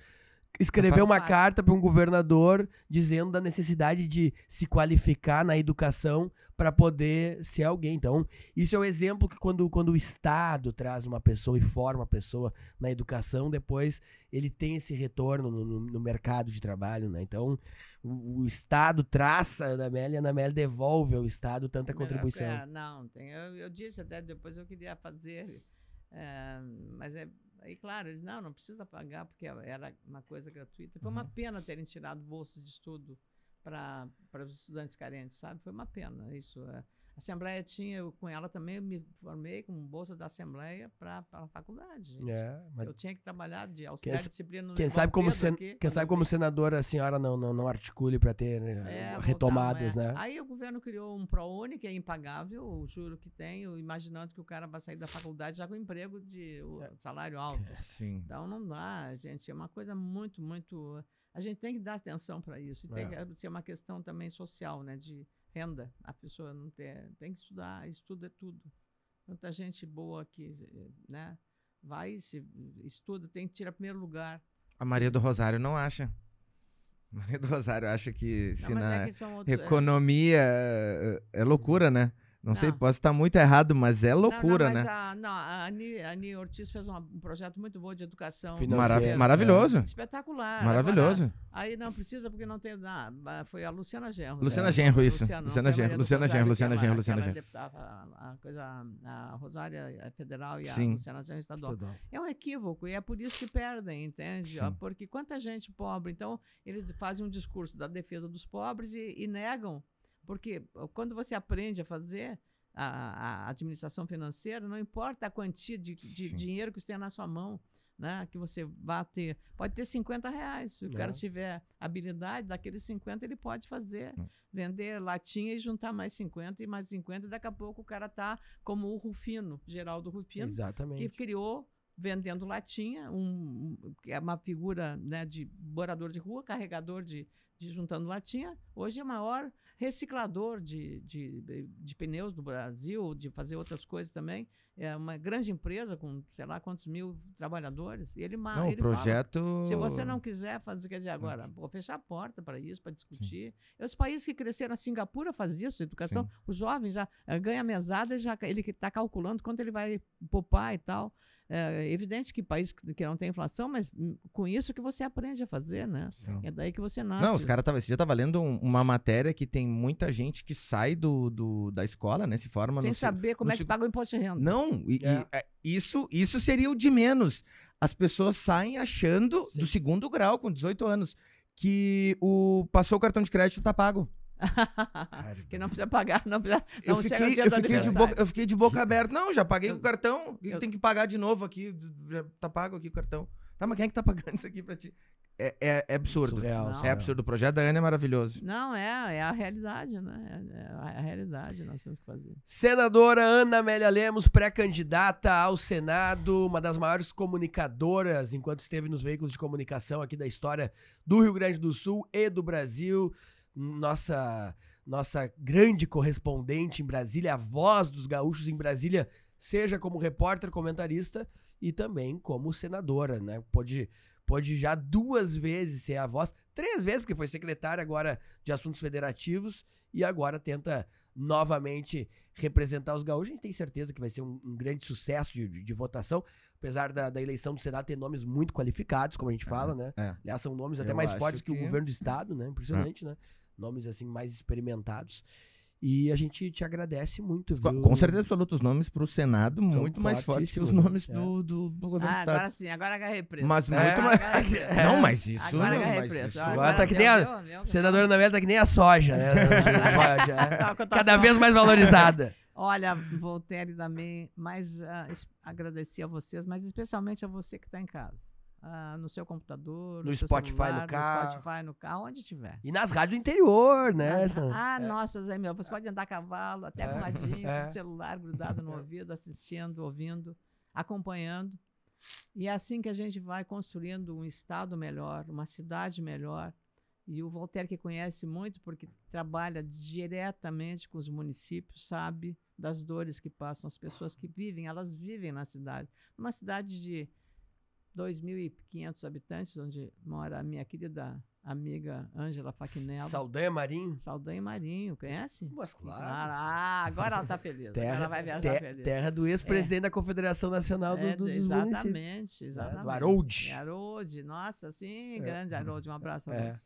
Speaker 2: escreveu
Speaker 3: um
Speaker 2: uma carta para um governador dizendo da necessidade de se qualificar na educação para poder ser alguém. Então, isso é o exemplo que quando, quando o Estado traz uma pessoa e forma a pessoa na educação, depois ele tem esse retorno no, no- no mercado de trabalho, né? Então, o, o Estado traça a Ana Amélia e a Ana Amélia devolve ao Estado tanta contribuição.
Speaker 4: é, não, tem, eu, eu disse até depois eu queria fazer, é, mas é aí claro, eles não, não precisa pagar porque era uma coisa gratuita. Foi
Speaker 2: Uhum.
Speaker 4: uma pena terem tirado bolsas de estudo para os estudantes carentes, sabe? Foi uma pena isso. é. A Assembleia tinha, eu com ela também eu me formei com bolsa da Assembleia para a faculdade. gente.
Speaker 2: É, mas
Speaker 4: Eu tinha que trabalhar de auxiliar
Speaker 2: Quem
Speaker 4: de disciplina no
Speaker 2: Quem sabe, como, sen-
Speaker 4: aqui,
Speaker 2: quem sabe como senadora a senhora não, não, não articule para ter né,
Speaker 4: É,
Speaker 2: retomadas,
Speaker 4: voltamos, é.
Speaker 2: né?
Speaker 4: Aí o governo criou um ProUni, que é impagável, o juro que tem, imaginando que o cara vai sair da faculdade já com emprego de o
Speaker 2: É.
Speaker 4: salário alto.
Speaker 3: Sim.
Speaker 4: Então não dá, gente. É uma coisa muito, muito. A gente tem que dar atenção para isso. E tem
Speaker 2: É.
Speaker 4: que ser uma questão também social, né? De renda. A pessoa não ter. Tem que estudar. Estudo é tudo. Tanta gente boa que, né? Vai, se estuda, tem que tirar primeiro lugar.
Speaker 3: A Maria do Rosário não acha. A Maria do Rosário acha que
Speaker 4: Não,
Speaker 3: na
Speaker 4: é que são outros. é-
Speaker 3: economia é, é loucura, né? Não, sei,
Speaker 4: Não.
Speaker 3: posso estar muito errado, mas é loucura,
Speaker 4: não, não, mas
Speaker 3: né?
Speaker 4: A, não, a Ani, a Ani Ortiz fez uma- um projeto muito bom de educação.
Speaker 3: Marav-
Speaker 2: é.
Speaker 3: maravilhoso.
Speaker 4: Espetacular.
Speaker 3: Maravilhoso.
Speaker 4: Agora, aí não precisa porque não tem. Ah, foi a Luciana Genro.
Speaker 3: Luciana
Speaker 4: né?
Speaker 3: Genro, isso.
Speaker 4: Luciana,
Speaker 3: Genro, Luciana Genro,
Speaker 4: é
Speaker 3: Luciana Genro, Luciana Genro.
Speaker 4: a, coisa, a Rosária Federal e a
Speaker 3: Sim.
Speaker 4: Luciana Genro estadual.
Speaker 2: Estadual.
Speaker 4: É um equívoco e é por isso que perdem, entende?
Speaker 3: Sim.
Speaker 4: Porque quanta gente pobre. Então, eles fazem um discurso da defesa dos pobres e, e negam. Porque quando você aprende a fazer a, a administração financeira, não importa a quantia de, de dinheiro que você tem na sua mão. Né, que você vai ter. Pode ter 50 reais. Se o
Speaker 2: É.
Speaker 4: cara tiver habilidade, daqueles 50 ele pode fazer.
Speaker 3: Hum.
Speaker 4: Vender latinha e juntar mais 50 e mais 50. E daqui a pouco o cara tá como o Rufino, Geraldo Rufino, que
Speaker 2: Exatamente.
Speaker 4: criou vendendo latinha, um, um- que é uma figura né, de morador de rua, carregador de, de juntando latinha. Hoje é maior reciclador de, de, de pneus do Brasil, de fazer outras coisas também. É uma grande empresa com sei lá quantos mil trabalhadores. E ele, ma-
Speaker 3: Não, o
Speaker 4: ele fala,
Speaker 3: projeto.
Speaker 4: se você não quiser fazer, quer dizer, agora, vou fechar a porta para isso, para discutir. E os países que cresceram, a Singapura faz isso, educação.
Speaker 3: Sim.
Speaker 4: O jovem já eh, ganha mesada, já, ele está calculando quanto ele vai poupar e tal. É evidente que país que não tem inflação, mas hum, com isso que você aprende a fazer, né?
Speaker 3: Sim.
Speaker 4: É daí que você nasce.
Speaker 3: Não, os caras tava, esse dia tava lendo um- uma matéria que tem muita gente que sai do, do- da escola, né? Se forma
Speaker 4: Sem
Speaker 3: no,
Speaker 4: saber como
Speaker 3: no
Speaker 4: é que paga o imposto de renda.
Speaker 3: Não, e- e,
Speaker 2: É.
Speaker 3: é, isso, isso seria o de menos. As pessoas saem achando,
Speaker 2: Sim.
Speaker 3: do segundo grau, com 18 anos, que o passou o cartão de crédito tá pago.
Speaker 4: Que não precisa pagar, não precisa.
Speaker 3: Eu
Speaker 4: não chega
Speaker 3: fiquei, eu, fiquei de boca, eu fiquei de boca aberta. Não, já paguei
Speaker 4: Eu-
Speaker 3: o cartão. Eu,
Speaker 4: eu-
Speaker 3: tenho que pagar de novo aqui. já Tá pago aqui o cartão. Tá, mas quem é que tá pagando isso aqui pra ti? É, é- é absurdo.
Speaker 2: Surreal,
Speaker 4: Não.
Speaker 3: É absurdo. O projeto da Ana é maravilhoso.
Speaker 4: Não, é, é a realidade, né? É, é a realidade nós temos que fazer.
Speaker 2: Senadora Ana Amélia Lemos, pré-candidata ao Senado, uma das maiores comunicadoras enquanto esteve nos veículos de comunicação aqui da história do Rio Grande do Sul e do Brasil. Nossa, nossa grande correspondente em Brasília, a voz dos gaúchos em Brasília, seja como repórter, comentarista e também como senadora, né? Pode, pode já duas vezes ser a voz, três vezes, porque foi secretária agora de Assuntos Federativos e agora tenta novamente representar os gaúchos. A gente tem certeza que vai ser um, um grande sucesso de, de- de votação, apesar da, da eleição do Senado ter nomes muito qualificados, como a gente fala, né?
Speaker 3: É.
Speaker 2: Aliás, são nomes até
Speaker 3: Eu
Speaker 2: mais fortes que... o
Speaker 3: que-
Speaker 2: governo do estado, né? Impressionante, né? Nomes assim mais experimentados. E a gente te agradece muito, viu?
Speaker 3: Com, certeza absoluta, os nomes pro Senado muito mais fortes que os
Speaker 2: fortíssimos,
Speaker 3: nomes
Speaker 2: né?
Speaker 3: do, do, do governo
Speaker 4: Ah,
Speaker 3: do Estado.
Speaker 4: agora sim, agora agarrei preço.
Speaker 3: Mas
Speaker 2: É,
Speaker 3: muito mais.
Speaker 4: agora preço.
Speaker 3: Não, mas isso.
Speaker 4: Agora
Speaker 3: não,
Speaker 4: agarrei
Speaker 3: mas
Speaker 4: preço.
Speaker 3: isso-
Speaker 2: Agora tá que nem a- Senadora Ana Amélia tá que nem a soja, né? É.
Speaker 4: Tá, a cotação.
Speaker 2: Cada vez mais valorizada.
Speaker 4: Olha, Voltaire também, mais ah, es- agradecer a vocês, mas especialmente a você que está em casa. Ah, no seu computador,
Speaker 2: No
Speaker 4: seu
Speaker 2: Spotify, no
Speaker 4: celular,
Speaker 2: carro.
Speaker 4: No Spotify, no carro, onde tiver.
Speaker 2: E nas rádios do interior, né?
Speaker 4: Nas- ah,
Speaker 2: É.
Speaker 4: nossa, Zé meu, você pode andar a cavalo, até com
Speaker 2: É,
Speaker 4: radinho,
Speaker 2: é.
Speaker 4: com o celular grudado no ouvido, assistindo, ouvindo, acompanhando. E é assim que a gente vai construindo um estado melhor, uma cidade melhor. E o Voltaire, que conhece muito, porque trabalha diretamente com os municípios, sabe das dores que passam as pessoas que vivem, elas vivem na cidade. Uma cidade de 2.500 habitantes, onde mora a minha querida amiga Ângela Faquinello.
Speaker 2: Saldanha Marinho.
Speaker 4: Saldanha Marinho, conhece?
Speaker 2: Mas claro.
Speaker 4: Ah, agora ela tá feliz.
Speaker 2: Terra,
Speaker 4: ela vai viajar
Speaker 2: te-
Speaker 4: feliz.
Speaker 2: terra do ex-presidente da Confederação Nacional do,
Speaker 4: É,
Speaker 2: do, dos
Speaker 4: exatamente,
Speaker 2: municípios.
Speaker 4: exatamente.
Speaker 2: do Harolde.
Speaker 4: É, Harolde, nossa, sim,
Speaker 2: É.
Speaker 4: grande Harolde, um abraço,
Speaker 2: É.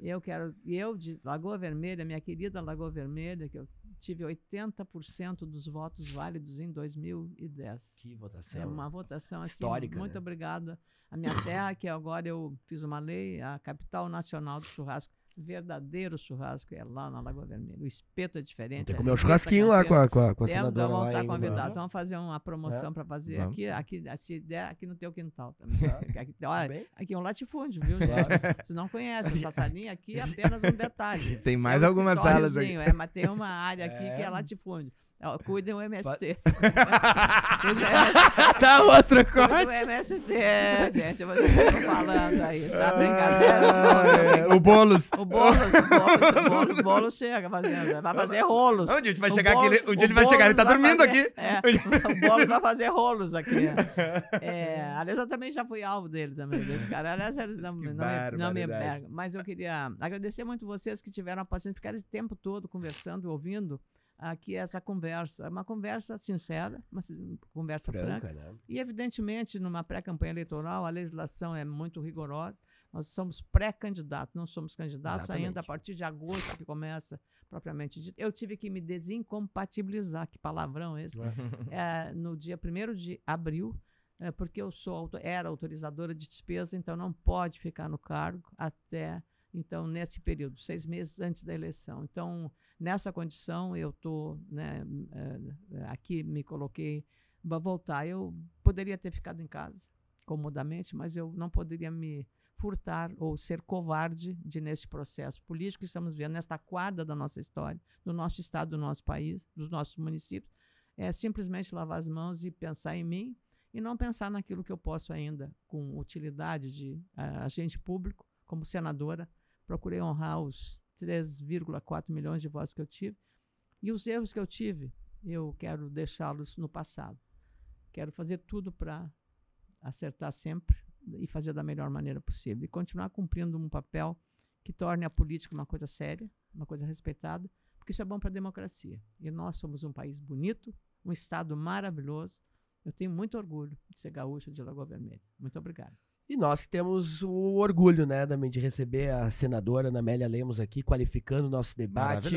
Speaker 4: Eu quero, eu de Lagoa Vermelha, minha querida Lagoa Vermelha, que eu tive 80% dos votos válidos em 2010.
Speaker 2: Que votação.
Speaker 4: É uma votação assim,
Speaker 2: Histórica,
Speaker 4: muito
Speaker 2: né?
Speaker 4: obrigada. A minha terra, que agora eu fiz uma lei, a capital nacional do churrasco, verdadeiro churrasco, é lá na Lagoa Vermelha. O espeto é diferente.
Speaker 2: Tem que
Speaker 4: a
Speaker 2: comer
Speaker 4: linguiça
Speaker 2: churrasquinho lá com a, com a, com a
Speaker 4: Temos,
Speaker 2: senadora
Speaker 4: vamos estar convidados. Vamos fazer uma promoção para fazer
Speaker 3: Vamos.
Speaker 4: aqui, aqui, se der, aqui no teu quintal também.
Speaker 2: Tá.
Speaker 4: Aqui, olha,
Speaker 2: bem?
Speaker 4: aqui é um latifúndio, viu, gente? Você não conhece essa salinha aqui, é apenas um detalhe.
Speaker 3: Tem mais
Speaker 4: É um
Speaker 3: algumas salas aqui.
Speaker 4: É, mas tem uma área aqui que
Speaker 2: É.
Speaker 4: é latifúndio. Ó, Cuidem o MST.
Speaker 2: tá outra
Speaker 4: Cuidem
Speaker 2: coisa.
Speaker 4: o MST, gente. Vocês estão falando aí. Tá brincadeira?
Speaker 3: Ah, é, o Boulos.
Speaker 4: O Boulos, o Boulos, o Boulos, chega fazendo. Vai fazer rolos.
Speaker 3: Um dia ele vai
Speaker 4: O
Speaker 3: chegar aqui,
Speaker 4: Boulos-
Speaker 3: ele- dia
Speaker 4: o
Speaker 3: ele vai chegar, ele tá dormindo
Speaker 4: fazer-
Speaker 3: aqui.
Speaker 4: É, o Boulos vai fazer rolos aqui. É, aliás, eu também já fui alvo dele também, desse cara. Aliás, eles não, não, me- não me. Mas eu queria agradecer muito vocês que tiveram a paciência de ficar esse tempo todo conversando, ouvindo aqui essa conversa. É Uma conversa sincera, uma conversa franca.
Speaker 2: Franca, né?
Speaker 4: E, evidentemente, numa pré-campanha eleitoral, a legislação é muito rigorosa. Nós somos pré-candidatos, não somos candidatos ainda. A
Speaker 2: Exatamente.
Speaker 4: partir de agosto que começa propriamente dito. Eu tive que me desincompatibilizar, que palavrão esse, é, no dia 1 de abril, é, porque eu sou era autorizadora de despesa, então não pode ficar no cargo até então nesse período, seis meses antes da eleição. Então, nessa condição, eu estou né, é, aqui, me coloquei para voltar. Eu poderia ter ficado em casa, comodamente, mas eu não poderia me furtar ou ser covarde de nesse processo político que estamos vendo nesta quadra da nossa história, do nosso estado, do nosso país, dos nossos municípios, é simplesmente lavar as mãos e pensar em mim e não pensar naquilo que eu posso ainda, com utilidade de ah, agente público, como senadora, procurei honrar os 3,4 milhões de votos que eu tive e os erros que eu tive, eu quero deixá-los no passado. Quero fazer tudo para acertar sempre e fazer da melhor maneira possível. E continuar cumprindo um papel que torne a política uma coisa séria, uma coisa respeitada, porque isso é bom para a democracia. E nós somos um país bonito, um estado maravilhoso. Eu tenho muito orgulho de ser gaúcho de Lagoa Vermelha. Muito obrigado.
Speaker 2: E nós que temos o orgulho, né, também de receber a senadora Ana Amélia Lemos aqui, qualificando o nosso debate.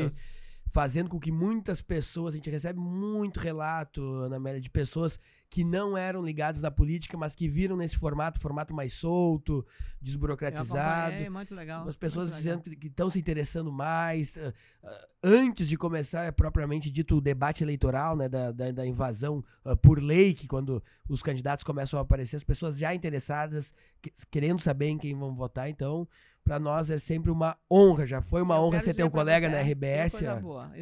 Speaker 2: Fazendo com que muitas pessoas, a gente recebe muito relato, Ana Amélia, de pessoas que não eram ligadas na política, mas que viram nesse formato, formato mais solto, desburocratizado.
Speaker 4: muito legal.
Speaker 2: As pessoas dizendo que estão se interessando mais. ah, ah, antes de começar, é propriamente dito, o debate eleitoral, né, da, da, da invasão ah, por lei, que quando os candidatos começam a aparecer, as pessoas já interessadas, que- querendo saber em quem vão votar. Então, para nós é sempre uma honra. Já foi uma
Speaker 4: Eu
Speaker 2: honra ser teu colega na RBS.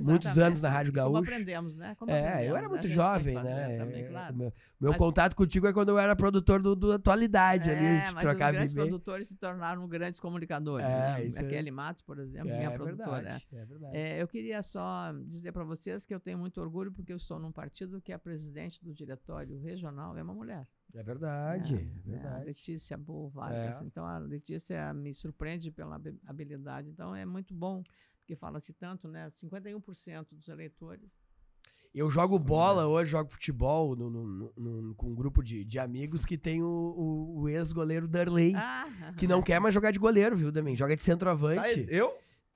Speaker 2: muitos anos na Rádio
Speaker 4: E Como
Speaker 2: Gaúcho.
Speaker 4: aprendemos, né? Como
Speaker 2: É, eu
Speaker 4: aprendemos,
Speaker 2: era
Speaker 4: né?
Speaker 2: muito
Speaker 4: A gente
Speaker 2: jovem, né?
Speaker 4: Também,
Speaker 2: É,
Speaker 4: claro.
Speaker 2: Meu, meu
Speaker 4: Mas-
Speaker 2: contato contigo é quando eu era produtor do, do Atualidade ali,
Speaker 4: É,
Speaker 2: de
Speaker 4: mas
Speaker 2: trocar
Speaker 4: os grandes produtores se tornaram grandes comunicadores.
Speaker 2: É,
Speaker 4: né?
Speaker 2: isso
Speaker 4: A
Speaker 2: é-
Speaker 4: Kelly Matos, por exemplo,
Speaker 2: É,
Speaker 4: minha
Speaker 2: é
Speaker 4: produtora.
Speaker 2: verdade, é verdade.
Speaker 4: É, eu queria só dizer para vocês que eu tenho muito orgulho porque eu estou num partido que a presidente do diretório regional é uma mulher.
Speaker 2: É verdade, é,
Speaker 4: É, a
Speaker 2: verdade.
Speaker 4: Letícia Boa Vargas.
Speaker 2: É.
Speaker 4: Então a Letícia me surpreende pela habi- habilidade. Então é muito bom, porque fala-se tanto, né? 51% dos eleitores.
Speaker 2: Eu jogo bola hoje, jogo futebol no- no- no- no- com um grupo de, de amigos que tem o, o- o ex-goleiro Darley,
Speaker 4: Ah,
Speaker 2: que não quer mais jogar de goleiro, viu, também? Joga de
Speaker 3: Tá,
Speaker 2: centroavante.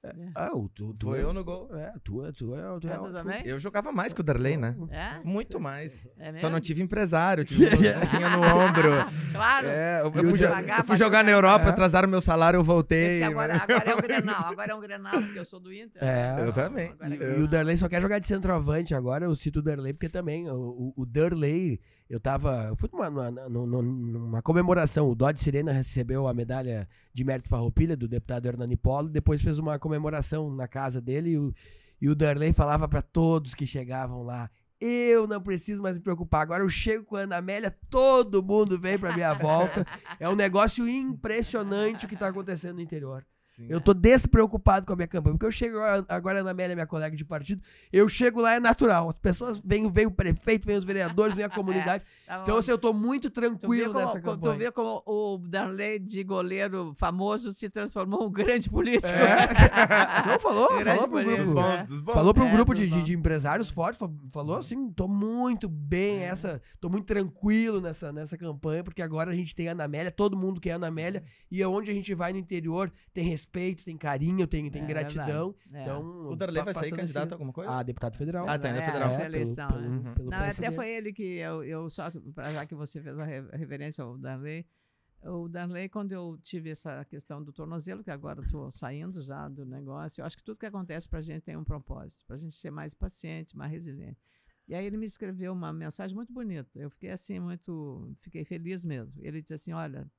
Speaker 3: Eu?
Speaker 2: Ah, o tu, tu
Speaker 3: Foi
Speaker 2: é,
Speaker 3: eu no gol.
Speaker 2: É, tu é, tu é, tu é,
Speaker 4: É, tu também?
Speaker 3: Eu jogava mais que o Darley, né?
Speaker 4: É?
Speaker 3: Muito mais.
Speaker 4: É mesmo?
Speaker 3: Só não tive empresário, tive uma tinha no ombro.
Speaker 4: Claro.
Speaker 3: É, eu, eu fui,
Speaker 4: devagar
Speaker 3: eu fui jogar na. Europa,
Speaker 2: É.
Speaker 3: atrasaram meu salário, eu voltei.
Speaker 4: Agora, agora é um Grenal, agora é um Grenal, porque eu sou do Inter.
Speaker 2: É.
Speaker 3: Eu também.
Speaker 4: Agora é
Speaker 2: E, e o Darley só quer jogar de centroavante agora. Eu cito o Darley porque também o, o, o Darley, eu tava. Eu fui numa, numa, numa- numa comemoração. O Dodge Sirena recebeu a medalha de mérito Farroupilha do deputado Hernani Polo. Depois fez uma comemoração na casa dele. E o, e o Darley falava pra todos que chegavam lá. Eu não preciso mais me preocupar. Agora eu chego com a Ana Amélia, todo mundo vem pra minha volta. É um negócio impressionante o que tá acontecendo no interior.
Speaker 3: Sim.
Speaker 2: Eu tô despreocupado com a minha campanha. Porque eu chego agora- agora, a Ana Amélia, minha colega de partido, eu chego lá, é natural. As pessoas vêm, vem o prefeito, vem os vereadores, vem a comunidade.
Speaker 4: Tá bom.
Speaker 2: Então, assim, eu tô muito tranquilo
Speaker 4: como,
Speaker 2: nessa
Speaker 4: como- tu
Speaker 2: campanha.
Speaker 4: vê como o Darley de goleiro famoso se transformou um grande político.
Speaker 2: É. Não falou? Falou pro
Speaker 4: político.
Speaker 3: Dos
Speaker 2: grupo.
Speaker 3: bons,
Speaker 4: É.
Speaker 3: dos bons.
Speaker 2: Falou para um
Speaker 4: É,
Speaker 2: grupo de, de- de empresários fortes, fa- falou assim, tô muito bem essa, tô muito tranquilo nessa, nessa campanha, porque agora a gente tem a Ana Amélia, todo mundo quer a Ana Amélia, e aonde a gente vai no interior tem respeito, tem carinho, tem, tem
Speaker 4: É
Speaker 2: gratidão.
Speaker 4: É.
Speaker 2: Então,
Speaker 3: O Darley vai sair candidato a alguma coisa?
Speaker 2: a deputado federal.
Speaker 3: Ah, tá, ainda
Speaker 4: É,
Speaker 3: federal.
Speaker 4: a
Speaker 2: pelo-
Speaker 4: eleição,
Speaker 2: pelo-
Speaker 4: é.
Speaker 3: Uhum.
Speaker 2: pelo
Speaker 4: Não, até
Speaker 2: PSD.
Speaker 4: foi ele que eu, eu só já que você fez a reverência ao Darley, o Darley quando eu tive essa questão do tornozelo, que agora estou saindo já do negócio, eu acho que tudo que acontece para a gente tem um propósito, para a gente ser mais paciente, mais resiliente. E aí ele me escreveu uma mensagem muito bonita. Eu fiquei assim muito, fiquei feliz mesmo. Ele disse assim, olha,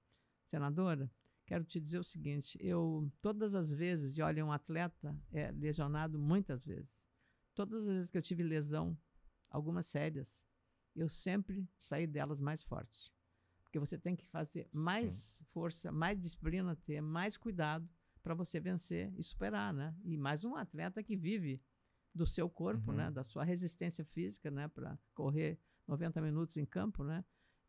Speaker 4: senadora, quero te dizer o seguinte, eu todas as vezes, e olha, um atleta é lesionado muitas vezes. Todas as vezes que eu tive lesão, algumas sérias, eu sempre saí delas mais forte. Porque você tem que fazer mais força, mais disciplina, ter mais cuidado para você vencer e superar, né? E mais um atleta que vive do seu corpo,
Speaker 3: Uhum.
Speaker 4: né? Da sua resistência física, né? Para correr 90 minutos em campo, né?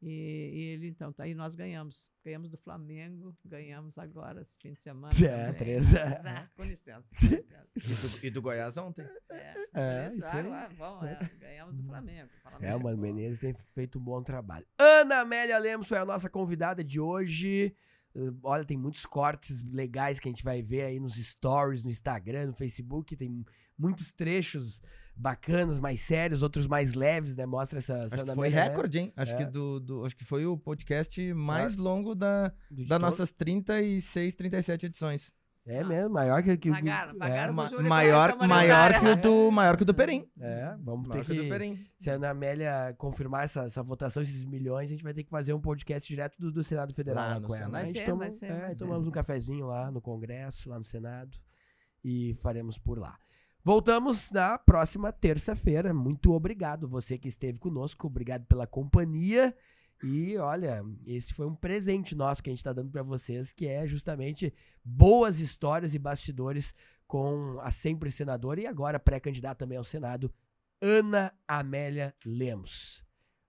Speaker 4: E, e ele, então, tá aí nós ganhamos. Ganhamos do Flamengo, ganhamos agora esse fim de semana.
Speaker 2: É, três, é.
Speaker 4: Com licença. Com licença.
Speaker 3: E do, e do Goiás ontem?
Speaker 4: É,
Speaker 2: É,
Speaker 4: isso,
Speaker 2: isso aí.
Speaker 4: bom, é, ganhamos do Flamengo. falando
Speaker 2: É, o
Speaker 4: bem,
Speaker 2: Mano. Menezes tem feito um bom trabalho. Ana Amélia Lemos foi a nossa convidada de hoje. Uh, Olha, tem muitos cortes legais que a gente vai ver aí nos stories, no Instagram, no Facebook. Tem muitos trechos bacanas, mais sérios, outros mais leves, né? Mostra essa, essa
Speaker 3: Acho
Speaker 2: Ana
Speaker 3: que foi
Speaker 2: Amélia
Speaker 3: recorde, hein? Acho
Speaker 2: É.
Speaker 3: que do, do- acho que foi o podcast mais longo da, das
Speaker 2: todo-
Speaker 3: nossas 36, 37 edições.
Speaker 2: É mesmo, maior que, que o.
Speaker 4: Pagaram, pagaram pro Júlio
Speaker 3: maior,
Speaker 4: essa
Speaker 3: maior que o do maior que o do Perim.
Speaker 2: É, vamos ter
Speaker 3: Maior que o do
Speaker 2: que.
Speaker 3: Perim.
Speaker 2: Se a Ana Amélia confirmar essa, essa votação, esses milhões, a gente vai ter que fazer um podcast direto do, do Senado Federal
Speaker 3: Lá
Speaker 2: com ela.
Speaker 3: Senado.
Speaker 2: A gente
Speaker 4: ser,
Speaker 2: toma-
Speaker 4: vai ser,
Speaker 2: é,
Speaker 4: vai ser.
Speaker 2: tomamos um cafezinho lá no Congresso, lá no Senado, e faremos por lá. Voltamos na próxima terça-feira. Muito obrigado você que esteve conosco, obrigado pela companhia. E olha, esse foi um presente nosso que a gente está dando para vocês, que é justamente boas histórias e bastidores com a sempre senadora e agora pré-candidata também ao Senado, Ana Amélia Lemos.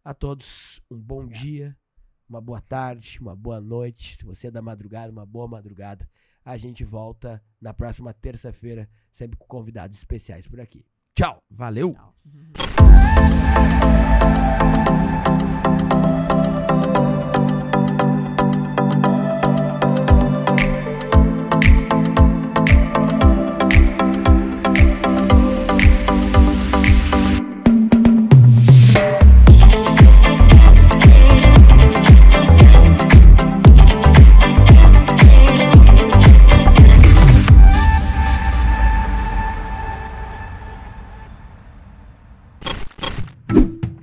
Speaker 2: A todos, um bom dia, uma boa tarde, uma boa noite. Se você é da madrugada, uma boa madrugada. A gente volta na próxima terça-feira, sempre com convidados especiais por aqui. Tchau!
Speaker 3: Valeu!
Speaker 4: Tchau.